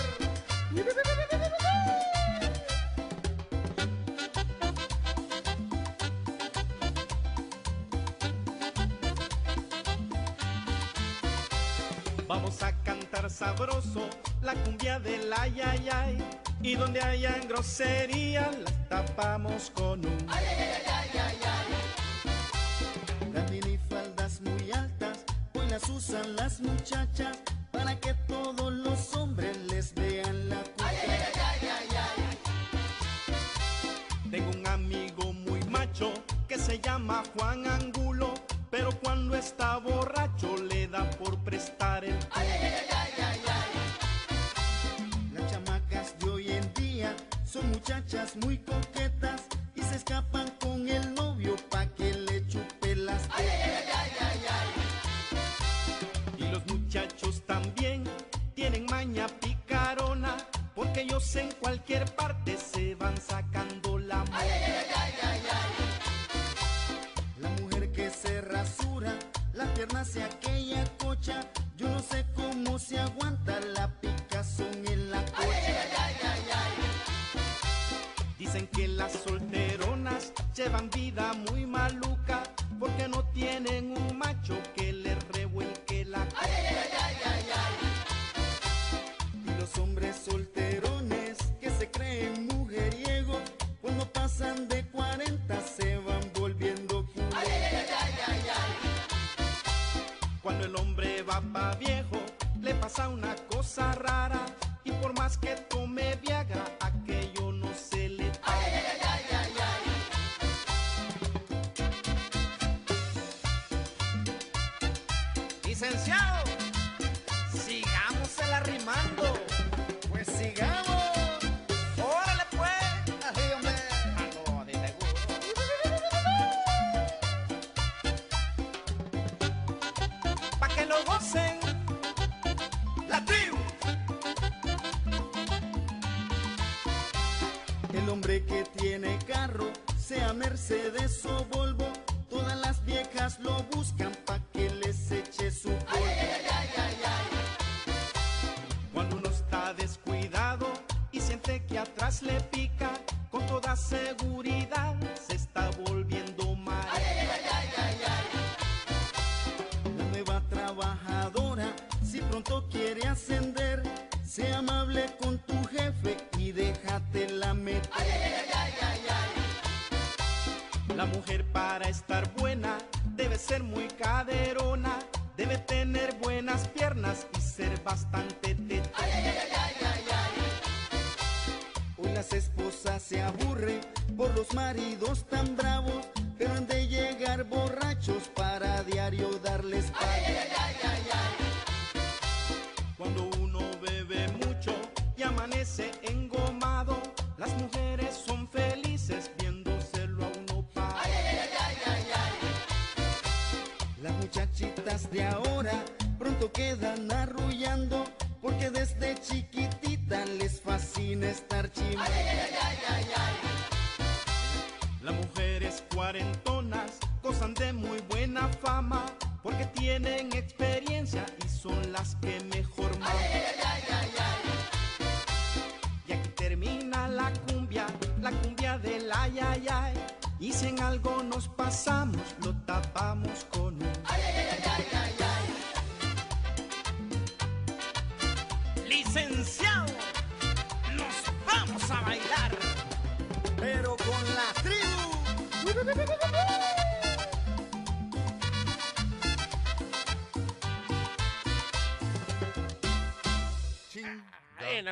Sabroso la cumbia del ay, ay, ay. Y donde hayan grosería, las tapamos con un ay, ay, ay, ay, ay, También y faldas muy altas, hoy las usan las muchachas para que muchachas muy llevan vida muy maluca, carro, sea Mercedes o Volvo, todas las viejas lo buscan pa' que les eche su polvo. Cuando uno está descuidado y siente que atrás le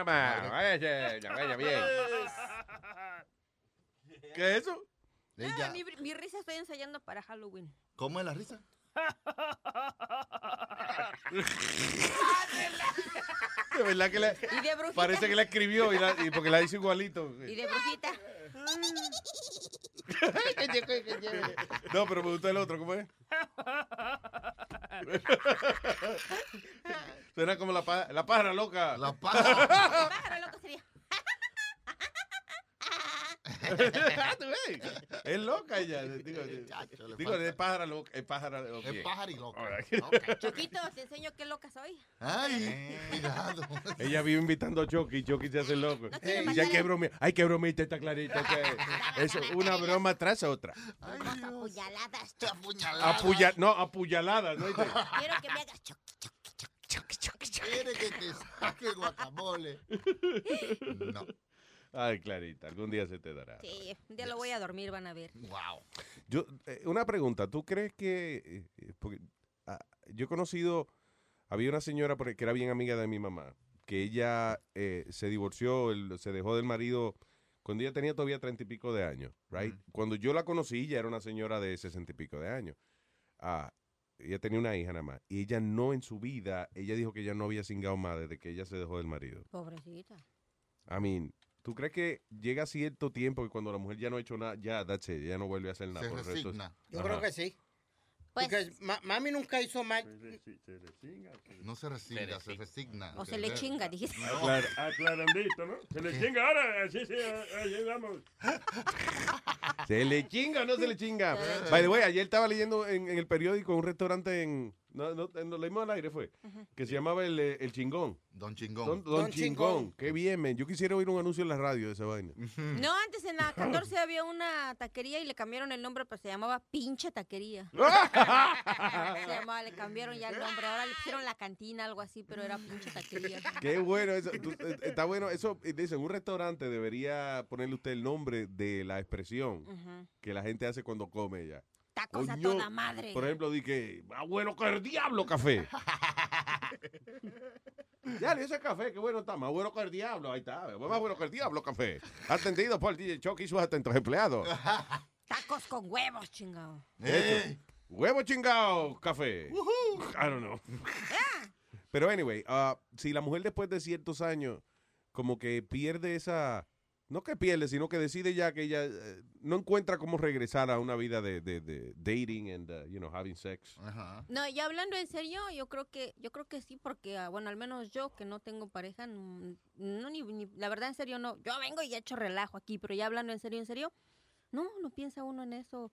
Nada más, vaya, vaya bien. ¿Qué es eso? Ah, mi, mi risa estoy ensayando para Halloween. ¿Cómo es la risa? De verdad que la, Y de parece que la escribió y, la- y porque la hizo igualito. Y de brujita. No, pero me gustó el otro, ¿cómo es? Suena como la, pa- la pájara loca. La Pájaro loco sería. ¿Tú ves? Es loca ella. Digo, digo es pájara loca. Es pájara loca. Es pájaro y loca. Choquito, te enseño qué loca soy. Ay, cuidado. Ella vive invitando a y Chucky se hace loco. y ya matar hay que a- bromear. Hay que bromear, está clarito. Que es una broma tras otra. Apuñaladas. Apuya, no, apuñalada. ¿no? Quiero que me hagas choc. Quiere que te saque guacamole. No. Ay, Clarita, algún día se te dará. Sí, un día lo voy a dormir, van a ver. Wow. Yo, eh, una pregunta, ¿tú crees que, eh, eh, porque, ah, yo he conocido, había una señora que era bien amiga de mi mamá, que ella eh, se divorció, el- se dejó del marido cuando ella tenía todavía treinta y pico de años, right? Cuando yo la conocí, ella era una señora de sesenta y pico de años. Ah, ella tenía una hija nada más. Y ella no en su vida, ella dijo que ella no había cingado más desde que ella se dejó del marido. Pobrecita. I mean, ¿tú crees que llega cierto tiempo que cuando la mujer ya no ha hecho nada, ya, that's it, ya no vuelve a hacer nada? Se por el resto de- resigna. Yo Ajá. creo que sí. Pues- Porque ma- mami nunca hizo mal. No se resigna, se resigna. O se le chinga, dijiste. Aclar- aclarandito, ¿no? Se le chinga ahora, así sí, ahí vamos. ¿Se le chinga o no se le chinga? By the way, ayer estaba leyendo en, en el periódico un restaurante en. No, no, en- lo leímos al aire, fue. Que se llamaba el, eh, el Chingón. Don Chingón. Don, Don Don Chingón. Chingón. Qué bien, men. Yo quisiera oír un anuncio en la radio de esa vaina. No, antes en la 14 había una taquería y le cambiaron el nombre, pero se llamaba Pinche Taquería. se llamaba, le cambiaron ya el nombre. Ahora le pusieron la cantina, algo así, pero era Pinche Taquería. Qué bueno eso. Tú- eh, está bueno. Eso, eh, dicen, un restaurante debería ponerle usted el nombre de la expresión que la gente hace cuando come ya. Tacos a toda madre. Por ejemplo, di que, ah, bueno que el diablo café. ya, ese café, qué bueno está, más bueno que el diablo, ahí está, más bueno que el diablo café. Atendido por DJ Chucky y sus atentos empleados. Tacos con huevos, chingado. Eso. Huevo chingado, café. I don't know. Pero anyway, ah, si la mujer después de ciertos años como que pierde esa, no que pierde, sino que decide ya que ella eh, no encuentra cómo regresar a una vida de, de, de dating and, uh, you know, having sex. No, y hablando en serio, yo creo que yo creo que sí, porque, ah, bueno, al menos yo que no tengo pareja, mm, no, ni, ni- la verdad en serio no. Yo vengo y echo relajo aquí, pero ya hablando en serio, en serio, no, no piensa uno en eso.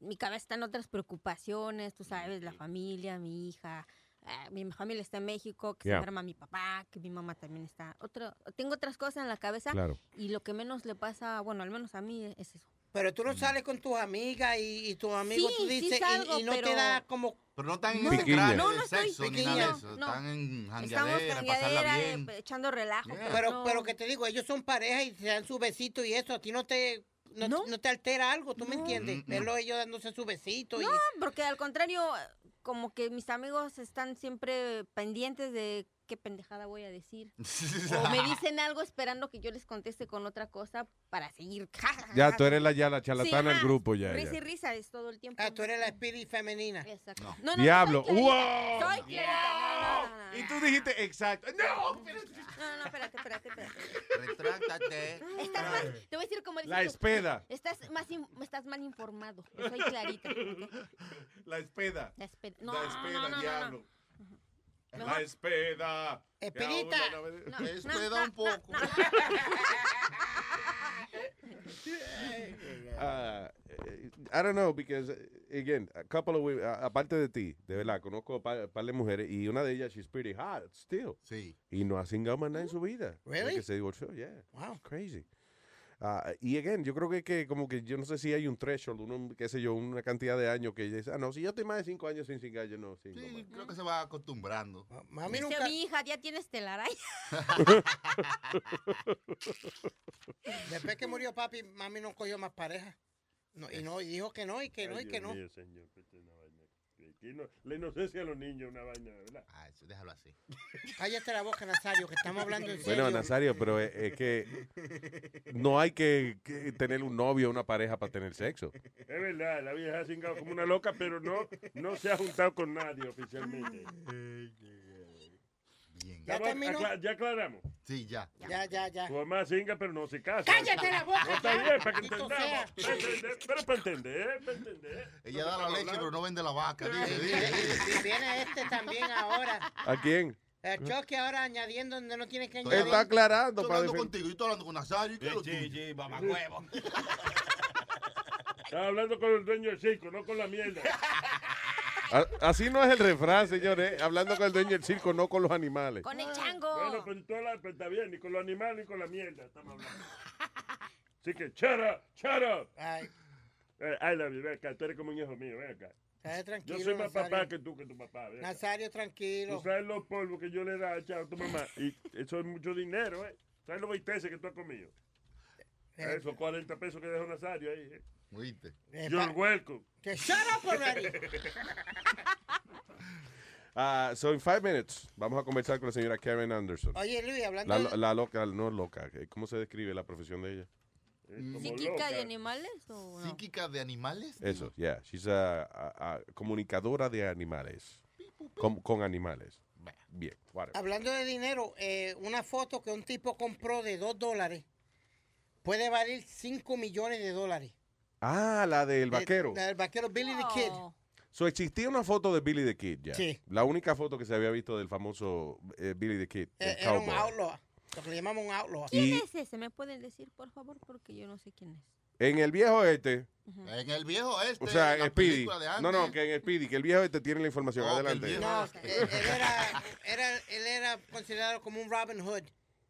Mi cabeza está en otras preocupaciones, tú sabes, la familia, mi hija. Ah, mi familia está en México, que Yeah. se enferma mi papá, que mi mamá también está. Otro, tengo otras cosas en la cabeza Claro. y lo que menos le pasa, bueno, al menos a mí es eso. Pero tú no sales con tus amigas y, y tus amigos, Sí, tú sí dices, y- salgo, y, no pero- te da como... Pero no están en No. No, de no estoy sexo ni piquiña. nada de eso. No. Están en Estamos jangueadera, pasarla bien. eh, echando relajo. Pero, no- pero que te digo, ellos son pareja y se dan su besito y eso, a ti no te... No, no te altera algo, ¿tú me entiendes? Mm, mm. Verlo ellos dándose su besito. y- No, porque al contrario, como que mis amigos están siempre pendientes de qué pendejada voy a decir. o me dicen algo esperando que yo les conteste con otra cosa para seguir. Ya, tú eres la, ya la charlatana Sí, del grupo ya. Risa y risa es todo el tiempo. Ah, tú eres la spirit femenina. Exacto. No, no, Diablo. soy clarita, ¡Wow! Soy clarita. No, no, no, no, Y tú dijiste exacto. No, no, no, no, espérate, espérate, espérate. Retráctate. Estás más, te voy a decir como dices La tú, espeda. Estás más in- estás mal informado. Soy clarita. La espeda. La espeda. No, la no, espeda, no, no, no. diablo. Mejor- La espeda. Espedita. No, Espeda no, un poco. Ah, eh, I don't know, because, again, a couple of women, a- aparte de ti, de verdad, conozco un par, par de mujeres y una de ellas, she's pretty hot still. Sí. Y no ha cingado más nada en su vida. Really? Que se divorció, yeah. Wow. It's crazy. Ah, y again, yo creo que, que como que yo no sé si hay un threshold, uno, qué sé yo, una cantidad de años que ella dice, ah, no, si yo estoy más de cinco años sin cingar, yo no Sí, más. creo que se va acostumbrando. Mami Dice nunca... mi hija, ya tienes telaraña. Después que murió papi, mami no cogió más pareja. No, y no, y dijo que no, y que no, Ay, y que Dios no. mío, señor, no- la inocencia de los niños una vaina, ¿verdad? Ah, eso, déjalo así. Cállate la boca, Nazario, que estamos hablando en serio. Bueno, Nazario, pero es, es que no hay que, que tener un novio o una pareja para tener sexo. Es verdad, la vieja ha cingado como una loca, pero no, no se ha juntado con nadie oficialmente. ¿Ya terminó? acla- ya aclaramos. Sí, ya. Ya, ya, ya. Tu mamá cinga, pero no se casa. ¡Cállate la boca! No está bien, para que entendamos. sea. Para entender, Pero para entender, para entender. Ella da la leche, pero no vende la vaca. Dile. y viene este también ahora. ¿A quién? El Chucky ahora añadiendo donde no tiene que añadir. Está aclarando Estoy para hablando contigo, yo estoy hablando con Nazario. ¿y qué Sí, tuyo? sí, mamacuevo. Estaba hablando con el dueño del circo, no con la mierda. Así no es el refrán, señores. Hablando con el dueño del circo, no con los animales. Con el chango. Bueno, pues, tú hablas, pues, está bien, ni con los animales ni con la mierda estamos hablando. Así que, chara, chara. Ay, Eh, ay, la ven acá, tú eres como un hijo mío, ven acá. Yo soy más Nazario. papá que tú, que tu papá. ven acá. Nazario, tranquilo. Tú sabes los polvos que yo le he dado a tu mamá. Y eso es mucho dinero, ¿eh? ¿Sabes los 20 que tú has comido? Eh, Esos 40 pesos que dejó Nazario ahí. ¿eh? ¿Oíste? eh, You're welcome. Que shut up already. Ah, so, in five minutes, vamos a conversar con la señora Karen Anderson. Oye, Luis, hablando La, de... la loca, no loca. ¿Cómo se describe la profesión de ella? Como ¿Psíquica loca. de animales o no? ¿Psíquica de animales? Eso, yeah. She's a, a- a comunicadora de animales. Con, con animales. Bien, whatever. Hablando de dinero, eh, una foto que un tipo compró de 2 dólares puede valer 5 millones de dólares. Ah, la del De- vaquero. La del vaquero Billy the Kid. Oh. So, existía una foto de Billy the Kid ya. Sí. La única foto que se había visto del famoso eh, Billy the Kid. Eh, el era un cowboy. outlaw. Lo que le llamamos un outlaw. Y- ¿Quién es ese? ¿Me pueden decir, por favor? Porque yo no sé quién es. En el viejo este, En el viejo este. o sea, en la Speedy. película de No, no, que en Speedy, que el viejo este tiene la información. Oh, que el Adelante. viejo- No, él, él era, era, él era considerado como un Robin Hood,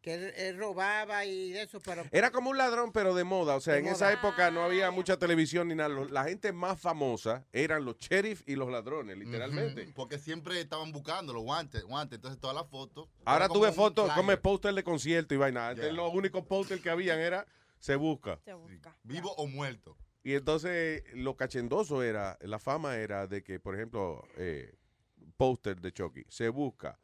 que él, él robaba y eso, pero Era como un ladrón, pero de moda. O sea, De en moda. esa época no había mucha televisión ni nada. La gente más famosa eran los sheriff y los ladrones, literalmente. Porque siempre estaban buscando los guantes, guantes. Entonces todas las fotos. Ahora un fotos el póster de concierto y vaina. Antes Yeah. los únicos póster que habían era Se Busca. Se busca. Vivo o muerto. Y entonces lo cachendoso era, la fama era de que, por ejemplo, eh, póster de Chucky, se busca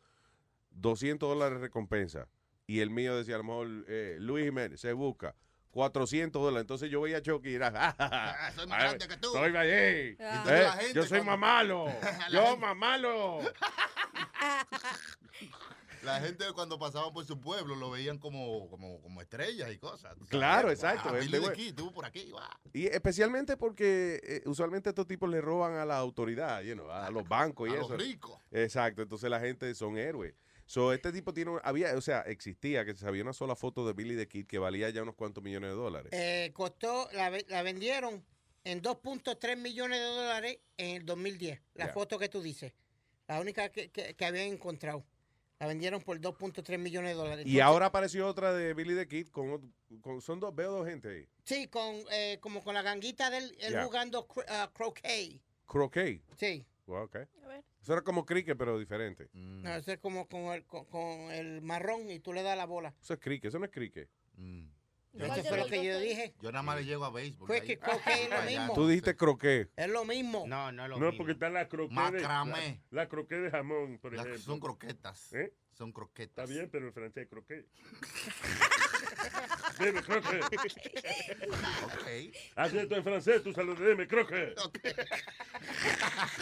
200 dólares recompensa. Y el mío decía, a lo mejor, eh, Luis Jiménez, se busca 400 dólares. Entonces yo veía a Chucky y era, "Ja, ja, ja, Ah, soy más grande que tú. Soy ahí. Ah. Eh, la gente yo soy cuando- mamalo. La yo gente- mamalo. La gente cuando pasaban por su pueblo lo veían como, como, como estrellas y cosas. tú sabes. Claro, exacto. Ah, Este Kid, estuvo por aquí. Y especialmente porque eh, usualmente estos tipos le roban a la autoridad, you know, a los bancos y A los eso. ricos. Exacto, entonces la gente son héroes. So, este tipo tiene, había, o sea, existía que se había una sola foto de Billy the Kid que valía ya unos cuantos millones de dólares. Eh, costó, la, la vendieron en 2.3 millones de dólares en el 2010. La foto que tú dices. La única que, que, que habían encontrado. La vendieron por 2.3 millones de dólares. y ahora apareció otra de Billy the Kid con, con- son dos, veo dos gente ahí. Sí, con, eh, como con la ganguita del él Ya. jugando cro- ah, croquet. Croquet. Sí. Wow, ok. Eso era como cricket, pero diferente. No, eso es como con el, con, con el marrón y tú le das la bola. Eso es cricket, eso no es cricket. Eso fue lo que yo dije. Yo nada más le llego a béisbol. Fue que croquet es lo Allá. mismo. Tú dijiste croquet. Es lo mismo. No, no es lo No, mismo. porque está la croquet de, Macramé. la, la croquet de jamón, por Las- ejemplo. son croquetas. ¿Eh? Son croquetas. Está bien, pero en francés es croquet. Dime croquet. Ok. Haz esto en francés, tú saludas, dime croquet.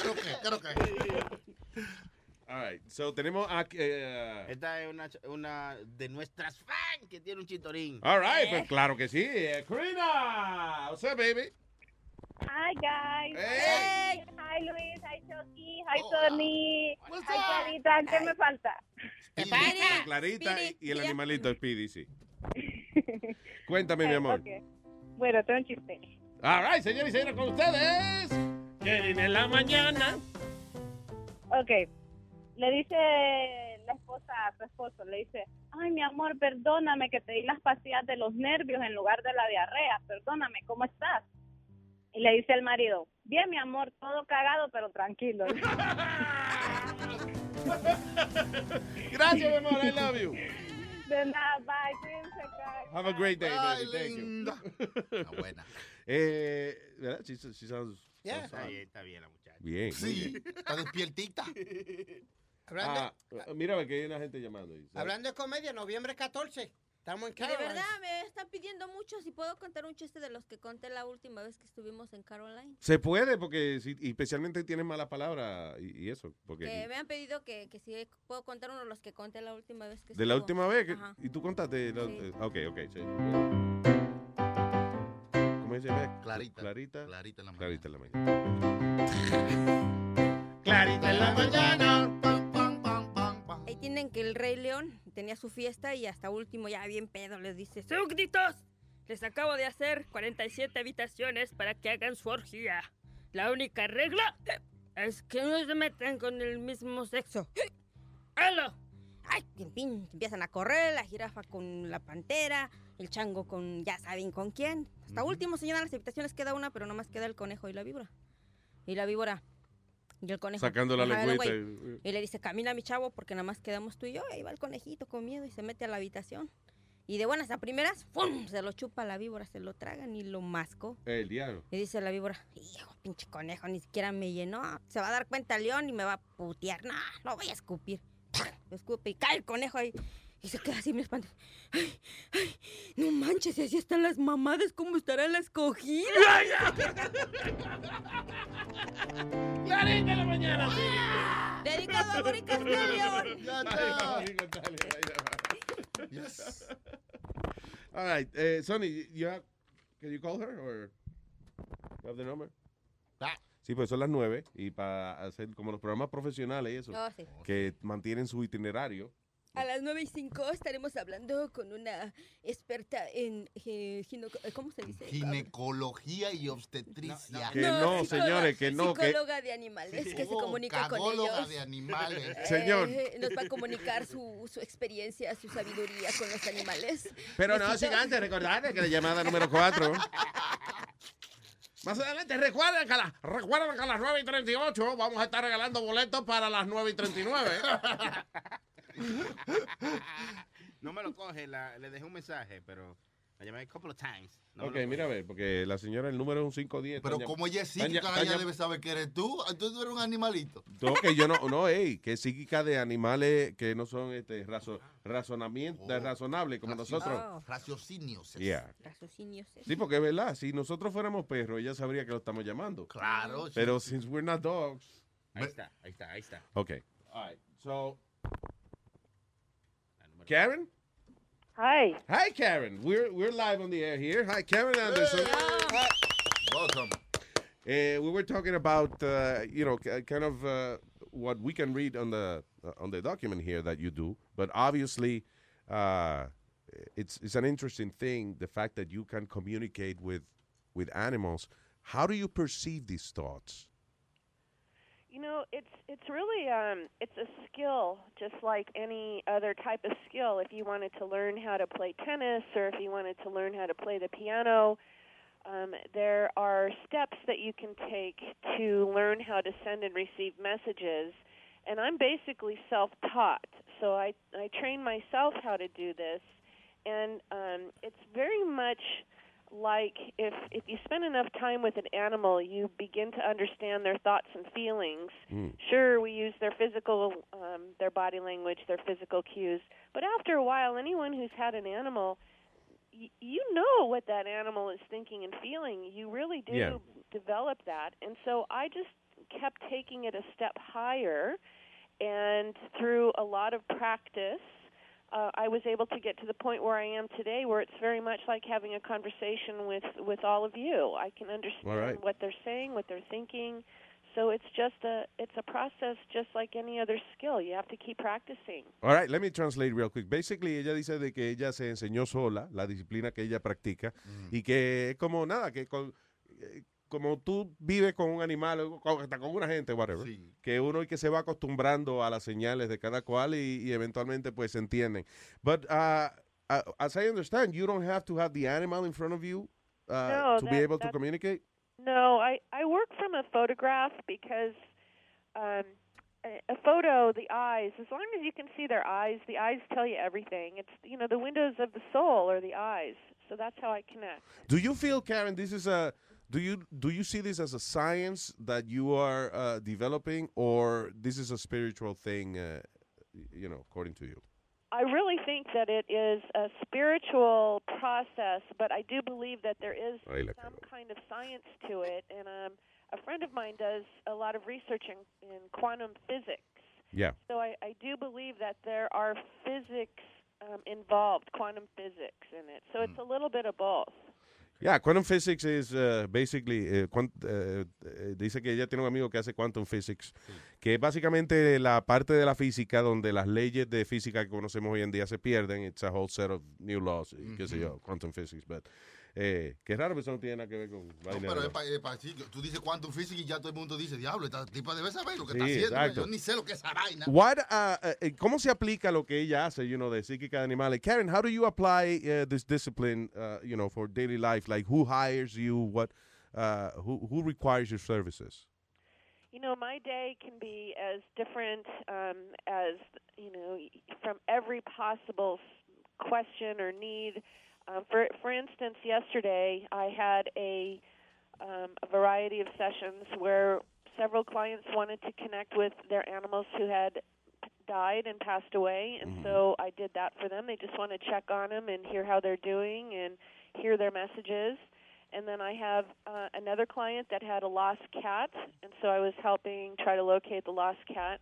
Croquet, croquet. All right, so tenemos aquí. eh, Esta es una, una de nuestras fans que tiene un chitorín. all right, pues claro que sí. Eh, Karina, what's up, baby? Hi guys. Hey. Hi Luis, hi Chucky, hi Tony, hi Clarita, ¿qué me falta? Clarita, Clarita y, y el animalito Speedy, sí. Cuéntame, mi amor. ok. Bueno, tengo un chiste. All right, señores y señores, con ustedes. Kevin en la mañana. Ok. Le dice la esposa a su esposo, le dice, ay mi amor, perdóname que te di las pastillas de los nervios en lugar de la diarrea, perdóname, ¿cómo estás? Y le dice el marido, bien mi amor, todo cagado, pero tranquilo. Gracias, mi amor, I love you. De nada, bye, cuídense, guys. Have a great day, Ay, baby. Thank linda. you. buena. Eh, ¿verdad? She, she sounds, Yeah. sounds- Está bien, está bien la muchacha. Bien. Sí, bien. está despiertita. Hablando, Ah, mira, ve que hay una gente llamando. ahí. hablando de comedia, noviembre 14. Estamos en Y de Caroline. verdad me están pidiendo mucho si puedo contar un chiste de los que conté la última vez que estuvimos en Caroline. Se puede, porque si, especialmente tienes mala palabra y, y eso. Porque Que me han pedido que, que si puedo contar uno de los que conté la última vez que de la última vez, que, Ajá. y tú contaste. la- Sí. eh, ok, ok, sí. ¿Cómo se llama? Clarita. Clarita. Clarita en la Clarita en la mañana. Clarita en la mañana. Ahí tienen que el Rey León tenía su fiesta y hasta último ya bien pedo les dice, súbditos, les acabo de hacer 47 habitaciones para que hagan su orgía. La única regla es que no se metan con el mismo sexo. ¡Halo! Ay, pin, pin, empiezan a correr, la jirafa con la pantera, el chango con ya saben con quién. Hasta último se llenan las habitaciones, queda una, pero nomás queda el conejo y la víbora. Y la víbora y el conejo. Sacando la lengüita. Y le dice, camina mi chavo, porque nada más quedamos tú y yo. Ahí va el conejito con miedo y se mete a la habitación. Y de buenas a primeras, ¡fum! Se lo chupa la víbora, se lo tragan y lo masco. El diablo. Y dice la víbora, hijo, pinche conejo, ni siquiera me llenó. Se va a dar cuenta el león y me va a putear. No, lo voy a escupir. Lo escupe y cae el conejo ahí. Y se queda así, me espanta. Ay, ay, no manches, y así están las mamadas, ¿cómo estará la escogida? Clarita en la mañana. Dedicado a Mónica Castellón. Yes. All right, eh, Sonny, you have, can you call her or you have the number? Sí, pues son las nueve y para hacer como los programas profesionales y eso, Oh, sí. que mantienen su itinerario. A las 9 y 5 estaremos hablando con una experta en eh, gino- ¿cómo se dice? Ginecología y obstetricia. Que no, psicóloga- señores, que no, que- Psicóloga de animales que se Oh, comunica con ellos. de animales. Señor. Eh, nos va a comunicar su, su experiencia, su sabiduría con los animales. Pero no, Besito. sin antes recordarle que la llamada número 4. Más adelante, recuerden que, a las- recuerden que a las 9 y 38 vamos a estar regalando boletos para las 9 y 39. No me lo coge, la- le dejé un mensaje, pero la llamé a couple of times. No ok, mira a ver, porque la señora, el número es un 510. Pero como ella es psíquica, ella debe saber que eres tú. Entonces tú eres un animalito. No, que yo no, no, ey, que es psíquica de animales que no son este razo, razonamiento, razonables como nosotros. Oh. Raciocinios. Yeah. Raciocinios. Sí, porque es verdad, si nosotros fuéramos perros, ella sabría que lo estamos llamando. Claro. Pero since we're not dogs. Ahí está, ahí está, ahí está. Ok. All right. So, Karen? Hi. Hi, Karen. We're we're live on the air here. Hi, Karen Anderson. Welcome. Uh, we were talking about, uh, you know, kind of uh, what we can read on the uh, on the document here that you do, but obviously, uh, it's it's an interesting thing the fact that you can communicate with with animals. How do you perceive these thoughts? Know, it's it's really um it's a skill just like any other type of skill. If you wanted to learn how to play tennis or if you wanted to learn how to play the piano, um, there are steps that you can take to learn how to send and receive messages. And I'm basically self-taught, so I I train myself how to do this, and um, it's very much like if if you spend enough time with an animal, you begin to understand their thoughts and feelings. Sure, we use their physical, um, their body language, their physical cues, but after a while, anyone who's had an animal, y- you know what that animal is thinking and feeling. You really do Yeah. develop that, and so I just kept taking it a step higher, and through a lot of practice. Uh, I was able to get to the point where I am today, where it's very much like having a conversation with with all of you. I can understand All right. what they're saying, what they're thinking. So it's just a it's a process, just like any other skill. You have to keep practicing. All right, let me translate real quick. Basically, ella dice de que ella se enseñó sola la disciplina que ella practica y que es como nada, que con- eh, como tú vives con un animal, hasta con una gente, whatever, que uno y que se va acostumbrando a las señales de cada cual y, y eventualmente pues se entienden. But uh, uh, as I understand, you don't have to have the animal in front of you uh, No, to be that- able to communicate. No, I I work from a photograph because um a a photo, the eyes, as long as you can see their eyes, the eyes tell you everything. It's you know, the windows of the soul are the eyes. So that's how I connect. Do you feel, Karen, this is a do you do you see this as a science that you are uh, developing, or this is a spiritual thing? Uh, you know, according to you. I really think that it is a spiritual process, but I do believe that there is some kind of science to it. And um, a friend of mine does a lot of research in, in quantum physics. Yeah. So I, I do believe that there are physics um, involved, quantum physics in it. So it's a little bit of both. Yeah, quantum physics is uh, basically uh, quant- uh, uh, dice que ella tiene un amigo que hace quantum physics, que es básicamente la parte de la física donde las leyes de física que conocemos hoy en día se pierden. It's a whole set of new laws, y qué sé yo, quantum physics, but eh, qué raro que eso no tiene nada que ver con No, vaina pero es pa- es pa- sí, tú dices quantum physics y ya todo el mundo dice, diablo, esta tipa debe saber lo que Sí, está haciendo. exacto. Yo ni sé lo que es esa vaina. What, uh, uh, ¿Cómo se aplica lo que ella hace, you know, de psíquica de animales? Karen, how do you apply uh, this discipline, uh, you know, for daily life? Like, who hires you? What, uh, who, who requires your services? You know, my day can be as different um, as, you know, from every possible question or need. Um, for for instance, yesterday I had a um, a variety of sessions where several clients wanted to connect with their animals who had died and passed away, and so I did that for them. They just want to check on them and hear how they're doing and hear their messages. And then I have uh, another client that had a lost cat, and so I was helping try to locate the lost cat.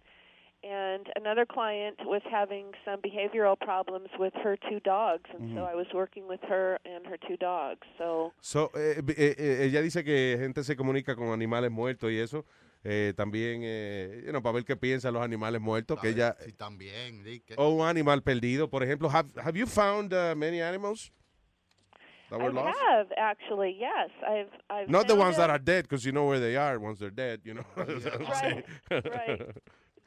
And another client was having some behavioral problems with her two dogs, and so Mhm. I was working with her and her two dogs. So So, eh, eh, eh, ella dice que gente se comunica con animales muertos y eso. Eh, también, eh, you know, para ver qué piensan los animales muertos. Que ella, Sí, también. di que- o un animal perdido, por ejemplo. Have, have you found uh, many animals that were I lost? have actually, yes. I've I've Not the found ones that are dead, because you know where they are once they're dead, you know. Right, right.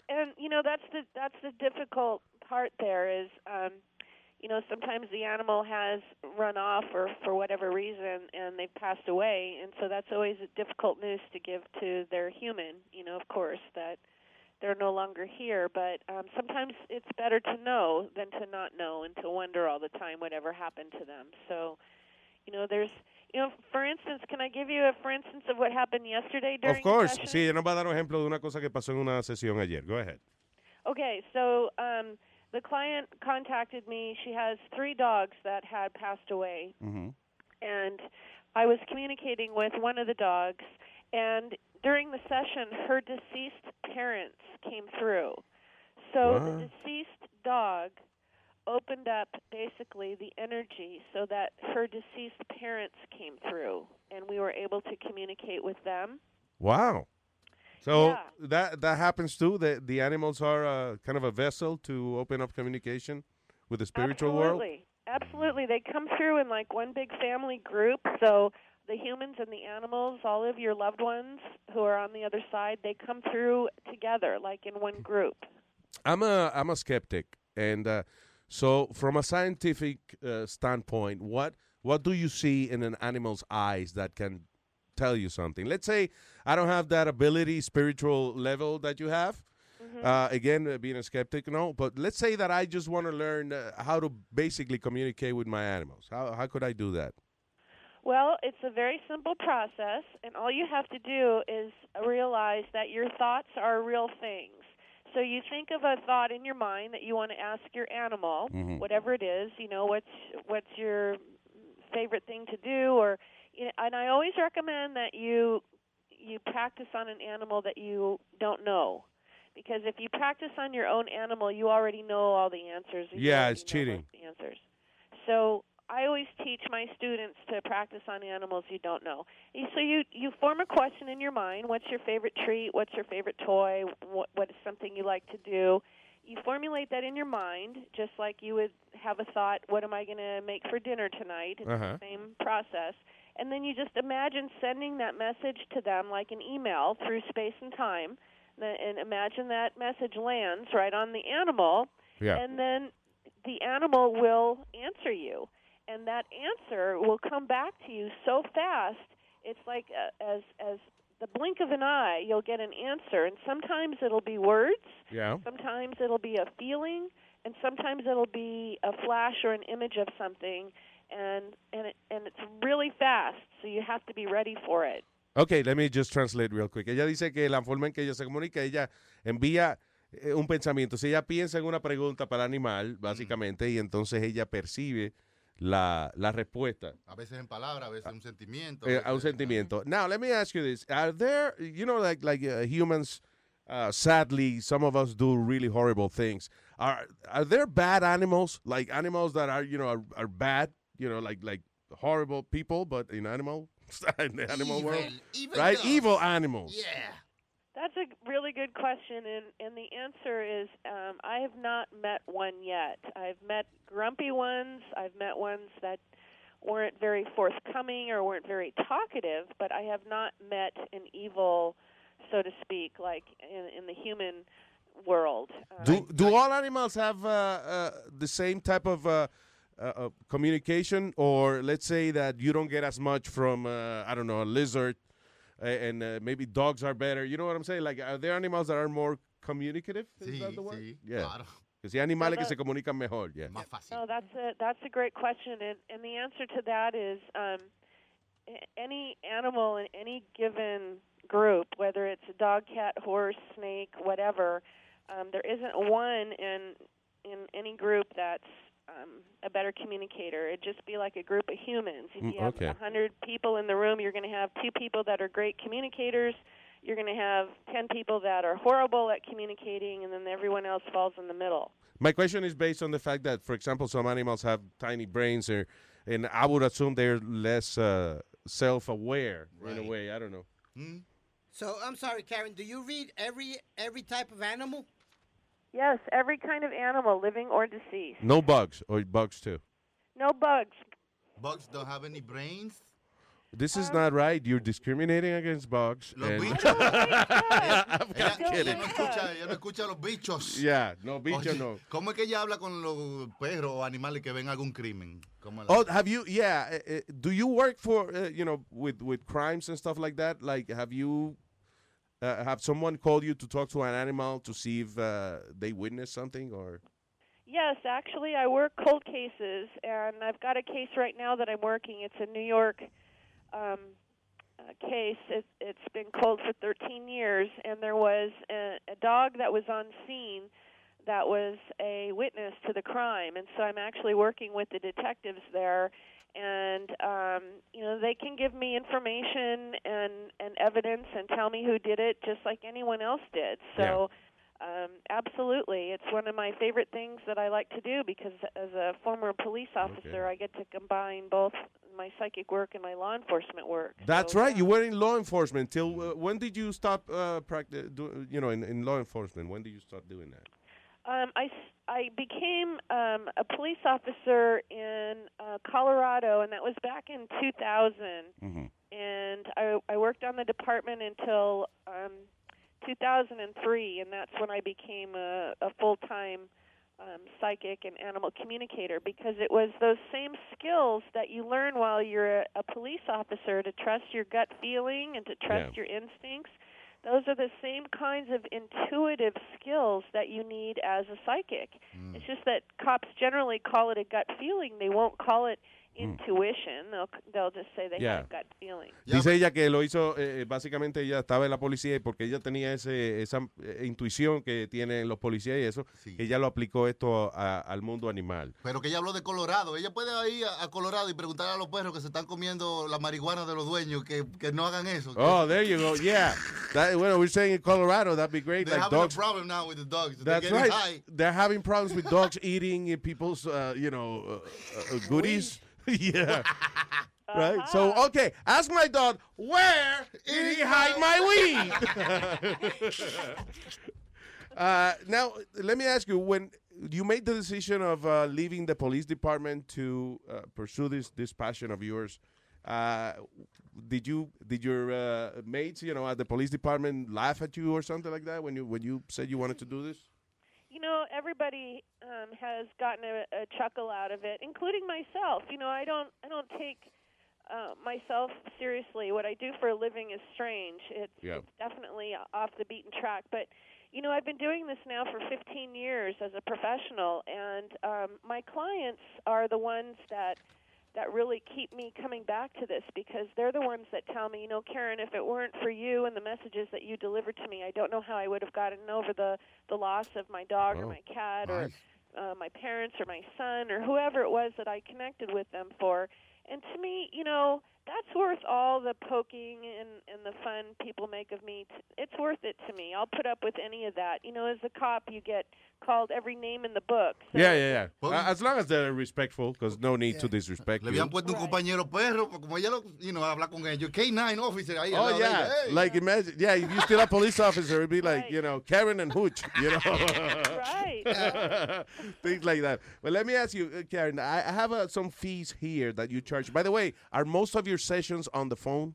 and you know that's the that's the difficult part there is um you know sometimes the animal has run off or for whatever reason and they've passed away. And so that's always a difficult news to give to their human you know of course that they're no longer here. But um sometimes it's better to know than to not know and to wonder all the time whatever happened to them. So you know there's you know for instance can i give you a for instance of what happened yesterday during Of course. the? Sí, ella nos va a dar un ejemplo de una cosa que pasó en una sesión ayer. Go ahead. Okay, so um, the client contacted me. She has three dogs that had passed away, Mm-hmm. and I was communicating with one of the dogs. And during the session, her deceased parents came through. So the deceased dog opened up basically the energy so that her deceased parents came through and we were able to communicate with them. Wow. So Yeah. that that happens too. That the animals are uh, kind of a vessel to open up communication with the spiritual world. Absolutely. Absolutely. They come through in like one big family group. So the humans and the animals, all of your loved ones who are on the other side, they come through together, like in one group. I'm a I'm a skeptic, and uh, so from a scientific uh, standpoint, what what do you see in an animal's eyes that can tell you something? Let's say I don't have that ability, spiritual level that you have. Uh, again, uh, being a skeptic, no. But let's say that I just want to learn uh, how to basically communicate with my animals. How how could I do that? Well, it's a very simple process, and all you have to do is realize that your thoughts are real things. So you think of a thought in your mind that you want to ask your animal, Mhm. whatever it is. You know, what's what's your favorite thing to do, or and I always recommend that you you practice on an animal that you don't know, because if you practice on your own animal, you already know all the answers. You Yeah, it's cheating. answers. So I always teach my students to practice on animals you don't know. So you you form a question in your mind. What's your favorite treat? What's your favorite toy? What what is something you like to do? You formulate that in your mind, just like you would have a thought. What am I going to make for dinner tonight? It's Uh-huh. the same process. And then you just imagine sending that message to them like an email through space and time. And imagine that message lands right on the animal Yeah. and then the animal will answer you and that answer will come back to you so fast it's like uh, as as the blink of an eye you'll get an answer and sometimes it'll be words Yeah. sometimes it'll be a feeling and sometimes it'll be a flash or an image of something and and it, and it's really fast so you have to be ready for it Okay, let me just translate real quick. Ella dice que la forma en que ella se comunica, ella envía eh, un pensamiento. Si ella piensa en una pregunta para el animal, básicamente, y entonces ella percibe la, la respuesta A veces en palabras, a veces un sentimiento. eh, a un sentimiento. Now, let me ask you this. Are there, you know, like, like uh, humans, uh, sadly, some of us do really horrible things. Are, are there bad animals, like animals that are, you know, are, are bad, you know, like, like horrible people, but in animal, in the animal Evil, world? evil right? dogs. Evil animals. That's a really good question, and and the answer is um, I have not met one yet. I've met grumpy ones. I've met ones that weren't very forthcoming or weren't very talkative, but I have not met an evil, so to speak, like in, in the human world. Um, Do do all animals have uh, uh, the same type of uh, uh, uh, communication, or let's say that you don't get as much from uh, I don't know a lizard, uh, and uh, maybe dogs are better. You know what I'm saying? Like, are there animals that are more communicative? Is Sí, that the word? sí, Yeah. claro. Que si hay animales que that- se comunican mejor. Yeah. No, that's a that's a great question, and and the answer to that is um, any animal in any given group, whether it's a dog, cat, horse, snake, whatever, um, there isn't one in in any group that's um, a better communicator. It'd just be like a group of humans. If Mm, you have okay. a hundred people in the room, you're going to have two people that are great communicators. You're going to have ten people that are horrible at communicating, and then everyone else falls in the middle. My question is based on the fact that, for example, some animals have tiny brains, or, and I would assume they're less uh, self-aware in a way. I don't know. So I'm sorry, Karen. Do you read every every type of animal? Yes, every kind of animal, living or deceased. No bugs, or bugs too. No bugs. Bugs don't have any brains. This is not right. You're discriminating against bugs. Los and- bichos. I'm Ella, kidding. no escucha, ella no escucha a los bichos. Yeah, no, bicho Oye, no. ¿Cómo es que ella habla con los perros o animales que ven algún crimen? ¿Cómo la- Oh, have you? Yeah. uh, uh, do you work for uh, you know with with crimes and stuff like that? Like, have you uh, have someone called you to talk to an animal to see if uh, they witnessed something or? Yes, actually, I work cold cases, and I've got a case right now that I'm working. It's a New York um, uh, case. It, it's been cold for 13 years, and there was a, a dog that was on scene that was a witness to the crime, and so I'm actually working with the detectives there. And um, you know they can give me information and and evidence and tell me who did it, just like anyone else did. So Um, absolutely, it's one of my favorite things that I like to do because as a former police officer, I get to combine both my psychic work and my law enforcement work. That's So, right. You were in law enforcement till uh, when did you stop uh, practice? Do, you know, in, in law enforcement, when did you start doing that? Um, I, I became um, a police officer in uh, Colorado, and that was back in 2000. Mm-hmm. And I, I worked on the department until um, 2003, and that's when I became a, a full time um, psychic and animal communicator because it was those same skills that you learn while you're a, a police officer to trust your gut feeling and to trust your instincts. Those are the same kinds of intuitive skills that you need as a psychic. Hmm. It's just that cops generally call it a gut feeling. They won't call it intuition. They'll they'll just say they Yeah. have gut feeling. Dice ella que lo hizo, eh, eh, básicamente ella estaba en la policía y porque ella tenía ese, esa eh, intuición que tienen los policías y eso, que ella lo aplicó esto a- al mundo animal. Pero que ella habló de Colorado. Ella puede ir a, a Colorado y preguntar a los perros que se están comiendo la marihuana de los dueños que, que no hagan eso. Oh, there you go. Yeah. That, well, we're saying in Colorado, that'd be great. They're like having dogs. a problem now with the dogs. They're That's getting right. high. They're having problems with dogs eating people's, uh, you know, uh, uh, yeah. Right. So, okay, ask my dog, where did he hide my weed? uh, now, let me ask you, when you made the decision of uh, leaving the police department to uh, pursue this this passion of yours, uh, did you did your uh, mates, you know, at the police department laugh at you or something like that when you when you said you wanted to do this? You know everybody um has gotten a, a chuckle out of it including myself. You know i don't i don't take uh myself seriously. What i do for a living is strange. It's, Yeah. it's definitely off the beaten track. But you know i've been doing this now for 15 years as a professional and um my clients are the ones that that really keep me coming back to this because they're the ones that tell me, you know, Karen, if it weren't for you and the messages that you delivered to me, I don't know how I would have gotten over the the loss of my dog or Oh, my cat nice. or uh, my parents or my son or whoever it was that I connected with them for. And to me, you know, that's worth all the poking and and the fun people make of me. It's worth it to me. I'll put up with any of that. You know, as a cop, you get called every name in the book. So Yeah, yeah, yeah. Uh, as long as they're respectful, because no need to disrespect Le you. habían puesto un compañero perro, como ella lo, you know, habla con ellos. K9 officer ahí. Oh yeah. Hey. like imagine, yeah, if you still a police officer, it'd be like you know Karen and Hooch, you know, right, things like that. But let me ask you, uh, Karen, I, I have uh, some fees here that you charge. By the way, are most of your sessions on the phone?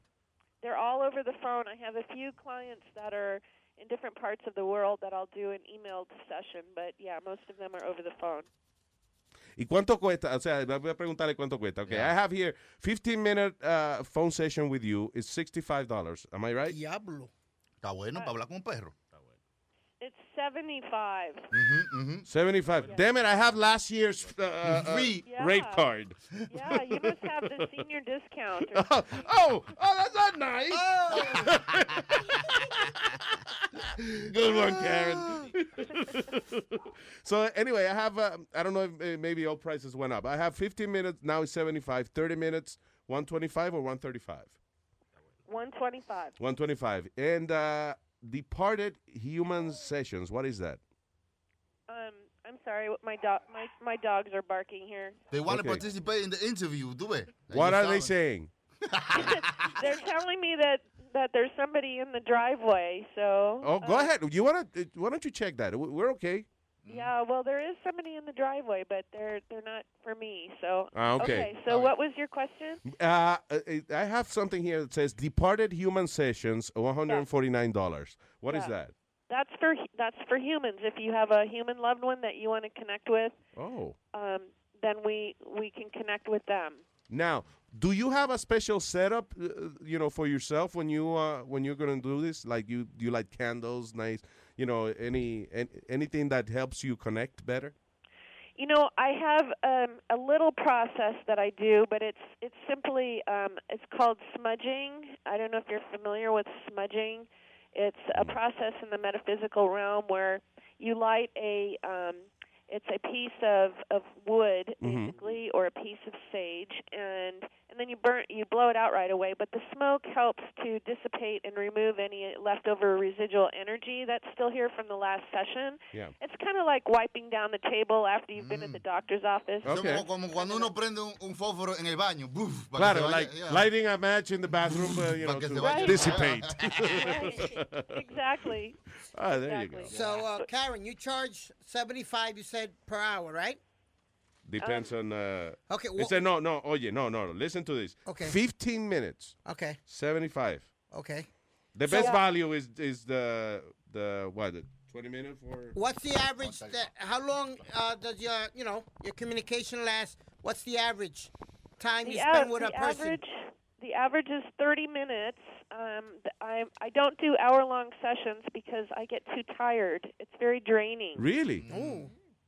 They're all over the phone. I have a few clients that are in different parts of the world that I'll do an emailed session, but yeah, most of them are over the phone. ¿Y cuánto cuesta? O sea, voy a preguntarle cuánto cuesta. Okay, I have here 15 minute uh, phone session with you is $65. Am I right? Diablo. Está bueno para hablar con un perro. It's 75. Mm-hmm, 75. Damn it, I have last year's uh, uh, Free. Yeah. rate card. Yeah, you must have the senior discount. Or oh, oh, oh, that's not nice. Good one, Karen. so anyway, I have, uh, I don't know if uh, maybe all prices went up. I have 15 minutes, now it's 75. 30 minutes, 125 or 135? 125. 125. And uh, Departed Human Sessions, what is that? Um, I'm sorry, my dog, my my dogs are barking here. They want Okay. to participate in the interview. Do it. What are they saying? They're telling me that that there's somebody in the driveway. So. Oh, go uh, ahead. You wanna? uh, Why don't you check that? We- We're okay. Yeah, well, there is somebody in the driveway, but they're they're not for me. So. Ah, okay. so what was your question? Uh, I have something here that says Departed Human Sessions, one hundred and forty nine dollars. What is Yeah. that? That's for that's for humans. If you have a human loved one that you want to connect with, Oh. um, then we we can connect with them. Now, do you have a special setup, uh, you know, for yourself when you uh, when you're gonna do this? Like you, you like candles, nice, you know, any, an anything that helps you connect better? You know, I have um, a little process that I do, but it's it's simply um, it's called smudging. I don't know if you're familiar with smudging. It's a process in the metaphysical realm where you light a um, it's a piece of of wood Mhm. basically or a piece of sage and and then you burn you blow it out right away. But the smoke helps to dissipate and remove any leftover residual energy that's still here from the last session. Yeah. It's kind of like wiping down the table after you've been at the doctor's office. Como, como cuando uno prende un, un fósforo en el baño. Buf, Claro, vaya- like yeah. lighting a match in the bathroom, uh, you know, to se vaya- dissipate. exactly. Ah, there you go. So, uh, Karen, you charge 75 you said, per hour, right? Depends on. Uh, Okay, It well- said no, no. Oye, no, no. Listen to this. Okay. 15 minutes. Okay. 75. Okay. The So- best value is is the the what? The 20 minutes for. What's the average? That, how long uh, does your, you know, your communication last? What's the average time you spend with a the person? average the average is 30 minutes. Um, th- I I don't do hour long sessions because I get too tired. It's very draining. Really?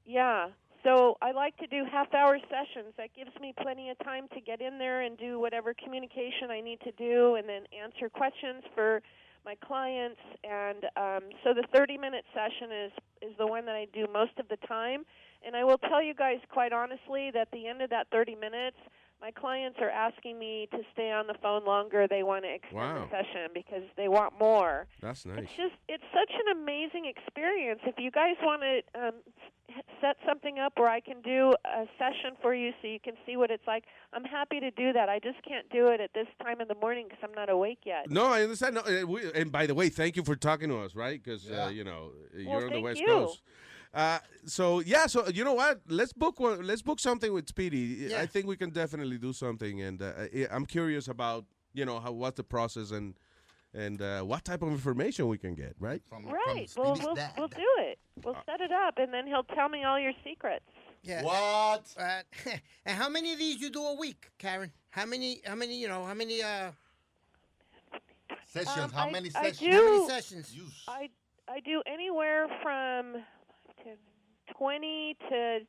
Yeah. So I like to do half hour sessions. That gives me plenty of time to get in there and do whatever communication I need to do and then answer questions for my clients and um, so the 30 minute session is is the one that I do most of the time and I will tell you guys quite honestly that at the end of that 30 minutes my clients are asking me to stay on the phone longer. They want to extend Wow. the session because they want more. That's nice. It's just it's such an amazing experience. If you guys want to um, set something up where I can do a session for you so you can see what it's like, I'm happy to do that. I just can't do it at this time in the morning because I'm not awake yet. No, I understand. No, uh, we, and by the way, thank you for talking to us, right? Because uh, you know you're on the West you. Coast. Uh, so yeah, so you know what? Let's book one. Let's book something with Speedy. Yeah. I think we can definitely do something, and uh, I- I'm curious about you know how what's the process and and uh, what type of information we can get, right? right. Well, we'll we'll do it. We'll set it up, and then he'll tell me all your secrets. Yeah. What? Uh, and how many of these you do a week, Karen? How many? How many? You know, how many? Uh, Sessions. Um, how I- many I sessions? do- how many sessions? I I do anywhere from to 20 to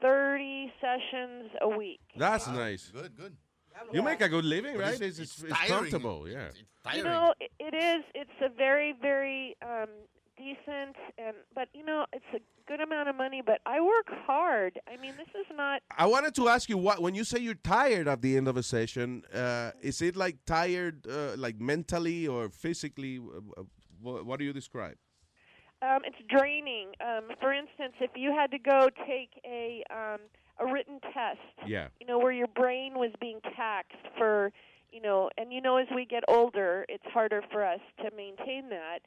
30 sessions a week. That's nice. Good, good. You make a good living, But right? it's- It's, it's, it's it's tiring. comfortable, yeah. You know, it, it is. It's a very, very um, decent, and but you know, it's a good amount of money. But I work hard. I mean, this is not. I wanted to ask you what when you say you're tired at the end of a session, uh, is it like tired, uh, like mentally or physically? Uh, What, what do you describe? Um, it's draining. Um, for instance, if you had to go take a um, a written test, Yeah. you know, where your brain was being taxed for, you know, and you know, as we get older, it's harder for us to maintain that,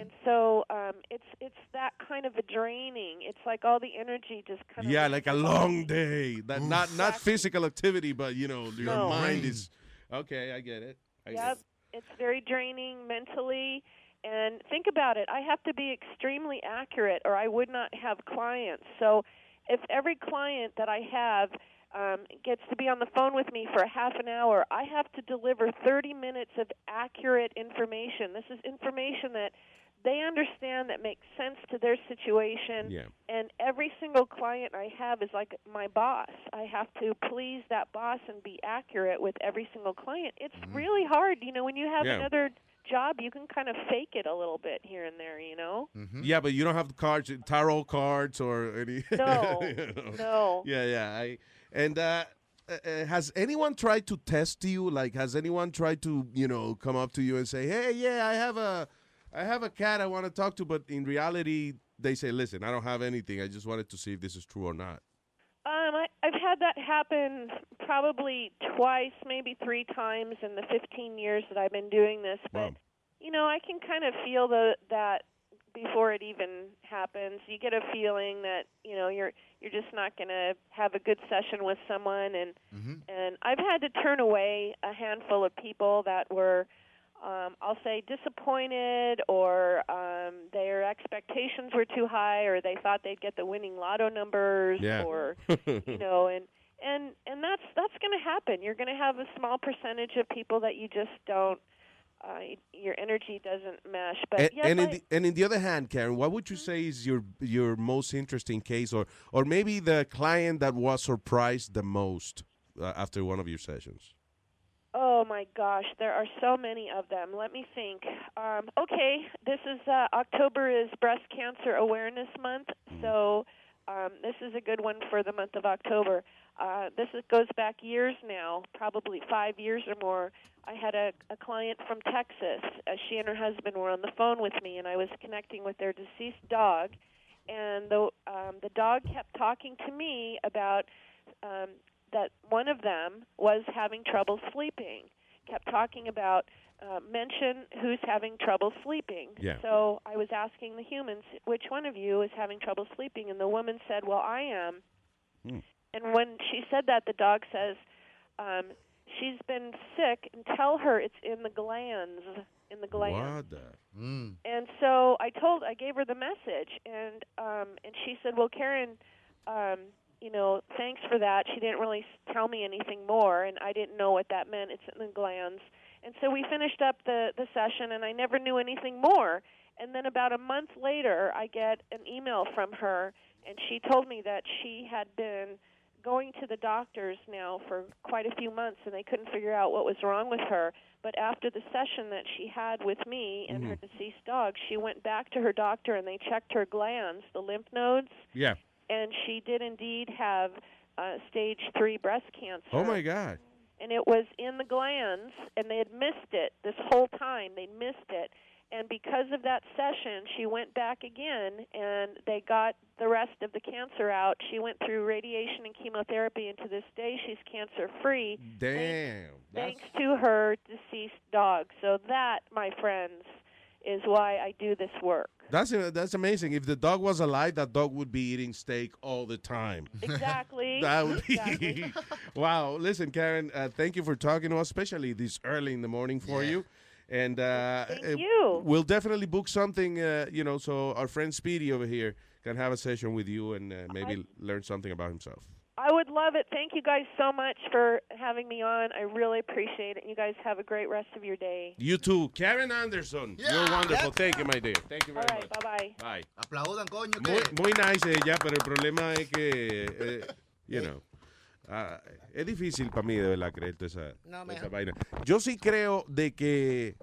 and so um, it's it's that kind of a draining. It's like all the energy just kind of Yeah, like a long day. That not not physical activity, but you know your No. mind is. Okay, I get it. I get Yep, it. it's very draining mentally. And think about it, I have to be extremely accurate or I would not have clients. So if every client that I have um, gets to be on the phone with me for a half an hour, I have to deliver 30 minutes of accurate information. This is information that they understand that makes sense to their situation. Yeah. And every single client I have is like my boss. I have to please that boss and be accurate with every single client. It's really hard. You know, when you have Yeah. another job, you can kind of fake it a little bit here and there, you know? Yeah, but you don't have the cards, tarot cards, or any. No, you know. no. Yeah, yeah. I and uh, uh, uh, has anyone tried to test you? Like, has anyone tried to, you know, come up to you and say, "Hey, yeah, I have a, I have a cat I want to talk to," but in reality, they say, "Listen, I don't have anything. I just wanted to see if this is true or not." Um, I, I've had that happen probably twice, maybe three times in the 15 years that I've been doing this. But you know, I can kind of feel the that before it even happens. You get a feeling that you know you're you're just not going to have a good session with someone, and and I've had to turn away a handful of people that were. Um, I'll say disappointed, or um, their expectations were too high, or they thought they'd get the winning lotto numbers, Yeah. or you know, and and and that's that's going to happen. You're going to have a small percentage of people that you just don't. Uh, your energy doesn't mesh, but and, yes, and, in I- the, and in the other hand, Karen, what would you say is your your most interesting case, or or maybe the client that was surprised the most uh, after one of your sessions? Oh my gosh, there are so many of them. Let me think. Um, okay, this is uh, October is Breast Cancer Awareness Month, so um, this is a good one for the month of October. uh, this is, goes back years now, probably five years or more. I had a, a client from Texas. Uh, she and her husband were on the phone with me, and I was connecting with their deceased dog. And the um, the dog kept talking to me about um, that one of them was having trouble sleeping. Kept talking about uh, mention who's having trouble sleeping. Yeah. So I was asking the humans, which one of you is having trouble sleeping? And the woman said, "Well, I am." Hmm. And when she said that, the dog says, um, "She's been sick, and tell her it's in the glands, in the glands." What the? And so I told, I gave her the message, and um, and she said, "Well, Karen, um, you know, thanks for that." She didn't really tell me anything more, and I didn't know what that meant. It's in the glands, and so we finished up the the session, and I never knew anything more. And then about a month later, I get an email from her, and she told me that she had been going to the doctors now for quite a few months and they couldn't figure out what was wrong with her but after the session that she had with me and her mm-hmm. deceased dog she went back to her doctor and they checked her glands the lymph nodes Yeah. And she did indeed have uh, stage 3 breast cancer. Oh my God. and it was in the glands and they had missed it this whole time. They missed it. And because of that session she went back again and they got the rest of the cancer out. She went through radiation and chemotherapy and to this day she's cancer free Damn. thanks to her deceased dog. So that my friends is why i do this work That's uh, that's amazing. If the dog was alive, that dog would be eating steak all the time. exactly That would be exactly. wow. Listen, Karen, uh, thank you for talking to us, especially this early in the morning for you. And uh, Thank uh, you. we'll definitely book something, uh, you know, so our friend Speedy over here can have a session with you and uh, maybe learn something about himself. I would love it. Thank you guys so much for having me on. I really appreciate it. You guys have a great rest of your day. You too, Karen Anderson. You're wonderful. Thank you, my dear. Thank you All very right, much. bye bye. Bye. Aplaudan, coño. Muy, nice ella, pero el problema es que, eh, you know, ah, es difícil para mí de verdad creer toda esa, No, toda man. esa vaina. Yo sí creo de que,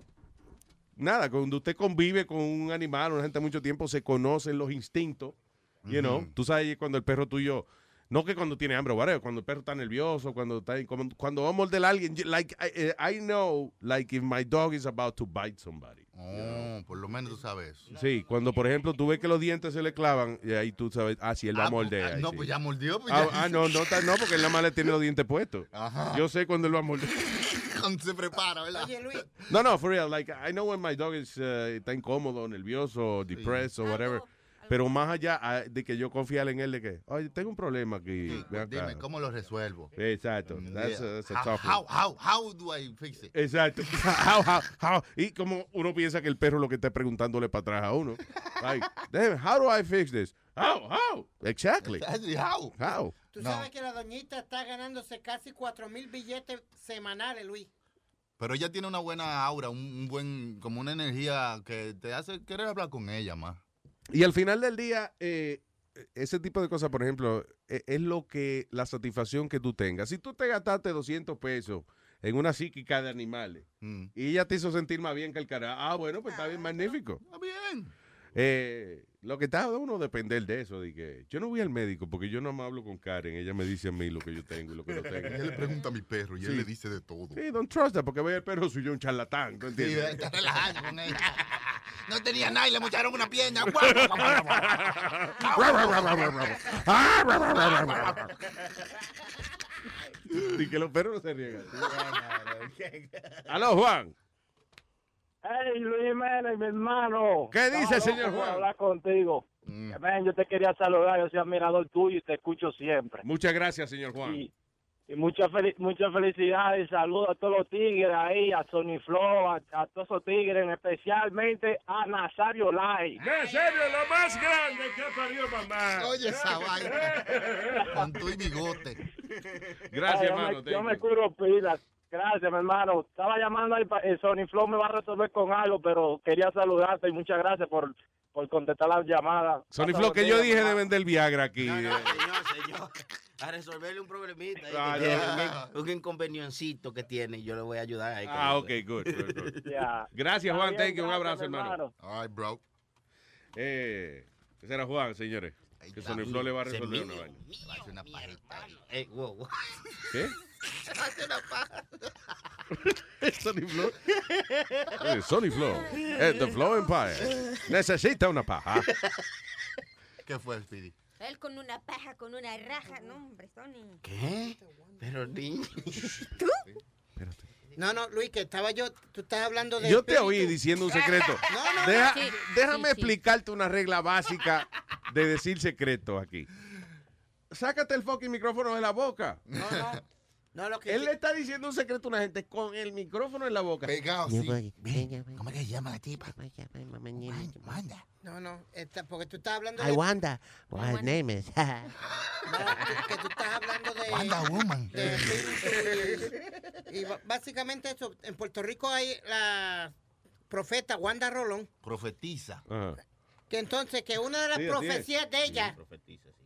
nada, cuando usted convive con un animal, una gente mucho tiempo, se conocen los instintos, you know. Ujú. Tú sabes cuando el perro tuyo, no que cuando tiene hambre, whatever, cuando el perro está nervioso, cuando está, cuando, cuando va a morder a alguien, like, I, eh, I know, like, if my dog is about to bite somebody. Oh, por lo menos tú sabes. Sí, cuando por ejemplo tú ves que los dientes se le clavan y ahí tú sabes, ah, sí, él va a Ah, pues, morder. ah, ahí no, sí. pues ya mordió. Pues Ah, ya ah, no, no, está- no, porque él nada más le tiene los dientes puestos. Ajá. Yo sé cuando él va a morder. Cuando se prepara, ¿verdad? Oye, Luis, No, no, for real, like, I know when my dog is, uh, está incómodo, nervioso, depressed o whatever. Pero más allá ah, de que yo confiar en él de que, oye, tengo un problema aquí. acá". Dime, ¿cómo lo resuelvo? Exacto. That's a, that's a how, tough how, how, how do I fix it? Exacto. How, how, how. Y como uno piensa que el perro lo que está preguntándole para atrás a uno. Like, damn, how do I fix this? How, how? Exactly. Exactly, how? How? tú No. sabes que la doñita está ganándose casi cuatro mil billetes semanales, Luis. Pero ella tiene una buena aura, un, un buen, como una energía que te hace querer hablar con ella más. Y al final del día, eh, ese tipo de cosas, por ejemplo, e- es lo que, la satisfacción que tú tengas. Si tú te gastaste 200 pesos en una psíquica de animales Mm. y ella te hizo sentir más bien que el carajo, ah, bueno, pues está bien, magnífico. Está bien. Eh, lo que está uno depender de eso, de que yo no voy al médico porque yo no me hablo con Karen, ella me dice a mí lo que yo tengo y lo que no tengo. Ella le pregunta a mi perro y Sí. él le dice de todo. Sí, don't trust her, porque ve el perro suyo un charlatán, ¿tú Sí, entiendes? está relajando con ella. No tenía nada y le mocharon una pierna. Y que los perros no se riegan. Aló, Juan. Hey, Luis Jiménez, mi hermano. ¿Qué dice, señor Juan? hablar contigo. Ven, yo te quería saludar, yo soy admirador tuyo y te escucho siempre. Muchas gracias, señor Juan. Y, y mucha, fel- mucha felicidad y saludos a todos los tigres ahí, a Sony Flow, a, a todos esos tigres, especialmente a Nazario Lai. Serio, lo más grande que parió mamá. Oye esa vaina. Con tu y bigote. Gracias, Ay, yo hermano, Me, yo thank me you. curo pilas. Gracias, mi hermano. Estaba llamando ahí, pa- eh, Sony Flow me va a resolver con algo, pero quería saludarte y muchas gracias por, por contestar la llamada. Sony Pasa Flo, buen que yo dije mamá. de vender Viagra aquí. No, no, eh. señor, señor. A resolverle un problemita. tiene, no. un, inconveniencito que tiene. y Yo le voy a ayudar ahí. Ah, ok, good, good. Gracias, Juan, bien, thank you. Un abrazo, mi hermano. Ay, bro. Eh, ese era Juan, señores. Que Sony Flow le va a resolver una vaina. Va a hacer una pajita. Eh, wow, wow. ¿Qué? Hacer una paja. Sony Flow. Sony Flow. Eh, The Flow Empire. Necesita una paja. ¿Qué fue, Speedy? Él con una paja, con una raja. No, hombre, Sony. ¿Qué? Pero niño. No, no, Luis, que estaba yo, tú estás hablando de... Yo te espíritu. oí diciendo un secreto. No, no, Deja- no. Sí, déjame sí, sí. explicarte una regla básica de decir secreto aquí. Sácate el fucking micrófono de la boca. No, no. No, lo que Él le está diciendo un secreto a una gente con el micrófono en la boca. Pegado, sí. ¿Cómo es que se llama la tipa? Wanda. No, no, esta- porque tú estás hablando I de... wonder what her name is. que tú estás hablando de... Wanda Woman. de y, básicamente eso, en Puerto Rico hay la profeta Wanda Rolón, Profetiza. que entonces que una de las Sí, profecías de ella... Profuta, es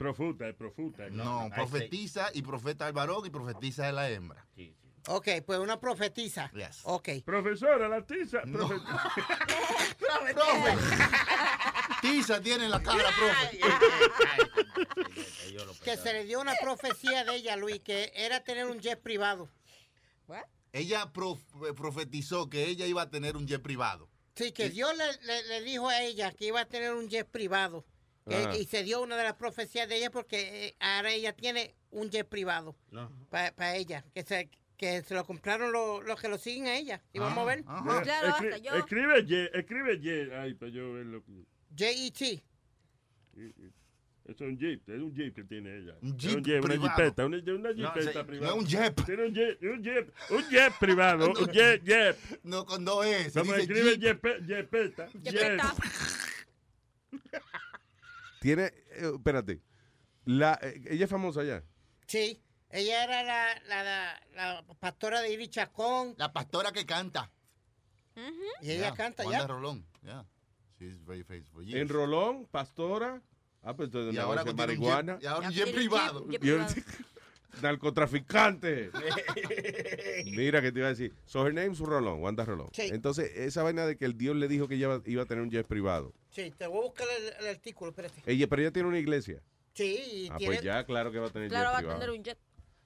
profuta. No, profetiza y profeta el varón y profetiza es la hembra. Ok, pues una profetiza. Yes. Ok. Profesora, la tiza. profe- Tiza tiene en la cara, profe. Que se le dio una profecía de ella, Luis, que era tener un jet privado. Ella prof- profetizó que ella iba a tener un jet privado. Sí, que Dios le, le- le dijo a ella que iba a tener un jet privado. Que- Ajá. y se dio una de las profecías de ella porque eh, ahora ella tiene un jet privado No. para ella. Que se, que se lo compraron los los que lo siguen a ella. Y vamos a ver. Mira, escri- Escribe Y, escribe Y. Ay, para yo ver lo que. J-E-T. Eso es un jeep, es un jeep que tiene ella. Un Es jeep un jeep, una privado. jeepeta, una, una No, jeepeta sí, privada. no es un jeep. Tiene un jeep, un jeep, un jeep privado, un jeep, jeep. No, con dos S. Como dice escribe jeep. jeep, jeepeta, jeep. Tiene, eh, espérate. La, eh, ella es famosa ya. Sí. Ella era la, la, la, la pastora de Iri Chacón. La pastora que canta. Y ella Yeah, canta Wanda ya. Rolón. Yeah. She's very famous for En years. Rolón, pastora. Ah, pues entonces Y negocia ahora tiene un marihuana. y ahora un jet privado. Y Narcotraficante. Mira que te iba a decir. So her name's Rolón, Wanda Rolón. Sí. Entonces, esa vaina de que el Dios le dijo que ella iba- iba a tener un jet privado. Sí, te voy a buscar el, el artículo, espérate. Ella, pero ella tiene una iglesia. Sí, y Ah, tiene... pues ya, claro que va a tener Claro, jet va a tener un jet.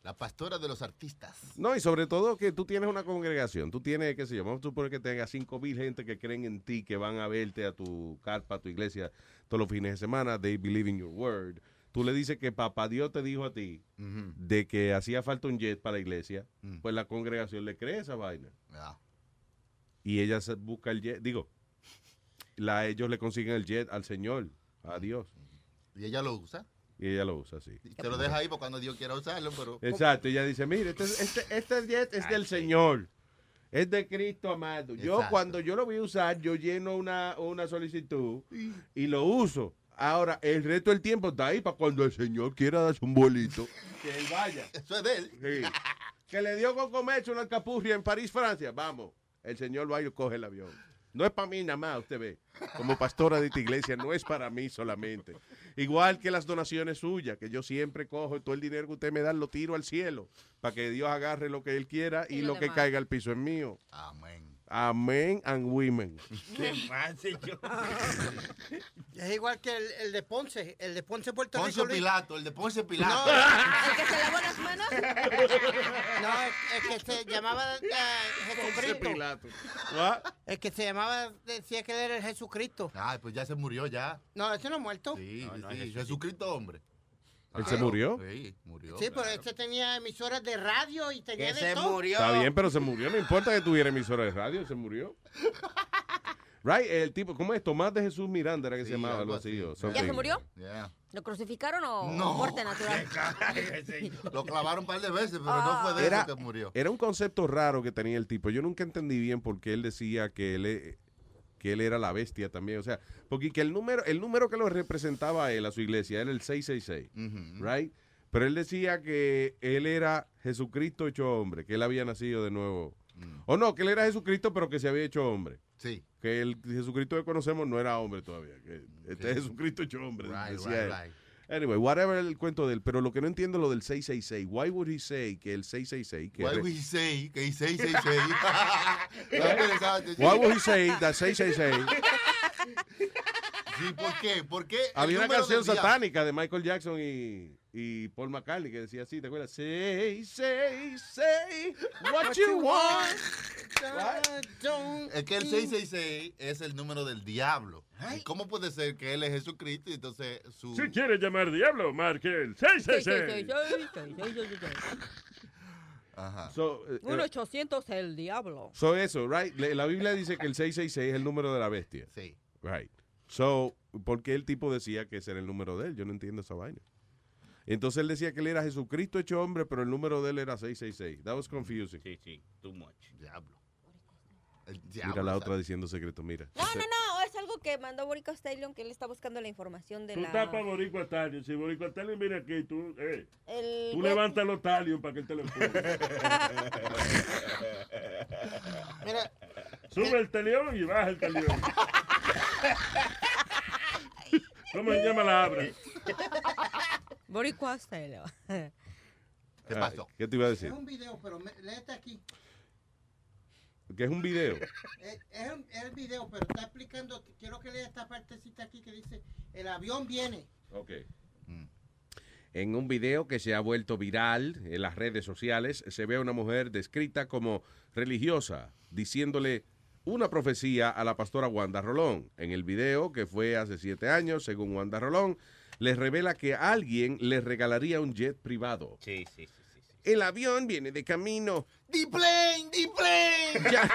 La pastora de los artistas. No, y sobre todo que tú tienes una congregación. Tú tienes, qué sé yo, vamos a suponer que tengas cinco mil gente que creen en ti, que van a verte a tu carpa, a tu iglesia todos los fines de semana. They believe in your word. Tú le dices que papá Dios te dijo a ti de que hacía falta un jet para la iglesia. Mm. Pues la congregación le cree esa vaina. Ya. Y ella busca el jet. Digo, la, ellos le consiguen el jet al Señor, a Dios. Y ella lo usa. Y ella lo usa así. Te lo deja ahí para cuando Dios quiera usarlo, pero... Exacto, ella dice, mire, este, este, este jet es del Señor. Es de Cristo amado. Yo Exacto. cuando yo lo voy a usar, yo lleno una, una solicitud y lo uso. Ahora, el resto del tiempo está ahí para cuando el Señor quiera darse un bolito. que él vaya. Eso es de él. Sí. Que le dio con comerse una capurria en París, Francia. Vamos, el Señor va y coge el avión. No es para mí nada más, usted ve. Como pastora de esta iglesia, no es para mí solamente. Igual que las donaciones suyas, que yo siempre cojo todo el dinero que usted me da, lo tiro al cielo, para que Dios agarre lo que Él quiera y, Y lo, lo que caiga al piso es mío. Amén. Amén and women. Qué fácil yo. Es igual que el, el de Ponce, el de Ponce, Puerto Poncio Rico. Luis. Pilato, el de Poncio Pilato. ¿El que se lavó las manos? No, el, el que se llamaba eh, Jesucristo. El que se llamaba, decía que él era el Jesucristo. Ay, pues ya se murió ya. No, ese no ha muerto. Sí, No, no, sí. Jesucristo hombre. ¿Él se murió? Sí, murió. Sí, pero claro. este tenía emisoras de radio y tenía Que de se todo. murió. Está bien, pero se murió. No importa que tuviera emisora de radio, se murió. Right, el tipo, ¿cómo es? Tomás de Jesús Miranda era que Sí, se llamaba, algo así. ¿Ya se murió? Yeah. ¿Lo crucificaron o No. muerte natural? Lo clavaron un par de veces, pero no fue de Era, eso que murió. era un concepto raro que tenía el tipo. Yo nunca entendí bien por qué él decía que él, que él era la bestia también. O sea, porque que el número, el número que lo representaba a él, a su iglesia, era el 666. Ujú. Right? Pero él decía que él era Jesucristo hecho hombre, que él había nacido de nuevo. Mm. O no, que él era Jesucristo, pero que se había hecho hombre. Sí. Que el Jesucristo que conocemos no era hombre todavía. Que este es. Jesucristo hecho hombre. Right, right. Anyway, whatever el cuento de él. Pero lo que no entiendo es lo del 666. Why would he say que el 666... Que Why would he say que es 666? Está interesante. Why would he say that 666 Sí, ¿por qué? ¿Por qué? el Había una canción satánica de Michael Jackson y, y Paul McCartney que decía así, ¿te acuerdas? Say, say, say what you want. Es que el 666 es el número del diablo. ¿Y ¿Cómo puede ser que él es Jesucristo y entonces su... Si quiere llamar diablo, marque el 666. Ajá. So, eh, eh, 800 el diablo. so eso, right? La Biblia dice que el 666 es el número de la bestia. Sí. Right. So, ¿por qué el tipo decía que ese era el número de él? Yo no entiendo esa vaina. Entonces él decía que él era Jesucristo hecho hombre, pero el número de él era 666. That was confusing. Sí, sí, too much. Diablo. El Mira diablo. la otra diciendo secreto, mira. No, no, no, es algo que mandó Borico Stallion que él está buscando la información de Tú la... tapas Boricua Stallion. Si Boricua Stallion viene aquí, tú, eh, El tú levantas los Stallion para que él te lo. Mira, Sube el talión y baja el talión. ¿Cómo se llama la abra? Boricua Stallion. ¿Qué pasó? ¿Qué te iba a Es decir? un video, pero me- léete aquí. Que es un video. Es, es un- es el video, pero está explicando. Quiero que lea esta partecita aquí que dice: El avión viene. Ok. En un video que se ha vuelto viral en las redes sociales, se ve a una mujer descrita como religiosa, diciéndole una profecía a la pastora Wanda Rolón. En el video, que fue hace siete años, según Wanda Rolón, les revela que alguien le regalaría un jet privado. Sí, sí, sí. El avión viene de camino. ¡The plane! ¡The plane! Ya.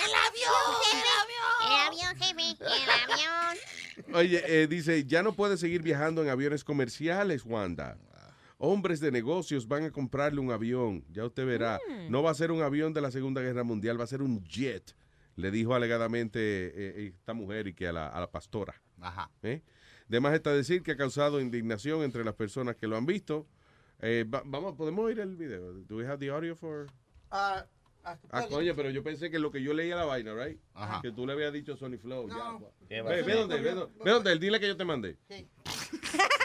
¡El avión! ¡El avión! El avión, jefe. El avión. Oye, eh, dice, ya no puede seguir viajando en aviones comerciales, Wanda. Hombres de negocios van a comprarle un avión, ya usted verá. Mm. No va a ser un avión de la Segunda Guerra Mundial, va a ser un jet, le dijo alegadamente eh, esta mujer y que a la, a la pastora. Ajá. ¿eh? De más está decir que ha causado indignación entre las personas que lo han visto. Eh, va- vamos, ¿podemos oír el video? Do we have the audio for...? Ah, ah, Ah, coño, pero yo pensé que lo que yo leía la vaina, right? Ajá. Que tú le habías dicho Sony Flow. ya, No. pues. ¿Qué Ve, ve dónde, ve dónde, ve dónde, dile que yo te mandé.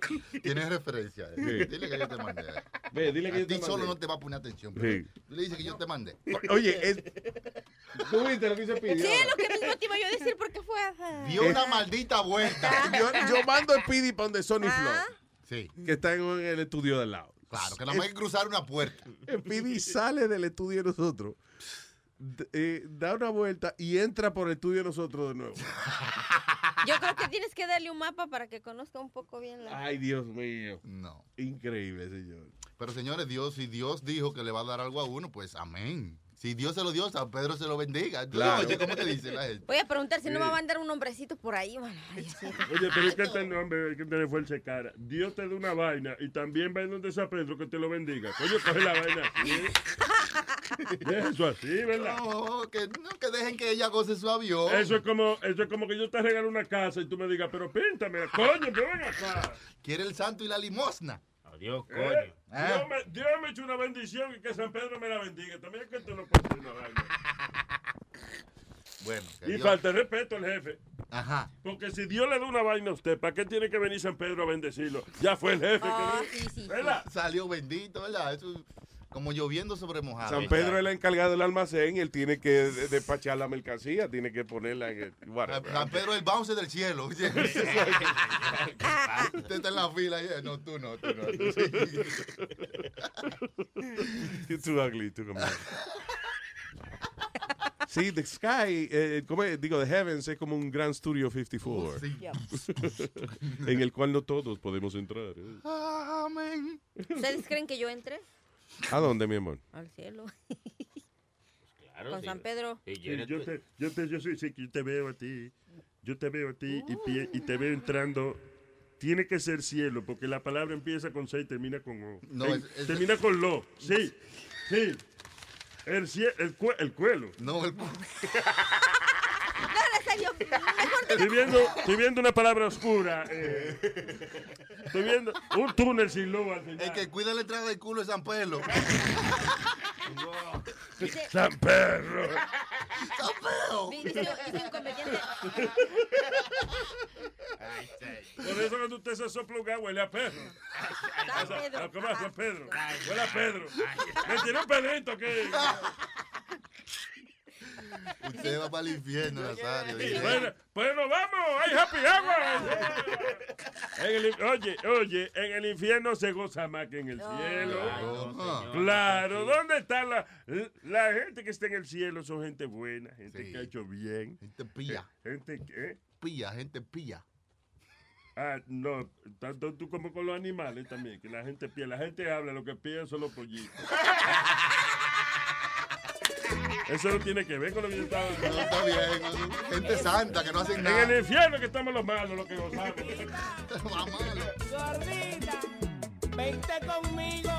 Tienes referencia. eh. Sí. Dile que yo te mandé. Ve, dile que a yo te ti solo mandé. no te va a poner atención. pero Sí. Tú le dices que yo te mandé. Oye, es, ¿tú viste lo que se pidió? Sí, es lo que mismo te iba yo a decir porque fue... Dio una maldita vuelta. Yo, yo mando el Speedy para donde Sony Ah. Flow, Sí. que está en el estudio del lado. Claro, que nada más hay que cruzar una puerta. El Speedy sale del estudio de nosotros, eh, da una vuelta y entra por el estudio de nosotros de nuevo. Yo creo que tienes que darle un mapa para que conozca un poco bien la... Ay, Dios mío. No. Increíble, señor. Pero señores, Dios, si Dios dijo que le va a dar algo a uno, pues amén. Si Dios se lo dio, San Pedro se lo bendiga. Claro. Oye, ¿cómo te dice la gente? Voy a preguntar si no Sí. me va a mandar un hombrecito por ahí. sí. Oye, pero es que este nombre hay que tener fuerza de cara. Dios te da una vaina y también va donde San Pedro que te lo bendiga. Coño, coge la vaina así. Eso así, ¿verdad? No, que, no, que dejen que ella goce su avión. Eso es como, eso es como que yo te regalo una casa y tú me digas, pero píntame, coño, pero ven acá. Quiere el santo y la limosna. Adiós, Eh, coño. Ah. Dios, me, Dios me echó una bendición y que San Pedro me la bendiga. También es que no puedes hacer una vaina. Bueno, que Y Dios- falta respeto al jefe. Ajá. Porque si Dios le da una vaina a usted, ¿para qué tiene que venir San Pedro a bendecirlo? Ya fue el jefe Ah, que sí, sí, sí. ¿Verdad? Salió bendito, ¿verdad? Eso es como lloviendo sobre mojado. San Pedro es el encargado del almacén, él tiene que de- despachar la mercancía, tiene que ponerla en el... whatever. San Pedro es el bounce del cielo. Usted está en la fila. y, No, tú no, tú no. You're too ugly to come Sí, The Sky, eh, como digo, The Heavens es como un gran Studio 54. Sí. en el cual no todos podemos entrar. ¿eh? Amén. ¿Ustedes creen que yo entre ¿A dónde, mi amor? al cielo? Claro, Con sí. San Pedro. Sí, yo, yo, te, yo, te, yo, soy, sí, yo te veo a ti. Yo te veo a ti y, pi- y te veo entrando. Tiene que ser cielo, porque la palabra empieza con C y termina con O. No, es- es- termina con lo. Sí, sí. El, cie- el, cue- el cuelo. No, el No, Estoy viendo, estoy viendo una palabra oscura. eh. Estoy viendo un túnel sin luz al final. El que cuida la entrada del culo es San Pedro. Dice- San Pedro. San Pedro. Dice, dice un comediante. Por eso cuando usted se sopla un gas, huele a perro. San Pedro. Ah, ¿Cómo es, San Pedro? Huele a Pedro. Me tiró un pedrito que... Usted va para el infierno, Nazario. Bueno, pues nos vamos, hay happy hour. En el- oye, oye, en el infierno se goza más que en el cielo. Claro, ¿dónde está la, la gente que está en el cielo? Son gente buena, gente que ha hecho bien. Gente pilla. Gente que... Pilla, gente pilla. Ah, no, tanto tú como con los animales también, que la gente pilla. La gente habla, lo que pilla son los pollitos. Eso no tiene que ver con lo que yo estaba No, está bien. Gente santa que no hacen En nada. el infierno que estamos los malos, los que gozamos. Gordita, vente conmigo,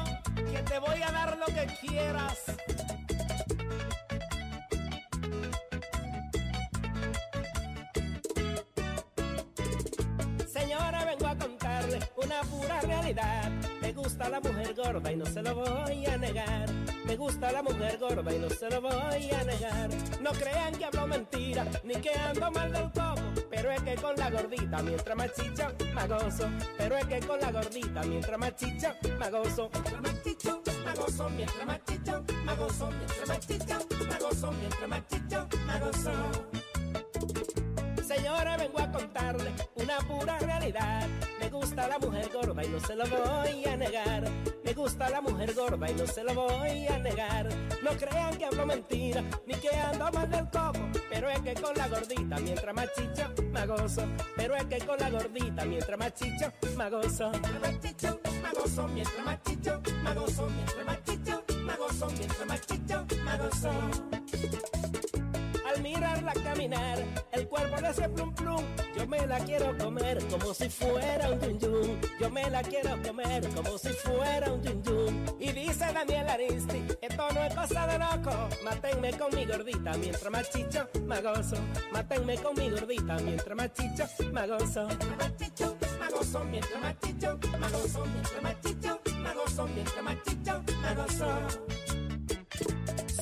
que te voy a dar lo que quieras. A contarle una pura realidad. Me gusta la mujer gorda y no se lo voy a negar. Me gusta la mujer gorda y no se lo voy a negar. No crean que hablo mentira, ni que ando mal del coco. Pero es que con la gordita, mientras más chicha, más gozo. Pero es que con la gordita, mientras más chicha. Mientras más chicha, más gozo. Mientras más chicha, más gozo. Mientras más chicha, más gozo. Mientras. Señora, vengo a contarle una pura realidad. Me gusta la mujer gorda y no se lo voy a negar. Me gusta la mujer gorda y no se lo voy a negar. No crean que hablo mentira, ni que ando mal del coco. Pero es que con la gordita, mientras más chicha, más gozo. Pero es que con la gordita, mientras más chicha, gozo. Mientras más chicha, más gozo. Mientras más chicha, más gozo. Mientras más chicha, más gozo. Mientras más chicha, más gozo. Al mirarla caminar, el cuerpo le hace plum plum. Yo me la quiero comer como si fuera un yun yun. Yo me la quiero comer como si fuera un yun yun. Y dice Daniel Aristi, esto no es cosa de loco. Mátenme con mi gordita mientras más chicho, más gozo. Mátenme con mi gordita mientras más chicho, más gozo. Gozo. Mientras más chicho, más gozo. Mientras más chicho, más gozo. Mientras más chicho, más gozo.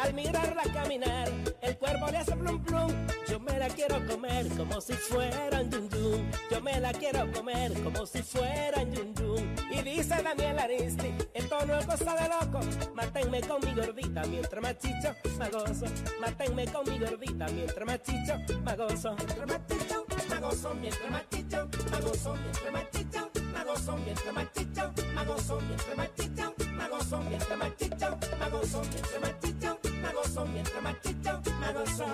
Al mirarla caminar, el cuerpo le hace plum plum. Yo me la quiero comer como si fuera un yun yun. Yo me la quiero comer como si fuera un yun yun. Y dice Daniel Aristi, esto no es cosa de loco. Mátenme con mi gordita mientras más chicho, más gozo. Mátenme con mi gordita mientras más chicho, más gozo. Mientras más chicho, más gozo. Mientras más chicho, más gozo. Mientras más chicho, más gozo. Mientras más chicho, más gozo. Mientras más chicho, gozo. Mientras más chicho, más gozo. Mientras más chicho, más gozo. Mientras más chicho, más gozo.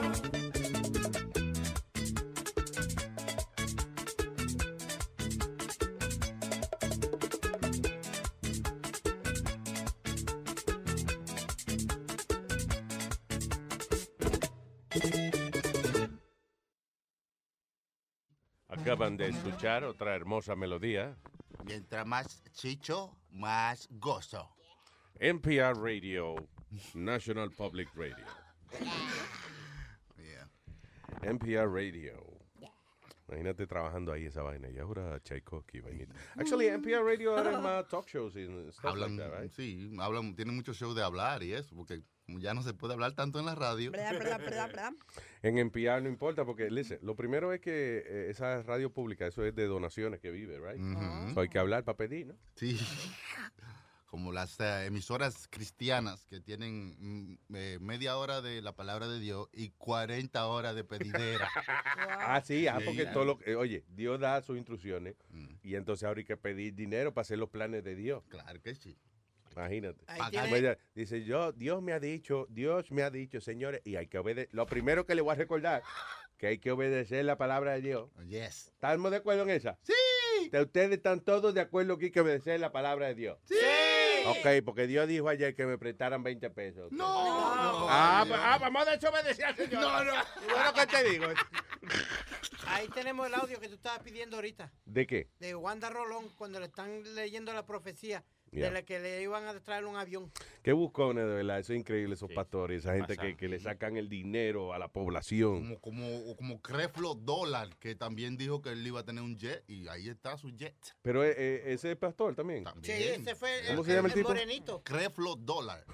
Acaban de escuchar otra hermosa melodía. Mientras más chicho, más gozo. NPR Radio, National Public Radio. NPR Radio. Imagínate trabajando ahí esa vaina. Ya jura Tchaikovsky, vainita. Actually, NPR Radio ahora es más talk shows y stuff Hablan, like that, right? sí, hablan, tienen muchos shows de hablar y eso, porque ya no se puede hablar tanto en la radio. En NPR no importa porque, listen, lo primero es que eh, esa radio pública, eso es de donaciones que vive, right? Ujú. So hay que hablar para pedir, ¿no? Sí. Como las eh, emisoras cristianas que tienen mm, eh, media hora de la palabra de Dios y 40 horas de pedidera. Ah, sí, ah, Sí. porque todo lo que, oye, Dios da sus instrucciones y entonces ahora hay que pedir dinero para hacer los planes de Dios. Claro que sí. Imagínate. Pues, Dice, yo, Dios me ha dicho, Dios me ha dicho, señores, y hay que obedecer. Lo primero que le voy a recordar, que hay que obedecer la palabra de Dios. Yes. ¿Estamos de acuerdo en esa? Sí. Ustedes están todos de acuerdo que hay que obedecer la palabra de Dios. Sí. Ok, porque Dios dijo ayer que me prestaran 20 pesos. No. Ah, pues, ah, vamos a desobedecer al Señor. No, no. Bueno, ¿qué te digo? Ahí tenemos el audio que tú estabas pidiendo ahorita. ¿De qué? De Wanda Rolón cuando le están leyendo la profecía Yeah. de la que le iban a traer un avión. Qué buscones, de verdad. Eso es increíble, esos pastores. Esa gente que, que le sacan el dinero a la población. Como, como, como Creflo Dólar, que también dijo que él iba a tener un jet y ahí está su jet. Pero eh, eh, ese es pastor también. Sí, ese fue ¿Cómo el, se llama el el tipo? morenito. Creflo Dólar.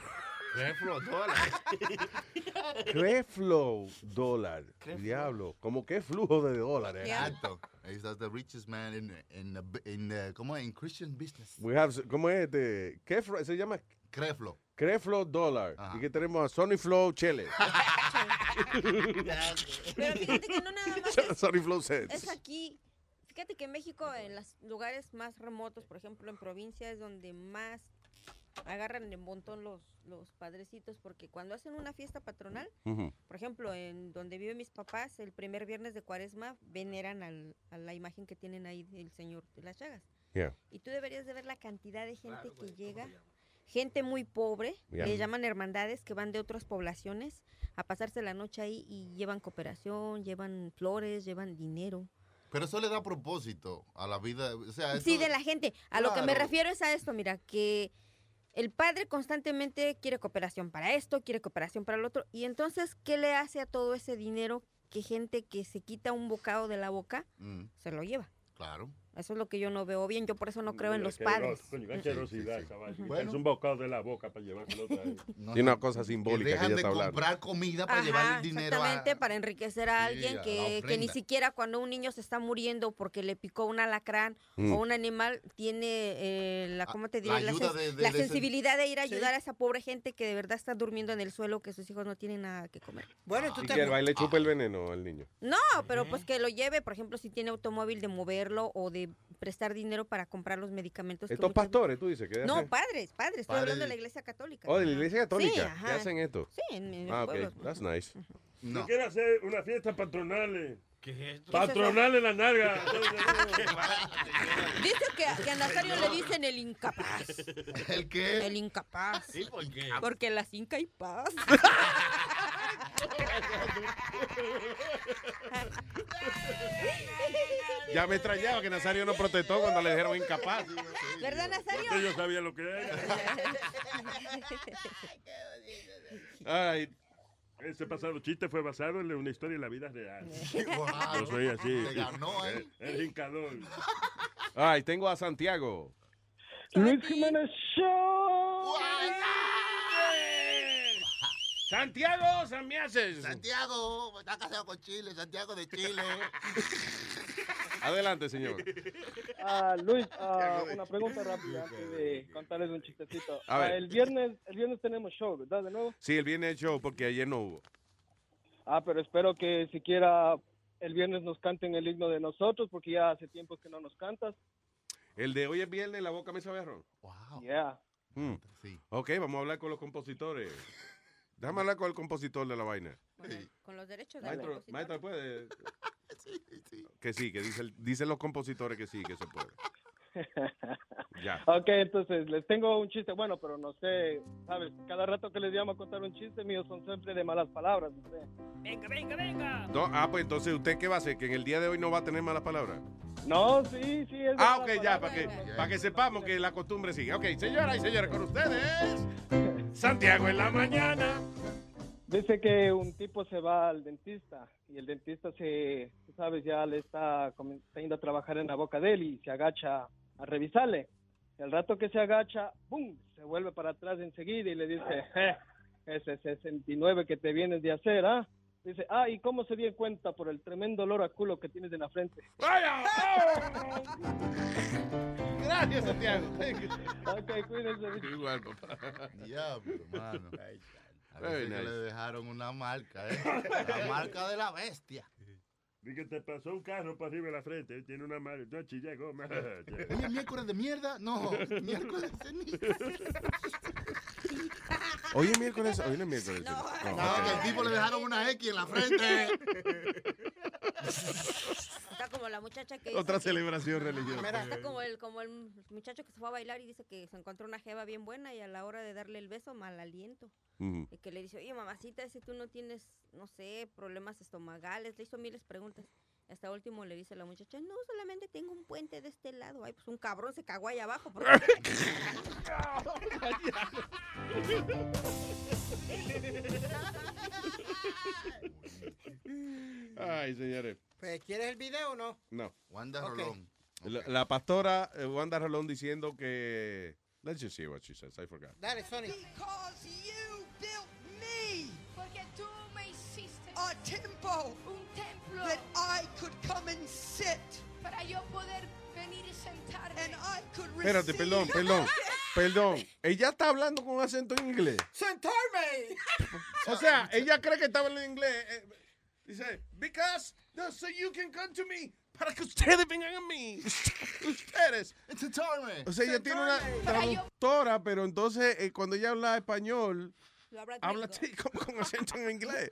Creflo Dólar. Creflow dólar. Diablo. Como que flujo de dólares. Exacto. He's the richest man in, in, in, the- ¿cómo es? In Christian business. We have, ¿Cómo es este? ¿Qué fro- se llama? Creflo. Creflow dólar. Y que tenemos a Sony Flow Chele. Pero fíjate que no nada más es, Sony Flow Sets. es aquí. Fíjate que en México, en los lugares más remotos, por ejemplo, en provincia, es donde más agarran de montón los, los padrecitos, porque cuando hacen una fiesta patronal, por ejemplo, en donde viven mis papás, el primer viernes de cuaresma, veneran al- a la imagen que tienen ahí del Señor de las Llagas. Yeah. Y tú deberías de ver la cantidad de gente que llega, gente muy pobre, Ya. le llaman hermandades, que van de otras poblaciones a pasarse la noche ahí y llevan cooperación, llevan flores, llevan dinero. Pero eso le da propósito a la vida. O sea, Sí, de la gente. A lo que me refiero es a esto, mira, que el padre constantemente quiere cooperación para esto, quiere cooperación para el otro, y entonces, ¿qué le hace a todo ese dinero que gente que se quita un bocado de la boca Mm, se lo lleva? claro. Eso es lo que yo no veo bien, yo por eso no creo en los padres. Mm. Quitarse un bocado de la boca para llevárselo otra vez. Una cosa simbólica que dejan ella de está hablando. comprar comida para Ajá, llevar el dinero a... exactamente, para enriquecer a Sí, alguien a que, que ni siquiera cuando un niño se está muriendo porque le picó un alacrán Mm. o un animal tiene eh, la, ¿cómo te diré? La, ayuda sen- de- de- la de ese- sensibilidad de ir a Sí. ayudar a esa pobre gente que de verdad está durmiendo en el suelo, que sus hijos no tienen nada que comer. Bueno, Y que el baile chupa el veneno al niño. No, pero pues que lo lleve, por ejemplo, si tiene automóvil, de moverlo o de prestar dinero para comprar los medicamentos. Estos muchas- pastores, tú dices que No, hacen? padres, padres, estoy Padres. hablando de la iglesia católica. Oh, de la iglesia católica. Sí, ¿Qué ajá. hacen esto? Sí, en, en Ah, ok. pueblos. That's nice. Yo quiero hacer una fiesta patronal. ¿Qué es esto? Patronal en la nalga. Dice que, que a Nazario le dicen el incapaz. ¿El qué? El incapaz. ¿Y por qué? Porque las inca y paz. Ya me extrañaba que Nazario no protestó cuando le dijeron incapaz. ¿Verdad, Nazario? Porque yo sabía lo que era. Ay, Ese pasado chiste fue basado en una historia de la vida real. Wow. Yo soy así. Te ganó, ¿eh? El, el hincador. ay, tengo a Santiago. Luis Jiménez Show. Santiago Samiases. Santiago, está casado con Chile, Santiago de Chile. Adelante, señor. Ah, Luis, ah, una pregunta rápida antes de contarles un chistecito. A ver. Ah, el viernes, el viernes tenemos show, ¿verdad? De nuevo. Sí, el viernes show porque ayer no hubo. Ah, pero espero que siquiera el viernes nos canten el himno de nosotros, porque ya hace tiempo que no nos cantas. El de hoy es viernes, la boca me sabe a ron. Wow. Yeah. Mm. Ok, vamos a hablar con los compositores. Déjame hablar con el compositor de la vaina. Con los derechos de Maestro, maestro, ¿puede? Que sí, que dice el- dicen los compositores que sí, que se puede. Ya. Ok, entonces les tengo un chiste bueno, pero no sé, ¿sabes? Cada rato que les llamo a contar un chiste mío son siempre de malas palabras. no sé. Venga, venga, venga. No, ah, pues entonces, ¿usted qué va a hacer? ¿Que en el día de hoy no va a tener malas palabras? No, sí, sí. Es Ah, ok, ya, para que, para que sepamos que la costumbre sigue. Ok, señoras y señores, con ustedes, Santiago en la mañana. Dice que un tipo se va al dentista y el dentista se, tú sabes, ya le está comenzando a trabajar en la boca de él y se agacha a revisarle. El rato que se agacha, ¡pum! Se vuelve para atrás enseguida y le dice, "Eh, ese 69 que te vienes de hacer, ¿ah? Dice, ah, ¿y cómo se dio cuenta por el tremendo olor a culo que tienes en la frente? ¡Vaya! Gracias, Santiago. ok, cuídense. Igual, papá. Diablo, hermano. A que nice. le dejaron una marca, ¿eh? La marca de la bestia. Vi que te pasó un carro por arriba de la frente. Tiene una madre. No, chilla goma. Oye, miércoles de mierda. No, miércoles de ceniza. Hoy es miércoles. Hoy no es miércoles. No, No, que el tipo le dejaron una X en la frente. Está como la muchacha que Otra dice que- celebración religiosa. Mira, está como el, como el muchacho que se fue a bailar y dice que se encontró una jeva bien buena y a la hora de darle el beso, mal aliento. Y que le dice, oye, mamacita, si tú no tienes, no sé, problemas estomagales, le hizo miles preguntas. Hasta último le dice la muchacha, no, solamente tengo un puente de este lado. Ay, pues un cabrón se cagó ahí abajo. porque- Ay, señores. Pues, ¿Quieres el video o no? No. Wanda Ok. Rolón. La, la pastora eh, Wanda Rolón diciendo que. Let's just see what she says. I forgot. Dale, Sony. Because you built me. Porque tú me hiciste a temple. Un templo. That I could come and sit. Para yo poder venir y sentarme. And I could Espérate, perdón, perdón. Perdón. Ella está hablando con acento en inglés. ¡Sentarme! O sea, ella cree que está hablando en inglés. eh, dice, because, so you can come to me. Para que ustedes vengan a mí. Ustedes. Sentarme. O sea, ella tiene una traductora, pero entonces eh, cuando ella habla español, habla así, como con acento en inglés.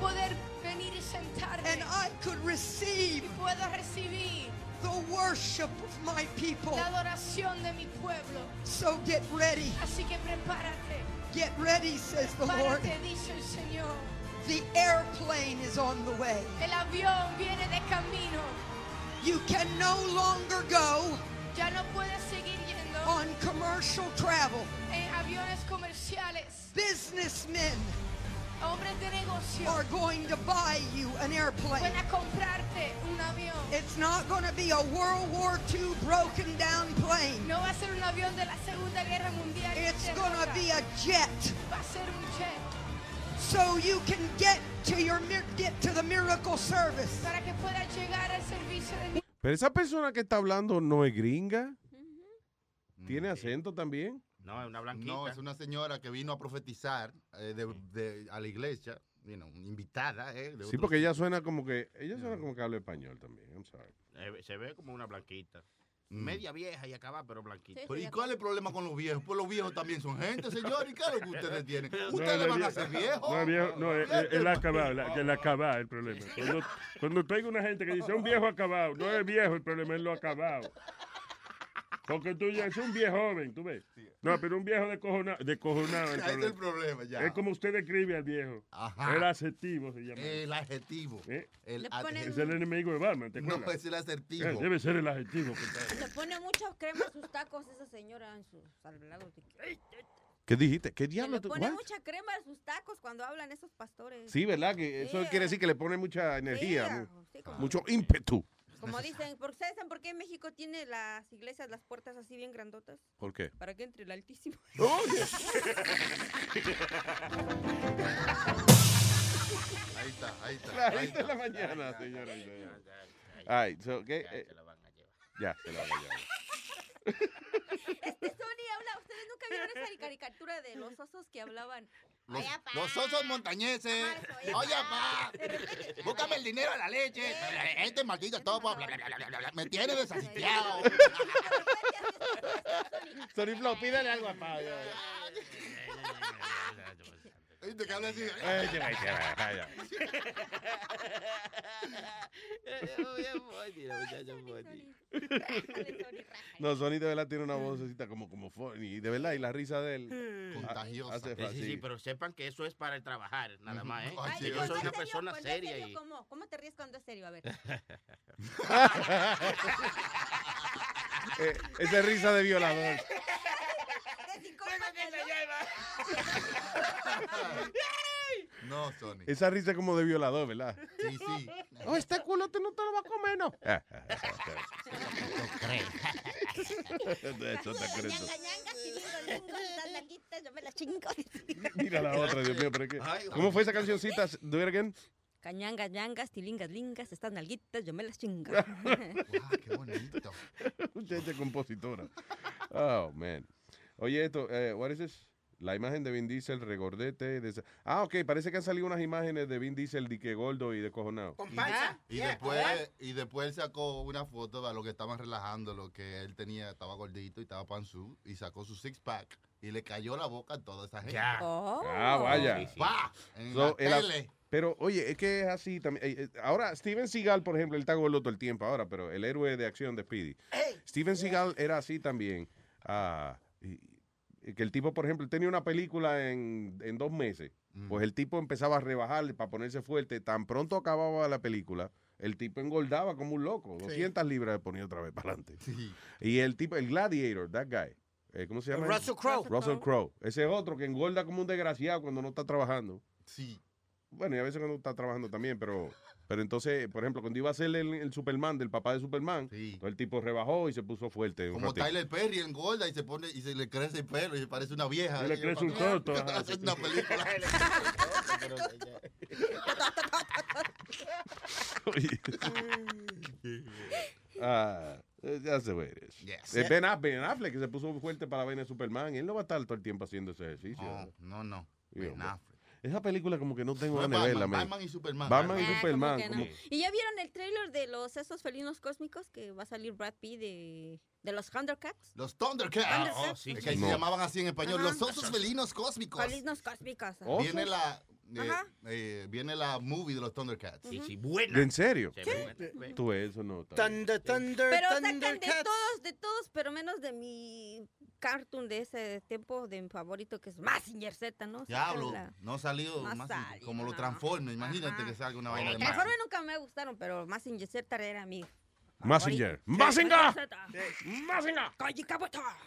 poder venir y sentarme. And I could receive. Y puedo recibir. The worship of my people. La adoración de mi pueblo. So get ready. Así que prepárate. Get ready, says the Lord. dice el Señor. The airplane is on the way. El avión viene de camino. You can no longer go. Ya no puedes seguir yendo. On commercial travel. En aviones comerciales. Businessmen. Hombres de negocio are going to buy you an airplane. Van a comprarte un avión. It's not going to be a World War II broken down plane. No va a ser un avión de la Segunda Guerra Mundial. It's going to be a jet. Va a ser un jet. So you can get to your get to the miracle service. Para que puedas llegar al servicio de Pero esa persona que está hablando no es gringa. ¿Tiene acento también? No, es una blanquita. No, es una señora que vino a profetizar eh, de, de- a la iglesia, you know, invitada. Eh, de Sí, porque ella suena como que. Ella suena como que habla español también. I'm sorry. Eh, se ve como una blanquita. Mm. Media vieja y acaba, pero blanquita. Pero ¿y cuál es el problema con los viejos? Pues los viejos también son gente, señor. ¿Y qué es lo que ustedes tienen? Ustedes no, van a ser viejos. No, viejo, no, es, la- que la acabada el problema. Cuando, cuando tengo una gente que dice un viejo acabado, no es viejo, el problema es lo acabado. Porque tú ya es un viejo joven, tú ves. No, pero un viejo descojonado. descojonado el Ahí está el problema. ya. Es como usted describe al viejo. Ajá. El adjetivo se llama. El adjetivo. ¿Eh? El adjetivo. Es el enemigo de Batman, ¿te No, acuerdas? es el asertivo. Eh, debe ser el adjetivo. Le pone mucha crema a sus tacos esa señora en sus albalados. ¿Qué dijiste? ¿Qué diablo le tú? pone what? mucha crema a sus tacos cuando hablan esos pastores. Sí, ¿verdad? Que eso Sí, quiere decir que le pone mucha energía, Sí, mu- sí, como- mucho ímpetu. Como dicen, ¿por ¿ustedes saben por qué México tiene las iglesias, las puertas así bien grandotas? ¿Por qué? Para que entre el altísimo. Ahí está, ahí está. Ahí está. la mañana, señora. Ay, so, ¿qué? Eh, Ya, se la van a llevar. Este Sony habla, ustedes nunca vieron esa caricatura de los osos que hablaban. Los, Ay, apá. los osos montañeses. Oye, repente- búscame el dinero a la leche. Este maldito topo bla, bla, bla, bla, bla, bla, me tiene desasistiado. Sony Flow, pídale algo a Pablo. ¿Viste que habla así? No, Sony de verdad tiene una vocecita como, como funny. Y de verdad, y la risa de él. Contagiosa. hace Sí, sí, pero sepan que eso es para el trabajar, nada más, ¿eh? Ay, yo soy una serio, persona es seria serio, y... ¿cómo? ¿Cómo te ríes cuando es serio? A ver. Eh, esa es risa de violador. No, Sony. Esa risa es como de violador, ¿verdad? Sí, sí. Oh, este culo tú no te lo vas a comer, ¿no? Eso te estas nalguitas, yo me las chingo. Mira la otra, Dios mío, pero es que... Ay, ¿Cómo fue esa cancioncita? Do it again. Cañangas, ñangas, tilingas, lingas, estas nalguitas, yo me las chingo. Guau, qué bonito. Muchacha compositora. Oh, man. Oye, esto, eh, what is this? La imagen de Vin Diesel, regordete. de Ah, ok, parece que han salido unas imágenes de Vin Diesel de que gordo y de cojonado. Con panza. Y Yeah, después, y después él sacó una foto de lo que estaban relajando, lo que él tenía, estaba gordito y estaba panzú, y sacó su six pack y le cayó la boca a toda esa gente. Ya. Oh. Ah, vaya. Sí, sí. En So, la tele. Pero, oye, es que es así también. eh, eh, Ahora, Steven Seagal, por ejemplo, él está gordo todo el tiempo ahora, pero el héroe de acción de Speedy. Steven Seagal era así también. Ah, que el tipo, por ejemplo, tenía una película en, en dos meses. Mm. Pues el tipo empezaba a rebajar para ponerse fuerte. Tan pronto acababa la película, el tipo engordaba como un loco. 200 libras le ponía otra vez para adelante. Y el tipo, el Gladiator, that guy. eh, ¿Cómo se llama? Russell Crowe. Russell Crowe. Ese es otro que engorda como un desgraciado cuando no está trabajando. Sí. Bueno, y a veces cuando está trabajando también, pero, pero entonces, por ejemplo, cuando iba a ser el, el Superman del papá de Superman, todo el tipo rebajó y se puso fuerte. Como ratito. Tyler Perry engorda y se pone y se le crece el pelo y se parece una vieja. Y le crece un coto. Es una película. Ah, eh, that's the way it is. Yes. Eh, ben, Aff- Ben Affleck, que se puso fuerte para la vaina de Superman, él no va a estar todo el tiempo haciendo ese ejercicio. No, no, no. Ben Affleck. Esa película como que no tengo ganas de verla, Batman, man. Batman y Superman. Batman y Ah, como Superman. no. ¿Y ya vieron el trailer de los esos felinos cósmicos que va a salir Brad Pitt de, de los Thundercats? Los Thundercats. Thundercats. Oh, sí. Que No. se llamaban así en español. Ajá. Los osos felinos cósmicos. Felinos cósmicos. Viene la, eh, eh, viene la movie de los Thundercats. Sí, sí, buena. ¿En serio? Sí, buena. Tú eso no. Thunder, Thunder, Pero sacan de todos, de todos, pero menos de mi cartoon de ese tiempo, de mi favorito, que es Massinger Z, ¿no? Diablo, Sáquenla. no ha salido No más salió, como los no. Transformers. Imagínate que salga una vaina de más. Transformers nunca me gustaron, pero Massinger Z era mi Massinger. ¡Massinger! ¡Massinger!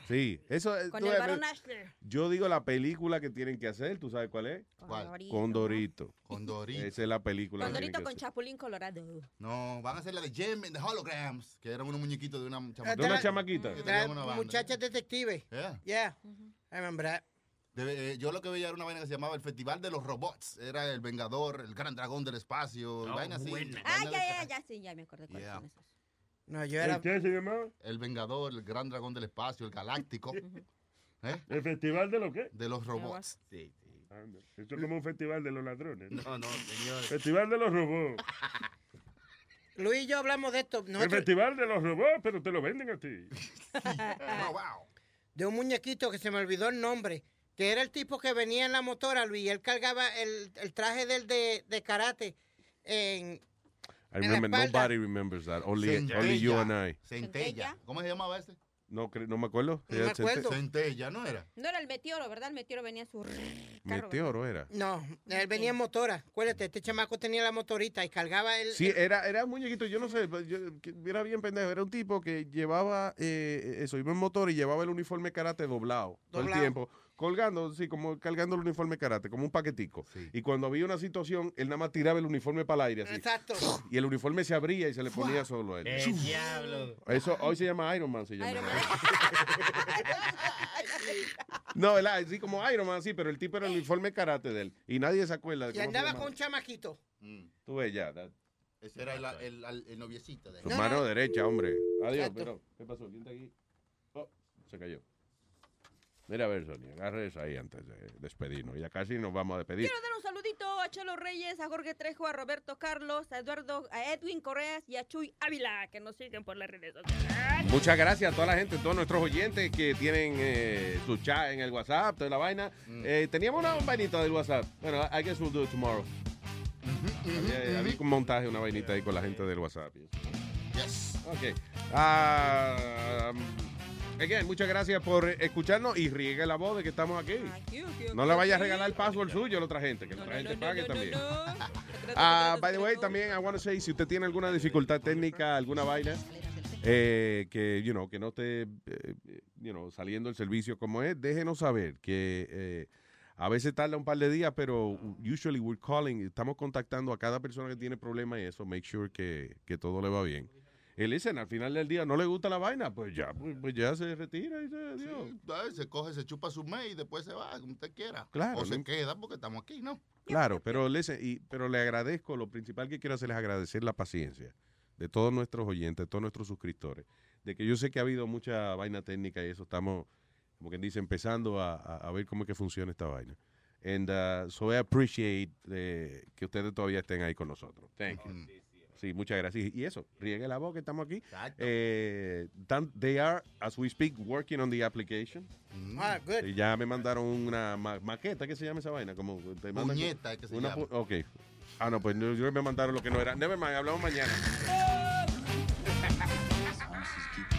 Sí, eso es. Con tú el ves, varón Ashler. Yo digo la película que tienen que hacer, ¿tú sabes cuál es? Condorito. Condorito. Condorito. Esa es la película. que Condorito tienen con que hacer. Chapulín Colorado. No, van a hacer la de Gem and the Holograms, que eran unos muñequitos de una chamaquita. ¿De una chamaquita? Que tenían una banda. muchacha detective. Yeah. Yeah. I remember that. De- eh, yo lo que veía era una vaina que se llamaba el Festival de los Robots. Era el Vengador, el gran dragón del espacio, y vaina así. Ah, ya, ya, ya, sí, ya me acordé cuáles Yeah. son esos. No, yo ¿El qué se llamaba? El Vengador, el gran dragón del espacio, el galáctico. ¿Eh? ¿El festival de lo qué? De los robots. Sí, sí. Esto es como un festival de los ladrones. No, no, señor. Festival de los robots. Luis y yo hablamos de esto. El festival de los robots, pero te lo venden a ti. Oh, wow. de un muñequito que se me olvidó el nombre, que era el tipo que venía en la motora, Luis, y él cargaba el, el traje del de, de karate en... I remember, nobody remembers that. Only, Centella. only you and I. Centella. ¿Cómo se llamaba ese? No, no me acuerdo. No me acuerdo. Centella, ¿no era? No era el meteoro, ¿verdad? El meteoro venía en su carro. Meteoro era. No, él venía en motora. Acuérdate, este chamaco tenía la motorita y cargaba el... Sí, era, era un muñequito, yo no sé, pues, yo- era bien pendejo. Era un tipo que llevaba eh, eso, iba en motor y llevaba el uniforme karate doblado, todo el tiempo, colgando, sí, como cargando el uniforme karate, como un paquetico. Y cuando había una situación, él nada más tiraba el uniforme para el aire así. Exacto. Y el uniforme se abría y se le ponía solo a él. ¡El diablo! Eso hoy se llama Iron Man, se llama. Iron Man. No, ¿verdad? Sí, como Iron Man, sí, pero el tipo era el uniforme karate de él. Y nadie se acuerda de Y andaba con un chamaquito. Tú ves ya, that- Ese era el, el, el- el noviecito de su mano derecha, hombre. Adiós, Exacto. pero, ¿qué pasó? ¿Quién está aquí? Oh, se cayó. Mira a ver, Sonia, agarre eso ahí antes de despedirnos. Ya casi nos vamos a despedir. Quiero dar un saludito a Chelo Reyes, a Jorge Trejo, a Roberto Carlos, a Eduardo, a Edwin Correas y a Chuy Ávila, que nos siguen por las redes sociales. Muchas gracias a toda la gente, todos nuestros oyentes que tienen eh, su chat en el WhatsApp, toda la vaina. Eh, teníamos una vainita del WhatsApp. Bueno, I guess we'll do it tomorrow. Había, había un montaje, una vainita ahí con la gente del WhatsApp. Yes. Ok. Ah, um, again, muchas gracias por escucharnos y riegue la voz de que estamos aquí. No le vaya a regalar el password suyo a la otra gente, que la otra gente pague también. Ah, by the way, también I want to say, si usted tiene alguna dificultad técnica, alguna vaina, eh, que, you know, que no esté, eh, you know, saliendo el servicio como es, déjenos saber que eh, a veces tarda un par de días, pero usually we're calling, estamos contactando a cada persona que tiene problemas y eso, make sure que, que todo le va bien. Y listen, al final del día no le gusta la vaina, pues ya, pues, pues ya se retira y se adiós. Sí, se coge, se chupa su mes y después se va, como usted quiera. Claro, O se no- queda porque estamos aquí, ¿no? Claro, pero, listen, y, pero le agradezco, lo principal que quiero hacer es agradecer la paciencia de todos nuestros oyentes, de todos nuestros suscriptores, de que yo sé que ha habido mucha vaina técnica y eso estamos, como quien dice, empezando a, a- a ver cómo es que funciona esta vaina. And uh, so I appreciate eh, que ustedes todavía estén ahí con nosotros. Thank you. Sí, muchas gracias. Y eso, riegue la voz que estamos aquí. Eh, they are, as we speak, working on the application. Ah, good. Y ya me mandaron una ma- maqueta, ¿qué se llama esa vaina? Como te mandan- Puñeta, que se una llama. Ok. Ah, no, pues yo yo me mandaron lo que no era. Never mind, hablamos mañana.